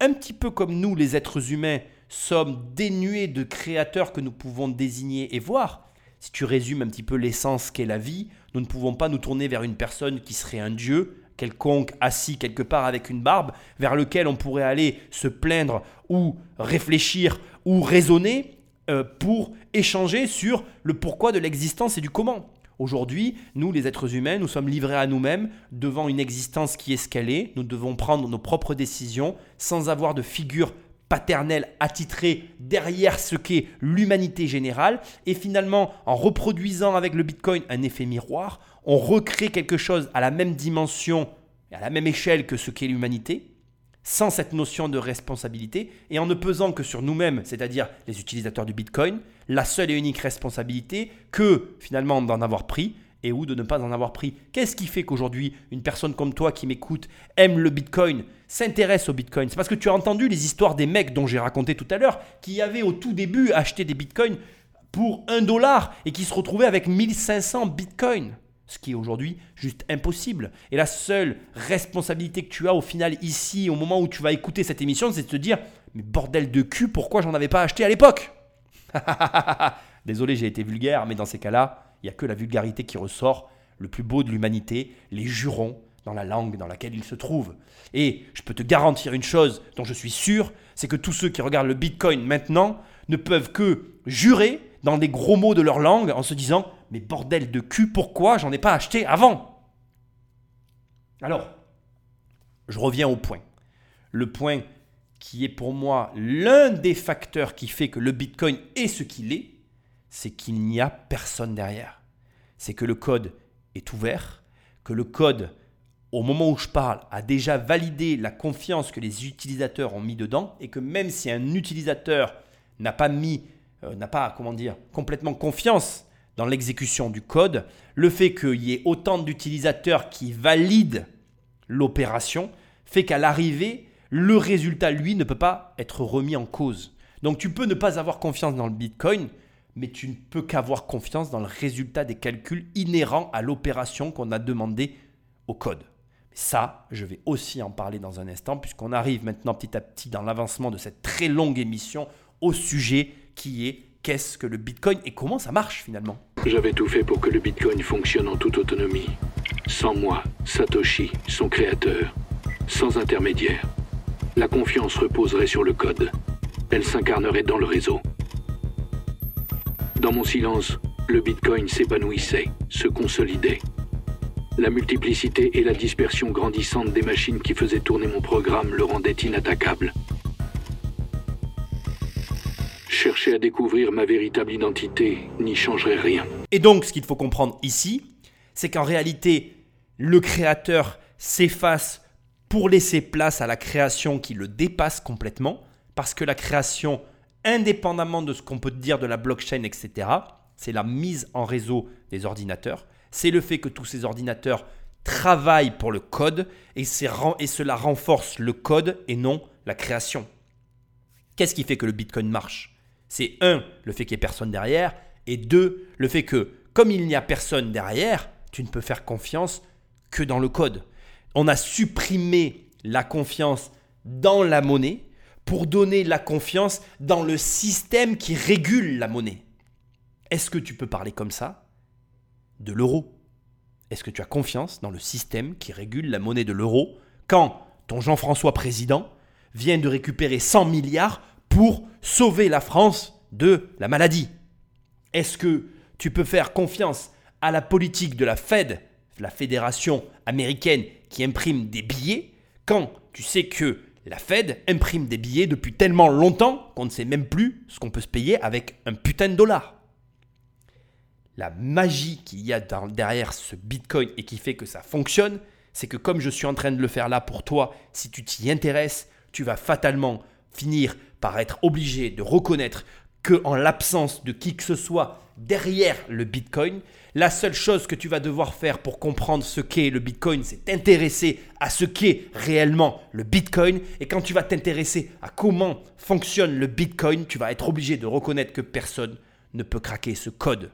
un petit peu comme nous les êtres humains sommes dénués de créateurs que nous pouvons désigner et voir. Si tu résumes un petit peu l'essence qu'est la vie, nous ne pouvons pas nous tourner vers une personne qui serait un dieu, quelconque assis quelque part avec une barbe, vers lequel on pourrait aller se plaindre ou réfléchir ou raisonner euh, pour échanger sur le pourquoi de l'existence et du comment. Aujourd'hui, nous, les êtres humains, nous sommes livrés à nous-mêmes devant une existence qui est ce. Nous devons prendre nos propres décisions sans avoir de figure paternelle attitrée derrière ce qu'est l'humanité générale. Et finalement, en reproduisant avec le Bitcoin un effet miroir, on recrée quelque chose à la même dimension et à la même échelle que ce qu'est l'humanité, sans cette notion de responsabilité, et en ne pesant que sur nous-mêmes, c'est-à-dire les utilisateurs du Bitcoin, la seule et unique responsabilité que finalement d'en avoir pris et ou de ne pas en avoir pris. Qu'est-ce qui fait qu'aujourd'hui, une personne comme toi qui m'écoute aime le Bitcoin, s'intéresse au Bitcoin? C'est parce que tu as entendu les histoires des mecs dont j'ai raconté tout à l'heure, qui avaient au tout début acheté des Bitcoins pour 1 dollar et qui se retrouvaient avec 1500 Bitcoins. Ce qui est aujourd'hui juste impossible. Et la seule responsabilité que tu as au final ici, au moment où tu vas écouter cette émission, c'est de te dire, mais bordel de cul, pourquoi j'en avais pas acheté à l'époque Désolé, j'ai été vulgaire, mais dans ces cas-là, il n'y a que la vulgarité qui ressort, le plus beau de l'humanité, les jurons dans la langue dans laquelle ils se trouvent. Et je peux te garantir une chose dont je suis sûr, c'est que tous ceux qui regardent le Bitcoin maintenant ne peuvent que jurer dans des gros mots de leur langue en se disant Mais bordel de cul, pourquoi j'en ai pas acheté avant? Alors, je reviens au point. Le point qui est pour moi l'un des facteurs qui fait que le Bitcoin est ce qu'il est, c'est qu'il n'y a personne derrière. C'est que le code est ouvert, que le code, au moment où je parle, a déjà validé la confiance que les utilisateurs ont mis dedans, et que même si un utilisateur n'a pas mis, euh, n'a pas, comment dire, complètement confiance dans l'exécution du code, le fait qu'il y ait autant d'utilisateurs qui valident l'opération fait qu'à l'arrivée, le résultat, lui, ne peut pas être remis en cause. Donc tu peux ne pas avoir confiance dans le Bitcoin, mais tu ne peux qu'avoir confiance dans le résultat des calculs inhérents à l'opération qu'on a demandé au code. Ça, je vais aussi en parler dans un instant, puisqu'on arrive maintenant petit à petit dans l'avancement de cette très longue émission au sujet qui est qu'est-ce que le Bitcoin et comment ça marche finalement. J'avais tout fait pour que le Bitcoin fonctionne en toute autonomie. Sans moi, Satoshi, son créateur. Sans intermédiaire. La confiance reposerait sur le code. Elle s'incarnerait dans le réseau. Dans mon silence, le Bitcoin s'épanouissait, se consolidait. La multiplicité et la dispersion grandissante des machines qui faisaient tourner mon programme le rendaient inattaquable. À découvrir ma véritable identité n'y changerait rien. Et donc, ce qu'il faut comprendre ici, c'est qu'en réalité, le créateur s'efface pour laisser place à la création qui le dépasse complètement, parce que la création indépendamment de ce qu'on peut dire de la blockchain, etc., c'est la mise en réseau des ordinateurs. C'est le fait que tous ces ordinateurs travaillent pour le code et cela renforce le code et non la création. Qu'est-ce qui fait que le Bitcoin marche? C'est un, le fait qu'il n'y ait personne derrière, et deux, le fait que comme il n'y a personne derrière, tu ne peux faire confiance que dans le code. On a supprimé la confiance dans la monnaie pour donner la confiance dans le système qui régule la monnaie. Est-ce que tu peux parler comme ça de l'euro? Est-ce que tu as confiance dans le système qui régule la monnaie de l'euro quand ton Jean-François président vient de récupérer 100 milliards pour sauver la France de la maladie Est-ce que tu peux faire confiance à la politique de la Fed, la fédération américaine qui imprime des billets, quand tu sais que la Fed imprime des billets depuis tellement longtemps qu'on ne sait même plus ce qu'on peut se payer avec un putain de dollar? La magie qu'il y a derrière ce Bitcoin et qui fait que ça fonctionne, c'est que comme je suis en train de le faire là pour toi, si tu t'y intéresses, tu vas fatalement finir par être obligé de reconnaître que en l'absence de qui que ce soit derrière le Bitcoin, la seule chose que tu vas devoir faire pour comprendre ce qu'est le Bitcoin, c'est t'intéresser à ce qu'est réellement le Bitcoin. Et quand tu vas t'intéresser à comment fonctionne le Bitcoin, tu vas être obligé de reconnaître que personne ne peut craquer ce code.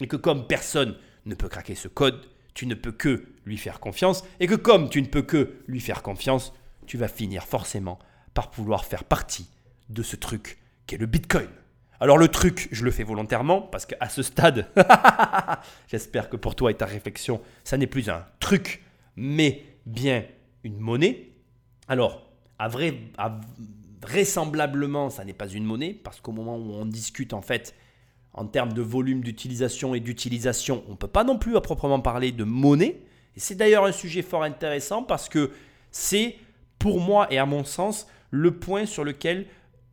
Et que comme personne ne peut craquer ce code, tu ne peux que lui faire confiance. Et que comme tu ne peux que lui faire confiance, tu vas finir forcément par pouvoir faire partie de ce truc qu'est le Bitcoin. Alors le truc, je le fais volontairement parce qu'à ce stade, j'espère que pour toi et ta réflexion, ça n'est plus un truc, mais bien une monnaie. Alors, à vrai, vraisemblablement, ça n'est pas une monnaie parce qu'au moment où on discute en fait en termes de volume d'utilisation et d'utilisation, on ne peut pas non plus à proprement parler de monnaie. Et c'est d'ailleurs un sujet fort intéressant parce que c'est pour moi et à mon sens le point sur lequel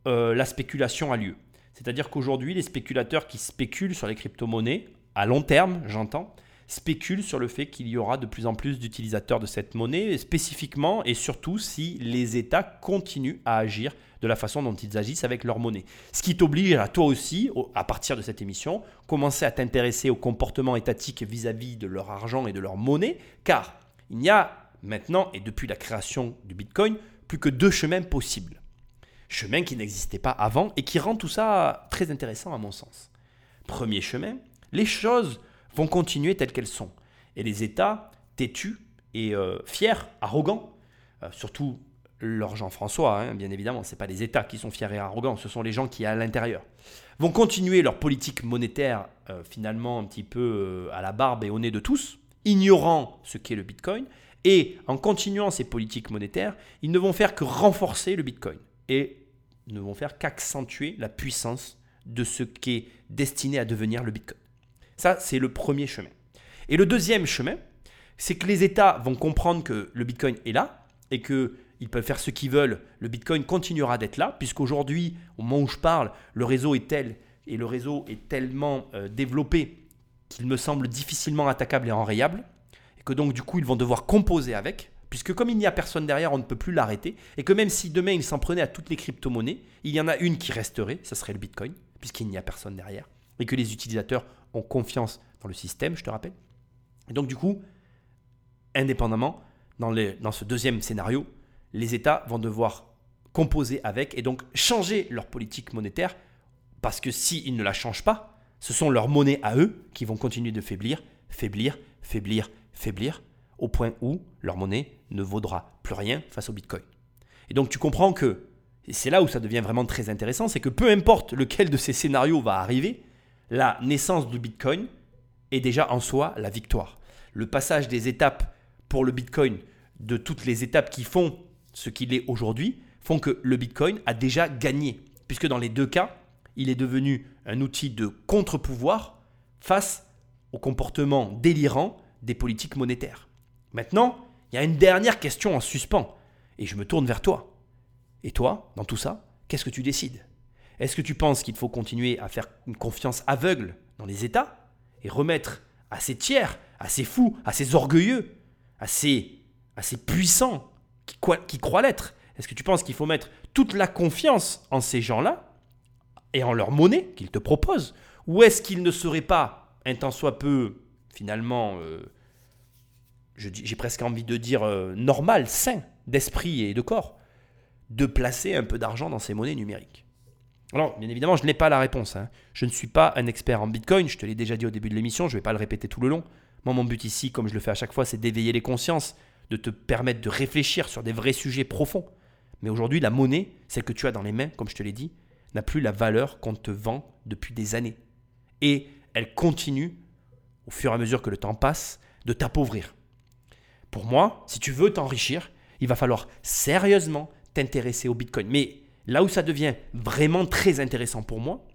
euh, la spéculation a lieu. C'est-à-dire qu'aujourd'hui, les spéculateurs qui spéculent sur les crypto-monnaies, à long terme, j'entends, spéculent sur le fait qu'il y aura de plus en plus d'utilisateurs de cette monnaie, spécifiquement et surtout si les États continuent à agir de la façon dont ils agissent avec leur monnaie. Ce qui t'oblige à toi aussi, à partir de cette émission, commencer à t'intéresser au comportement étatique vis-à-vis de leur argent et de leur monnaie, car il y a maintenant, et depuis la création du Bitcoin, plus que deux chemins possibles. Chemin qui n'existait pas avant et qui rend tout ça très intéressant à mon sens. Premier chemin, les choses vont continuer telles qu'elles sont. Et les États, têtus et euh, fiers, arrogants, euh, surtout leur Jean-François, hein, bien évidemment, ce pas les États qui sont fiers et arrogants, ce sont les gens qui, à l'intérieur, vont continuer leur politique monétaire euh, finalement un petit peu à la barbe et au nez de tous, ignorant ce qu'est le Bitcoin, et en continuant ces politiques monétaires, ils ne vont faire que renforcer le Bitcoin et ne vont faire qu'accentuer la puissance de ce qui est destiné à devenir le Bitcoin. Ça, c'est le premier chemin. Et le deuxième chemin, c'est que les États vont comprendre que le Bitcoin est là et qu'ils peuvent faire ce qu'ils veulent. Le Bitcoin continuera d'être là, puisqu'aujourd'hui, au moment où je parle, le réseau est tel et le réseau est tellement euh, développé qu'il me semble difficilement attaquable et enrayable que donc du coup ils vont devoir composer avec, puisque comme il n'y a personne derrière, on ne peut plus l'arrêter, et que même si demain ils s'en prenaient à toutes les crypto-monnaies, il y en a une qui resterait, ce serait le Bitcoin, puisqu'il n'y a personne derrière, et que les utilisateurs ont confiance dans le système, je te rappelle. Et donc du coup, indépendamment, dans, dans ce deuxième scénario, les États vont devoir composer avec et donc changer leur politique monétaire, parce que s'ils ne la changent pas, ce sont leurs monnaies à eux qui vont continuer de faiblir, faiblir, faiblir, faiblir au point où leur monnaie ne vaudra plus rien face au Bitcoin. Et donc tu comprends que, et c'est là où ça devient vraiment très intéressant, c'est que peu importe lequel de ces scénarios va arriver, la naissance du Bitcoin est déjà en soi la victoire. Le passage des étapes pour le Bitcoin, de toutes les étapes qui font ce qu'il est aujourd'hui, font que le Bitcoin a déjà gagné. Puisque dans les deux cas, il est devenu un outil de contre-pouvoir face au comportement délirant des politiques monétaires. Maintenant, il y a une dernière question en suspens, et je me tourne vers toi. Et toi, dans tout ça, qu'est-ce que tu décides? Est-ce que tu penses qu'il faut continuer à faire une confiance aveugle dans les États et remettre à ces tiers, à ces fous, à ces orgueilleux, à ces, à ces puissants qui, croient l'être? Est-ce que tu penses qu'il faut mettre toute la confiance en ces gens-là et en leur monnaie qu'ils te proposent? Ou est-ce qu'il ne serait pas, un tant soit peu, finalement, euh, j'ai presque envie de dire euh, normal, sain, d'esprit et de corps, de placer un peu d'argent dans ces monnaies numériques Alors, bien évidemment, je n'ai pas la réponse. Hein. Je ne suis pas un expert en Bitcoin, je te l'ai déjà dit au début de l'émission, je ne vais pas le répéter tout le long. Moi, mon but ici, comme je le fais à chaque fois, c'est d'éveiller les consciences, de te permettre de réfléchir sur des vrais sujets profonds. Mais aujourd'hui, la monnaie, celle que tu as dans les mains, comme je te l'ai dit, n'a plus la valeur qu'on te vend depuis des années. Et elle continue au fur et à mesure que le temps passe, de t'appauvrir. Pour moi, si tu veux t'enrichir, il va falloir sérieusement t'intéresser au Bitcoin. Mais là où ça devient vraiment très intéressant pour moi,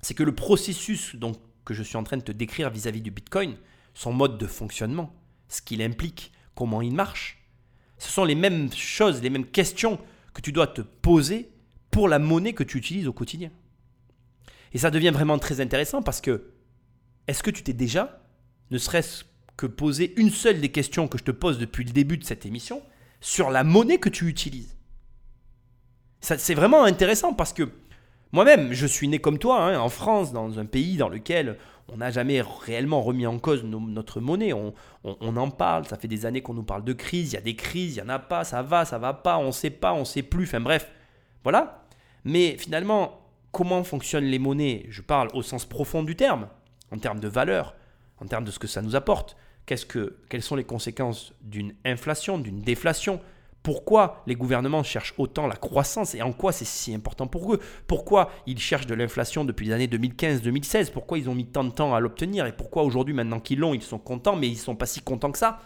c'est que le processus donc, que je suis en train de te décrire vis-à-vis du Bitcoin, son mode de fonctionnement, ce qu'il implique, comment il marche, ce sont les mêmes choses, les mêmes questions que tu dois te poser pour la monnaie que tu utilises au quotidien. Et ça devient vraiment très intéressant parce que est-ce que tu t'es déjà, ne serait-ce que posé une seule des questions que je te pose depuis le début de cette émission, sur la monnaie que tu utilises C'est vraiment intéressant parce que moi-même, je suis né comme toi, hein, en France, dans un pays dans lequel on n'a jamais réellement remis en cause notre monnaie. On, on, en parle, ça fait des années qu'on nous parle de crise, il y a des crises, il n'y en a pas, ça va, ça va pas, on ne sait pas, on ne sait plus, enfin bref, voilà. Mais finalement, comment fonctionnent les monnaies? Je parle au sens profond du terme en termes de valeur, en termes de ce que ça nous apporte. Quelles sont les conséquences d'une inflation, d'une déflation? Pourquoi les gouvernements cherchent autant la croissance et en quoi c'est si important pour eux? Pourquoi ils cherchent de l'inflation depuis les années 2015-2016 Pourquoi ils ont mis tant de temps à l'obtenir? Et pourquoi aujourd'hui, maintenant qu'ils l'ont, ils sont contents, mais ils ne sont pas si contents que ça?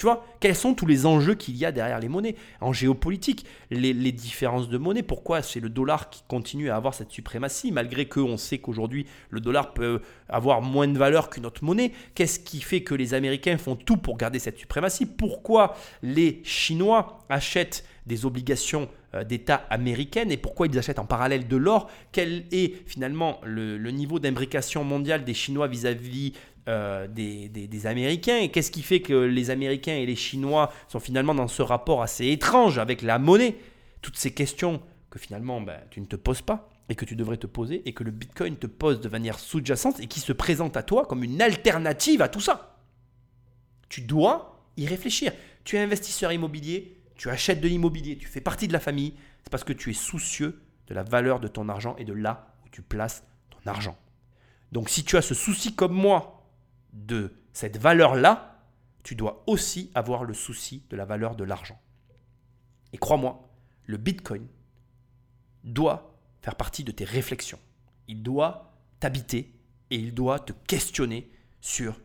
Tu vois, quels sont tous les enjeux qu'il y a derrière les monnaies? En géopolitique, les, différences de monnaie, pourquoi c'est le dollar qui continue à avoir cette suprématie, malgré qu'on sait qu'aujourd'hui le dollar peut avoir moins de valeur qu'une autre monnaie? Qu'est-ce qui fait que les Américains font tout pour garder cette suprématie? Pourquoi les Chinois achètent des obligations euh, d'État américaines et pourquoi ils achètent en parallèle de l'or? Quel est finalement le, niveau d'imbrication mondiale des Chinois vis-à-vis euh, des, des- Américains Et qu'est-ce qui fait que les Américains et les Chinois sont finalement dans ce rapport assez étrange avec la monnaie? Toutes ces questions que finalement ben, tu ne te poses pas et que tu devrais te poser et que le Bitcoin te pose de manière sous-jacente et qui se présente à toi comme une alternative à tout ça. Tu dois y réfléchir. Tu es investisseur immobilier, tu achètes de l'immobilier, tu fais partie de la famille, c'est parce que tu es soucieux de la valeur de ton argent et de là où tu places ton argent. Donc si tu as ce souci comme moi de cette valeur-là, tu dois aussi avoir le souci de la valeur de l'argent. Et crois-moi, le Bitcoin doit faire partie de tes réflexions. Il doit t'habiter et il doit te questionner sur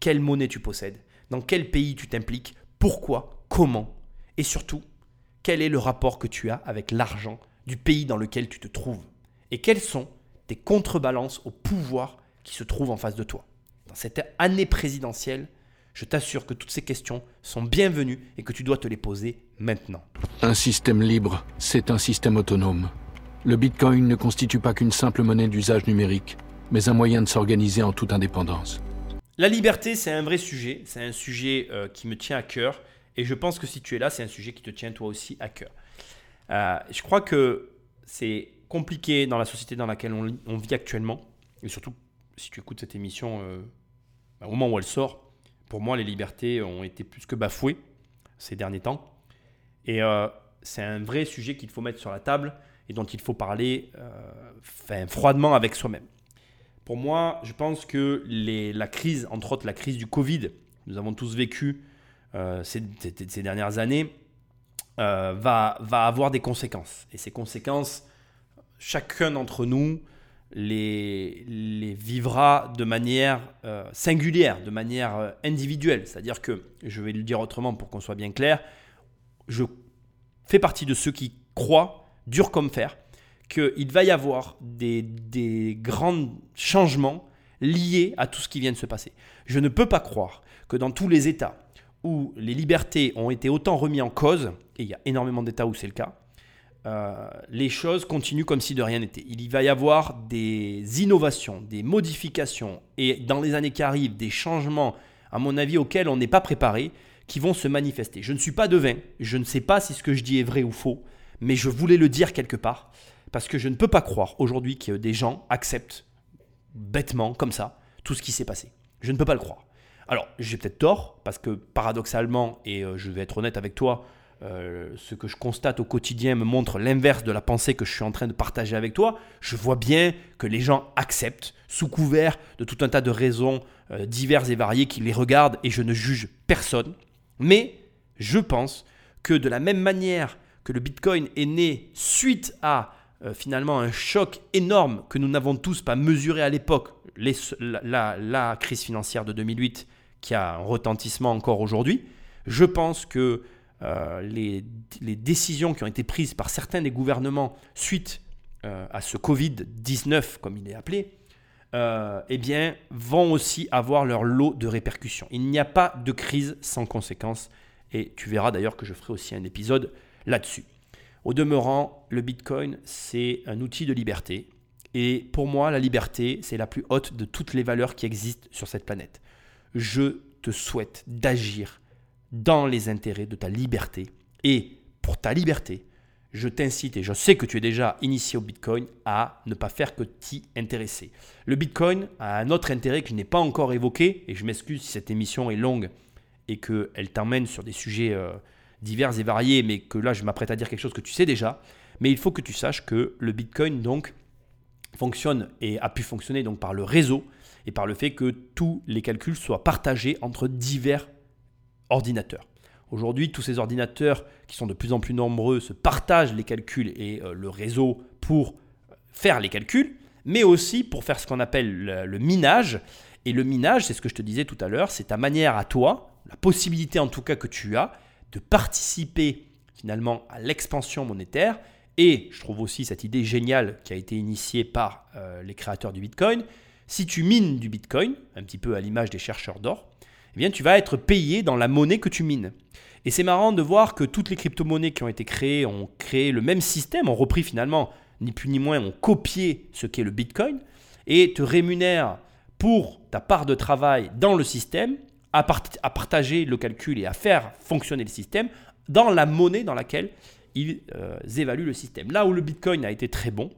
quelle monnaie tu possèdes, dans quel pays tu t'impliques, pourquoi, comment, et surtout, quel est le rapport que tu as avec l'argent du pays dans lequel tu te trouves, et quelles sont tes contrebalances au pouvoir qui se trouve en face de toi. Dans cette année présidentielle, je t'assure que toutes ces questions sont bienvenues et que tu dois te les poser maintenant. Un système libre, c'est un système autonome. Le Bitcoin ne constitue pas qu'une simple monnaie d'usage numérique, mais un moyen de s'organiser en toute indépendance. La liberté, c'est un vrai sujet, c'est un sujet euh, qui me tient à cœur, et je pense que si tu es là, c'est un sujet qui te tient toi aussi à cœur. Euh, je crois que c'est compliqué dans la société dans laquelle on, on vit actuellement, et surtout si tu écoutes cette émission euh, bah, au moment où elle sort, pour moi, les libertés ont été plus que bafouées ces derniers temps, et euh, c'est un vrai sujet qu'il faut mettre sur la table et dont il faut parler euh, froidement avec soi-même. Pour moi, je pense que la crise, entre autres la crise du Covid, nous avons tous vécu euh, ces, dernières années, va avoir des conséquences. Et ces conséquences, chacun d'entre nous les, vivra de manière euh, singulière, de manière euh, individuelle. C'est-à-dire que, je vais le dire autrement pour qu'on soit bien clair, je fais partie de ceux qui croient, dur comme fer, qu'il va y avoir des, des grands changements liés à tout ce qui vient de se passer. Je ne peux pas croire que dans tous les États où les libertés ont été autant remis en cause, et il y a énormément d'États où c'est le cas, euh, les choses continuent comme si de rien n'était. Il va y avoir des innovations, des modifications, et dans les années qui arrivent, des changements, à mon avis, auxquels on n'est pas préparé, qui vont se manifester. Je ne suis pas devin, je ne sais pas si ce que je dis est vrai ou faux, mais je voulais le dire quelque part, parce que je ne peux pas croire aujourd'hui que des gens acceptent bêtement, comme ça, tout ce qui s'est passé. Je ne peux pas le croire. Alors, j'ai peut-être tort, parce que paradoxalement, et euh, je vais être honnête avec toi, euh, ce que je constate au quotidien me montre l'inverse de la pensée que je suis en train de partager avec toi. Je vois bien que les gens acceptent, sous couvert de tout un tas de raisons euh, diverses et variées, qui les regardent, et je ne juge personne. Mais je pense que de la même manière que le Bitcoin est né suite à euh, finalement un choc énorme que nous n'avons tous pas mesuré à l'époque, la crise financière de 2008 qui a un retentissement encore aujourd'hui, je pense que euh, les, décisions qui ont été prises par certains des gouvernements suite euh, à ce Covid-19, comme il est appelé, euh, eh bien, vont aussi avoir leur lot de répercussions. Il n'y a pas de crise sans conséquences, et tu verras d'ailleurs que je ferai aussi un épisode là-dessus. Au demeurant, le Bitcoin, c'est un outil de liberté, et pour moi, la liberté, c'est la plus haute de toutes les valeurs qui existent sur cette planète. Je te souhaite d'agir dans les intérêts de ta liberté, et pour ta liberté, je t'incite, et je sais que tu es déjà initié au Bitcoin, à ne pas faire que t'y intéresser. Le Bitcoin a un autre intérêt que je n'ai pas encore évoqué, et je m'excuse si cette émission est longue et qu'elle t'emmène sur des sujets euh, divers et variés, mais que là je m'apprête à dire quelque chose que tu sais déjà. Mais il faut que tu saches que le Bitcoin donc fonctionne et a pu fonctionner donc par le réseau et par le fait que tous les calculs soient partagés entre divers ordinateurs. Aujourd'hui, tous ces ordinateurs qui sont de plus en plus nombreux se partagent les calculs et euh, le réseau pour faire les calculs, mais aussi pour faire ce qu'on appelle le, le minage. Et le minage, c'est ce que je te disais tout à l'heure, c'est ta manière à toi, la possibilité en tout cas que tu as, de participer finalement à l'expansion monétaire. Et je trouve aussi cette idée géniale qui a été initiée par euh, les créateurs du Bitcoin. Si tu mines du Bitcoin, un petit peu à l'image des chercheurs d'or, eh tu vas être payé dans la monnaie que tu mines. Et c'est marrant de voir que toutes les crypto-monnaies qui ont été créées ont créé le même système, ont repris finalement, ni plus ni moins, ont copié ce qu'est le Bitcoin, et te rémunèrent pour ta part de travail dans le système, à, à partager le calcul et à faire fonctionner le système dans la monnaie dans laquelle ils euh, évaluent le système. Là où le Bitcoin a été très bon,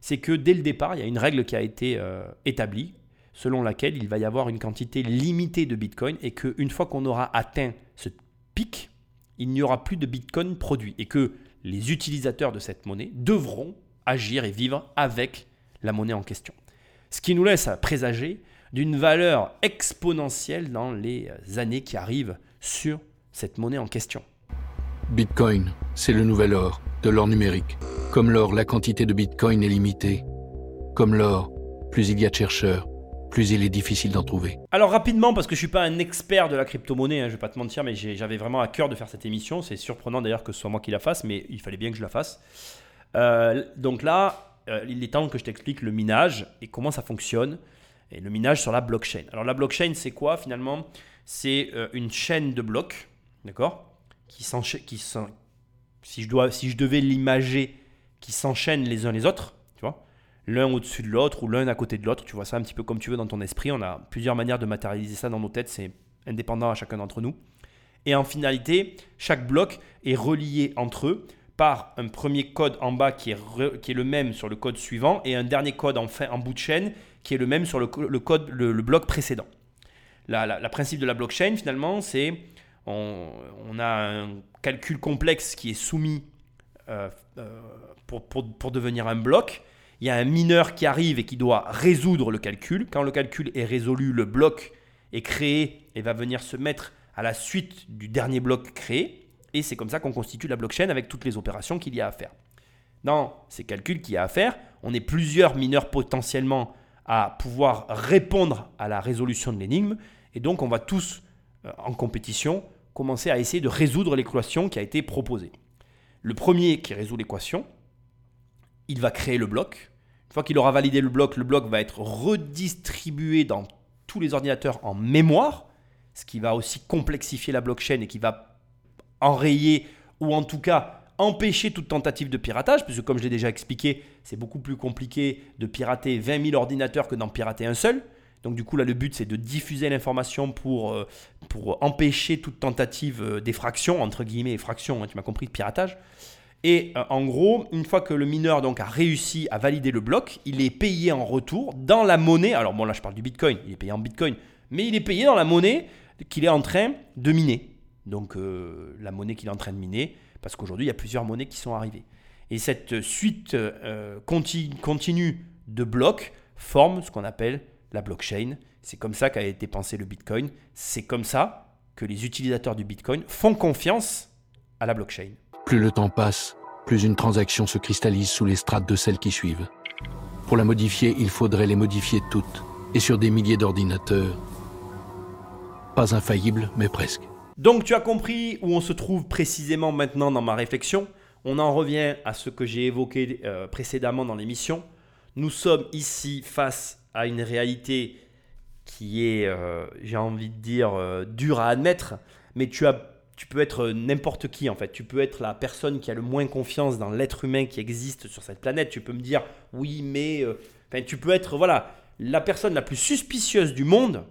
c'est que dès le départ, il y a une règle qui a été euh, établie selon laquelle il va y avoir une quantité limitée de Bitcoin et qu'une fois qu'on aura atteint ce pic, il n'y aura plus de Bitcoin produit et que les utilisateurs de cette monnaie devront agir et vivre avec la monnaie en question. Ce qui nous laisse à présager d'une valeur exponentielle dans les années qui arrivent sur cette monnaie en question. Bitcoin, c'est le nouvel or, de l'or numérique. Comme l'or, la quantité de Bitcoin est limitée. Comme l'or, plus il y a de chercheurs, plus il est difficile d'en trouver. Alors rapidement, parce que je suis pas un expert de la crypto-monnaie, hein, je vais pas te mentir, mais j'avais vraiment à cœur de faire cette émission. C'est surprenant d'ailleurs que ce soit moi qui la fasse, mais il fallait bien que je la fasse. Euh, donc là, euh, il est temps que je t'explique le minage et comment ça fonctionne. Et le minage sur la blockchain. Alors la blockchain, c'est quoi finalement? C'est euh, une chaîne de blocs, d'accord? Qui, qui si si je devais l'imager, qui s'enchaînent les uns les autres l'un au-dessus de l'autre ou l'un à côté de l'autre. Tu vois ça un petit peu comme tu veux dans ton esprit. On a plusieurs manières de matérialiser ça dans nos têtes. C'est indépendant à chacun d'entre nous. Et en finalité, chaque bloc est relié entre eux par un premier code en bas qui est, qui est le même sur le code suivant et un dernier code en, fin, en bout de chaîne qui est le même sur le, code, le, bloc précédent. La, principe de la blockchain, finalement, c'est on, on, a un calcul complexe qui est soumis euh, euh, pour, pour, pour devenir un bloc il y a un mineur qui arrive et qui doit résoudre le calcul. Quand le calcul est résolu, le bloc est créé et va venir se mettre à la suite du dernier bloc créé. Et c'est comme ça qu'on constitue la blockchain avec toutes les opérations qu'il y a à faire. Dans ces calculs qu'il y a à faire, on est plusieurs mineurs potentiellement à pouvoir répondre à la résolution de l'énigme. Et donc on va tous, euh, en compétition, commencer à essayer de résoudre l'équation qui a été proposée. Le premier qui résout l'équation, il va créer le bloc. Une fois qu'il aura validé le bloc, le bloc va être redistribué dans tous les ordinateurs en mémoire, ce qui va aussi complexifier la blockchain et qui va enrayer ou en tout cas empêcher toute tentative de piratage, puisque comme je l'ai déjà expliqué, c'est beaucoup plus compliqué de pirater 20 000 ordinateurs que d'en pirater un seul. Donc du coup là le but c'est de diffuser l'information pour, euh, pour empêcher toute tentative euh, d'effraction, entre guillemets effraction, hein, tu m'as compris, de piratage. Et euh, en gros, une fois que le mineur a réussi à valider le bloc, il est payé en retour dans la monnaie. Alors bon là je parle du Bitcoin, il est payé en Bitcoin, mais il est payé dans la monnaie qu'il est en train de miner. Donc euh, la monnaie qu'il est en train de miner, parce qu'aujourd'hui il y a plusieurs monnaies qui sont arrivées. Et cette suite euh, continue de blocs forme ce qu'on appelle la blockchain. C'est comme ça qu'a été pensé le Bitcoin. C'est comme ça que les utilisateurs du Bitcoin font confiance à la blockchain. Plus le temps passe, plus une transaction se cristallise sous les strates de celles qui suivent. Pour la modifier, il faudrait les modifier toutes, et sur des milliers d'ordinateurs. Pas infaillible, mais presque. Donc tu as compris où on se trouve précisément maintenant dans ma réflexion. On en revient à ce que j'ai évoqué euh, précédemment dans l'émission. Nous sommes ici face à une réalité qui est, euh, j'ai envie de dire, euh, dure à admettre, mais tu as tu peux être n'importe qui en fait. Tu peux être la personne qui a le moins confiance dans l'être humain qui existe sur cette planète. Tu peux me dire oui, mais euh, enfin, tu peux être voilà la personne la plus suspicieuse du monde.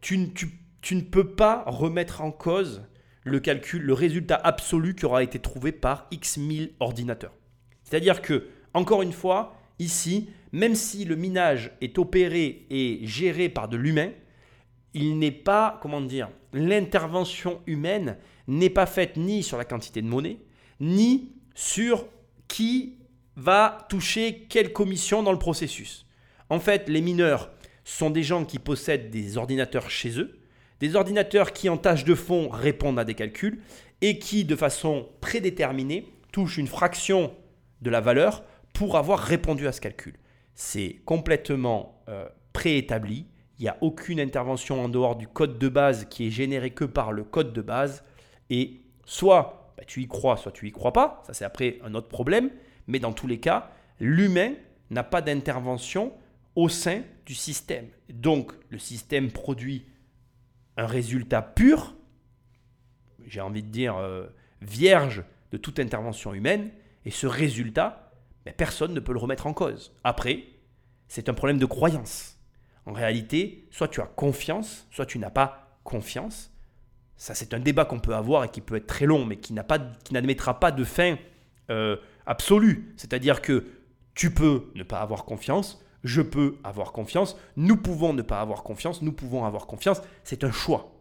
Tu, tu, tu ne peux pas remettre en cause le calcul, le résultat absolu qui aura été trouvé par X mille ordinateurs. C'est-à-dire que, encore une fois, ici, même si le minage est opéré et géré par de l'humain, il n'est pas, comment dire, l'intervention humaine n'est pas faite ni sur la quantité de monnaie, ni sur qui va toucher quelle commission dans le processus. En fait, les mineurs sont des gens qui possèdent des ordinateurs chez eux, des ordinateurs qui en tâche de fond répondent à des calculs et qui, de façon prédéterminée, touchent une fraction de la valeur pour avoir répondu à ce calcul. C'est complètement euh, préétabli, il n'y a aucune intervention en dehors du code de base qui est généré que par le code de base. Et soit bah, tu y crois, soit tu y crois pas. Ça, c'est après un autre problème. Mais dans tous les cas, l'humain n'a pas d'intervention au sein du système. Donc, le système produit un résultat pur, j'ai envie de dire euh, vierge de toute intervention humaine. Et ce résultat, bah, personne ne peut le remettre en cause. Après, c'est un problème de croyance. En réalité, soit tu as confiance, soit tu n'as pas confiance. Ça, c'est un débat qu'on peut avoir et qui peut être très long, mais qui n'admettra pas de fin euh, absolue. C'est-à-dire que tu peux ne pas avoir confiance, je peux avoir confiance, nous pouvons ne pas avoir confiance, nous pouvons avoir confiance. C'est un choix.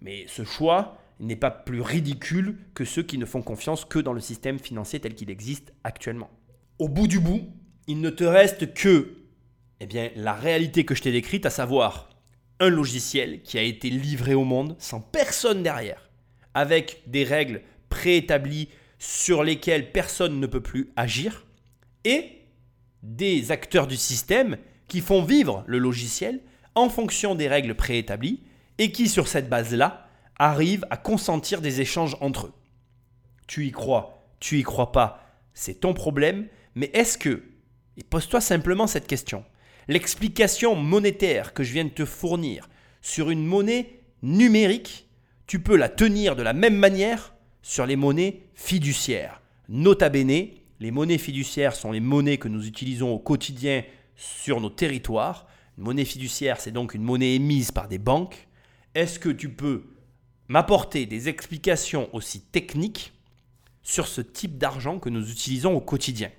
Mais ce choix n'est pas plus ridicule que ceux qui ne font confiance que dans le système financier tel qu'il existe actuellement. Au bout du bout, il ne te reste que eh bien, la réalité que je t'ai décrite, à savoir un logiciel qui a été livré au monde sans personne derrière, avec des règles préétablies sur lesquelles personne ne peut plus agir, et des acteurs du système qui font vivre le logiciel en fonction des règles préétablies et qui, sur cette base-là, arrivent à consentir des échanges entre eux. Tu y crois, tu y crois pas, c'est ton problème, mais est-ce que, et pose-toi simplement cette question, l'explication monétaire que je viens de te fournir sur une monnaie numérique, tu peux la tenir de la même manière sur les monnaies fiduciaires. Nota bene, les monnaies fiduciaires sont les monnaies que nous utilisons au quotidien sur nos territoires. Une monnaie fiduciaire, c'est donc une monnaie émise par des banques. Est-ce que tu peux m'apporter des explications aussi techniques sur ce type d'argent que nous utilisons au quotidien?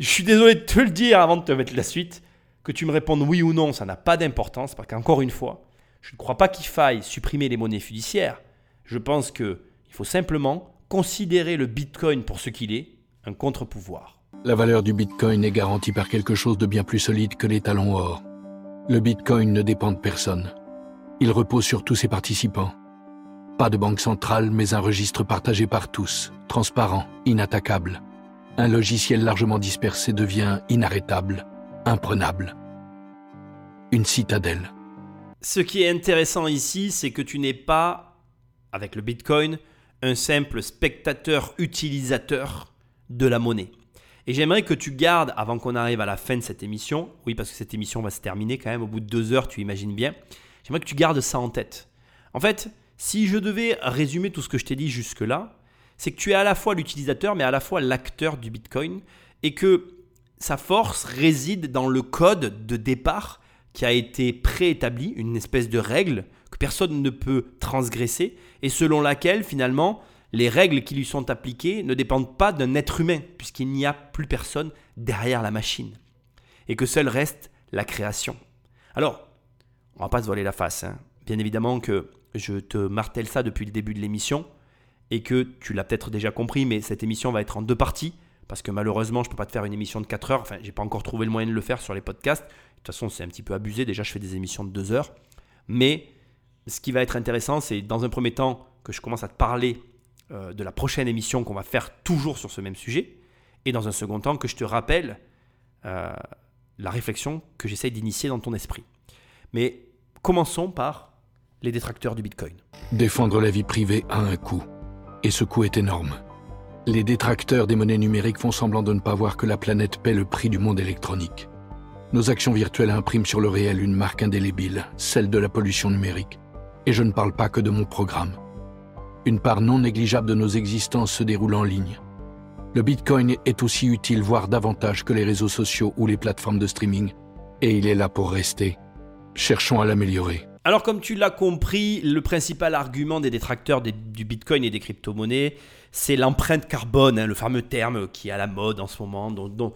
Je suis désolé de te le dire avant de te mettre la suite. Que tu me répondes oui ou non, ça n'a pas d'importance parce qu'encore une fois, je ne crois pas qu'il faille supprimer les monnaies fiduciaires. Je pense qu'il faut simplement considérer le Bitcoin pour ce qu'il est, un contre-pouvoir. La valeur du Bitcoin est garantie par quelque chose de bien plus solide que les talons or. Le Bitcoin ne dépend de personne. Il repose sur tous ses participants. Pas de banque centrale, mais un registre partagé par tous, transparent, inattaquable. Un logiciel largement dispersé devient inarrêtable, imprenable. Une citadelle. Ce qui est intéressant ici, c'est que tu n'es pas, avec le Bitcoin, un simple spectateur utilisateur de la monnaie. Et j'aimerais que tu gardes, avant qu'on arrive à la fin de cette émission, oui parce que cette émission va se terminer quand même au bout de deux heures, tu imagines bien, j'aimerais que tu gardes ça en tête. En fait, si je devais résumer tout ce que je t'ai dit jusque-là, c'est que tu es à la fois l'utilisateur mais à la fois l'acteur du Bitcoin et que sa force réside dans le code de départ qui a été préétabli, une espèce de règle que personne ne peut transgresser et selon laquelle finalement les règles qui lui sont appliquées ne dépendent pas d'un être humain puisqu'il n'y a plus personne derrière la machine et que seul reste la création. Alors, on va pas se voiler la face. Hein. Bien évidemment que je te martèle ça depuis le début de l'émission et que tu l'as peut-être déjà compris, mais cette émission va être en deux parties parce que malheureusement, je ne peux pas te faire une émission de 4 heures. Enfin, j'ai pas encore trouvé le moyen de le faire sur les podcasts. De toute façon, c'est un petit peu abusé. Déjà, je fais des émissions de 2 heures. Mais ce qui va être intéressant, c'est dans un premier temps que je commence à te parler euh, de la prochaine émission qu'on va faire toujours sur ce même sujet. Et dans un second temps, que je te rappelle euh, la réflexion que j'essaye d'initier dans ton esprit. Mais commençons par les détracteurs du Bitcoin. Défendre la vie privée a un coût. Et ce coût est énorme. Les détracteurs des monnaies numériques font semblant de ne pas voir que la planète paie le prix du monde électronique. Nos actions virtuelles impriment sur le réel une marque indélébile, celle de la pollution numérique. Et je ne parle pas que de mon programme. Une part non négligeable de nos existences se déroule en ligne. Le Bitcoin est aussi utile, voire davantage que les réseaux sociaux ou les plateformes de streaming. Et il est là pour rester. Cherchons à l'améliorer. Alors comme tu l'as compris, le principal argument des détracteurs du Bitcoin et des crypto-monnaies, c'est l'empreinte carbone, hein, le fameux terme qui est à la mode en ce moment, dont,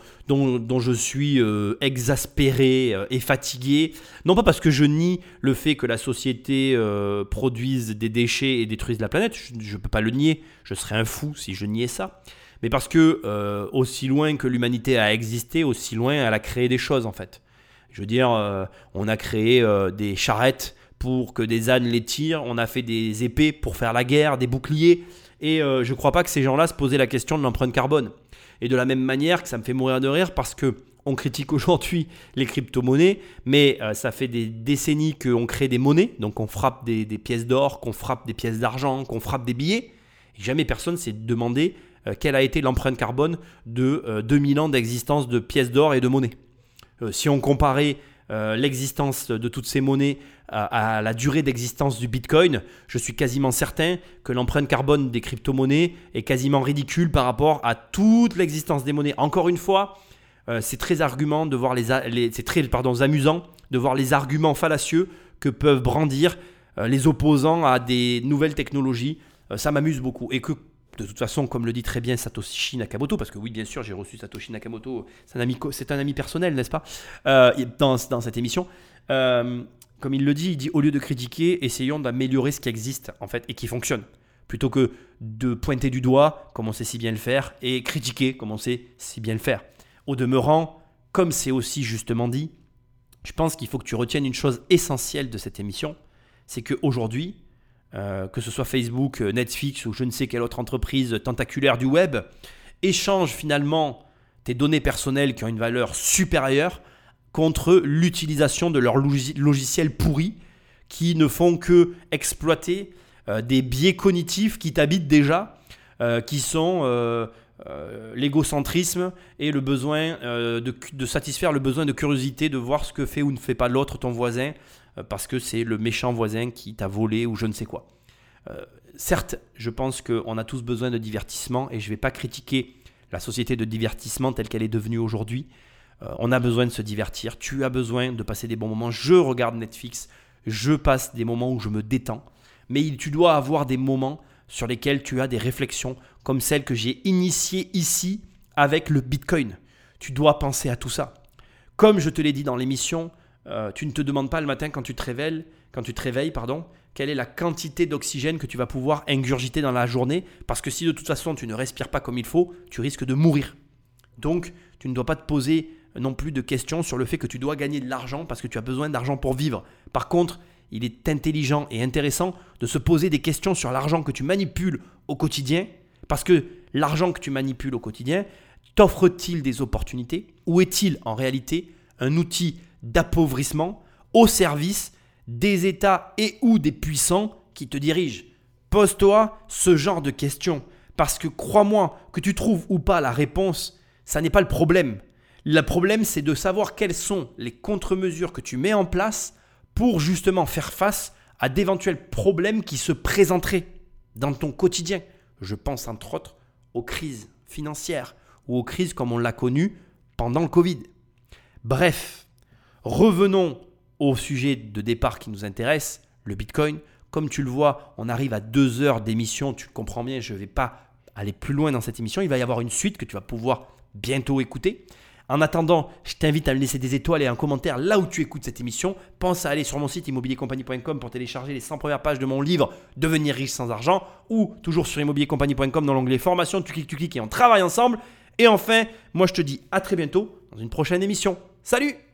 je suis euh, exaspéré euh, et fatigué. Non pas parce que je nie le fait que la société euh, produise des déchets et détruise la planète, je ne peux pas le nier, je serais un fou si je niais ça. Mais parce que aussi loin que l'humanité a existé, aussi loin elle a créé des choses en fait. Je veux dire, on a créé des charrettes pour que des ânes les tirent, on a fait des épées pour faire la guerre, des boucliers, et euh, je ne crois pas que ces gens-là se posaient la question de l'empreinte carbone. Et de la même manière que ça me fait mourir de rire parce que on critique aujourd'hui les crypto-monnaies, mais euh, ça fait des décennies qu'on crée des monnaies, donc on frappe des, pièces d'or, qu'on frappe des pièces d'argent, qu'on frappe des billets. Et jamais personne s'est demandé euh, quelle a été l'empreinte carbone de 2000 ans d'existence de pièces d'or et de monnaies. si on comparait euh, l'existence de toutes ces monnaies à, la durée d'existence du Bitcoin, je suis quasiment certain que l'empreinte carbone des crypto-monnaies est quasiment ridicule par rapport à toute l'existence des monnaies. Encore une fois, euh, c'est très argument de voir les, c'est très pardon amusant de voir les arguments fallacieux que peuvent brandir euh, les opposants à des nouvelles technologies. Ça m'amuse beaucoup et que de toute façon, comme le dit très bien Satoshi Nakamoto, parce que oui, bien sûr, j'ai reçu Satoshi Nakamoto, c'est un ami, un ami personnel, n'est-ce pas, Euh, dans, dans cette émission. Euh, comme il le dit, il dit au lieu de critiquer, essayons d'améliorer ce qui existe en fait et qui fonctionne, plutôt que de pointer du doigt, comme on sait si bien le faire, et critiquer, comme on sait si bien le faire. Au demeurant, comme c'est aussi justement dit, je pense qu'il faut que tu retiennes une chose essentielle de cette émission, c'est qu'aujourd'hui, euh, que ce soit Facebook, euh, Netflix ou je ne sais quelle autre entreprise tentaculaire du web, échange finalement tes données personnelles qui ont une valeur supérieure contre l'utilisation de leurs logi- logiciels pourris qui ne font que exploiter euh, des biais cognitifs qui t'habitent déjà, qui sont l'égocentrisme et le besoin de, satisfaire le besoin de curiosité de voir ce que fait ou ne fait pas l'autre, ton voisin, parce que c'est le méchant voisin qui t'a volé ou je ne sais quoi. Euh, certes, je pense qu'on a tous besoin de divertissement et je ne vais pas critiquer la société de divertissement telle qu'elle est devenue aujourd'hui. Euh, on a besoin de se divertir, tu as besoin de passer des bons moments. Je regarde Netflix, je passe des moments où je me détends, mais tu dois avoir des moments sur lesquels tu as des réflexions comme celles que j'ai initiées ici avec le Bitcoin. Tu dois penser à tout ça. Comme je te l'ai dit dans l'émission, euh, tu ne te demandes pas le matin quand tu te réveilles, quand tu te réveilles, pardon, quelle est la quantité d'oxygène que tu vas pouvoir ingurgiter dans la journée, parce que si de toute façon tu ne respires pas comme il faut, tu risques de mourir. Donc, tu ne dois pas te poser non plus de questions sur le fait que tu dois gagner de l'argent parce que tu as besoin d'argent pour vivre. Par contre, il est intelligent et intéressant de se poser des questions sur l'argent que tu manipules au quotidien, parce que l'argent que tu manipules au quotidien t'offre-t-il des opportunités ou est-il en réalité un outil d'appauvrissement au service des États et ou des puissants qui te dirigent Pose-toi ce genre de questions, parce que crois-moi, que tu trouves ou pas la réponse, ça n'est pas le problème. Le problème, c'est de savoir quelles sont les contre-mesures que tu mets en place pour justement faire face à d'éventuels problèmes qui se présenteraient dans ton quotidien. Je pense entre autres aux crises financières ou aux crises comme on l'a connu pendant le Covid. Bref, revenons au sujet de départ qui nous intéresse, le Bitcoin. Comme tu le vois, on arrive à deux heures d'émission, tu comprends bien, je ne vais pas aller plus loin dans cette émission. Il va y avoir une suite que tu vas pouvoir bientôt écouter. En attendant, je t'invite à me laisser des étoiles et un commentaire là où tu écoutes cette émission. Pense à aller sur mon site immobiliercompagnie.com pour télécharger les 100 premières pages de mon livre Devenir riche sans argent ou toujours sur immobiliercompagnie.com dans l'onglet formation, tu cliques, tu cliques et on travaille ensemble. Et enfin, moi je te dis à très bientôt dans une prochaine émission. Salut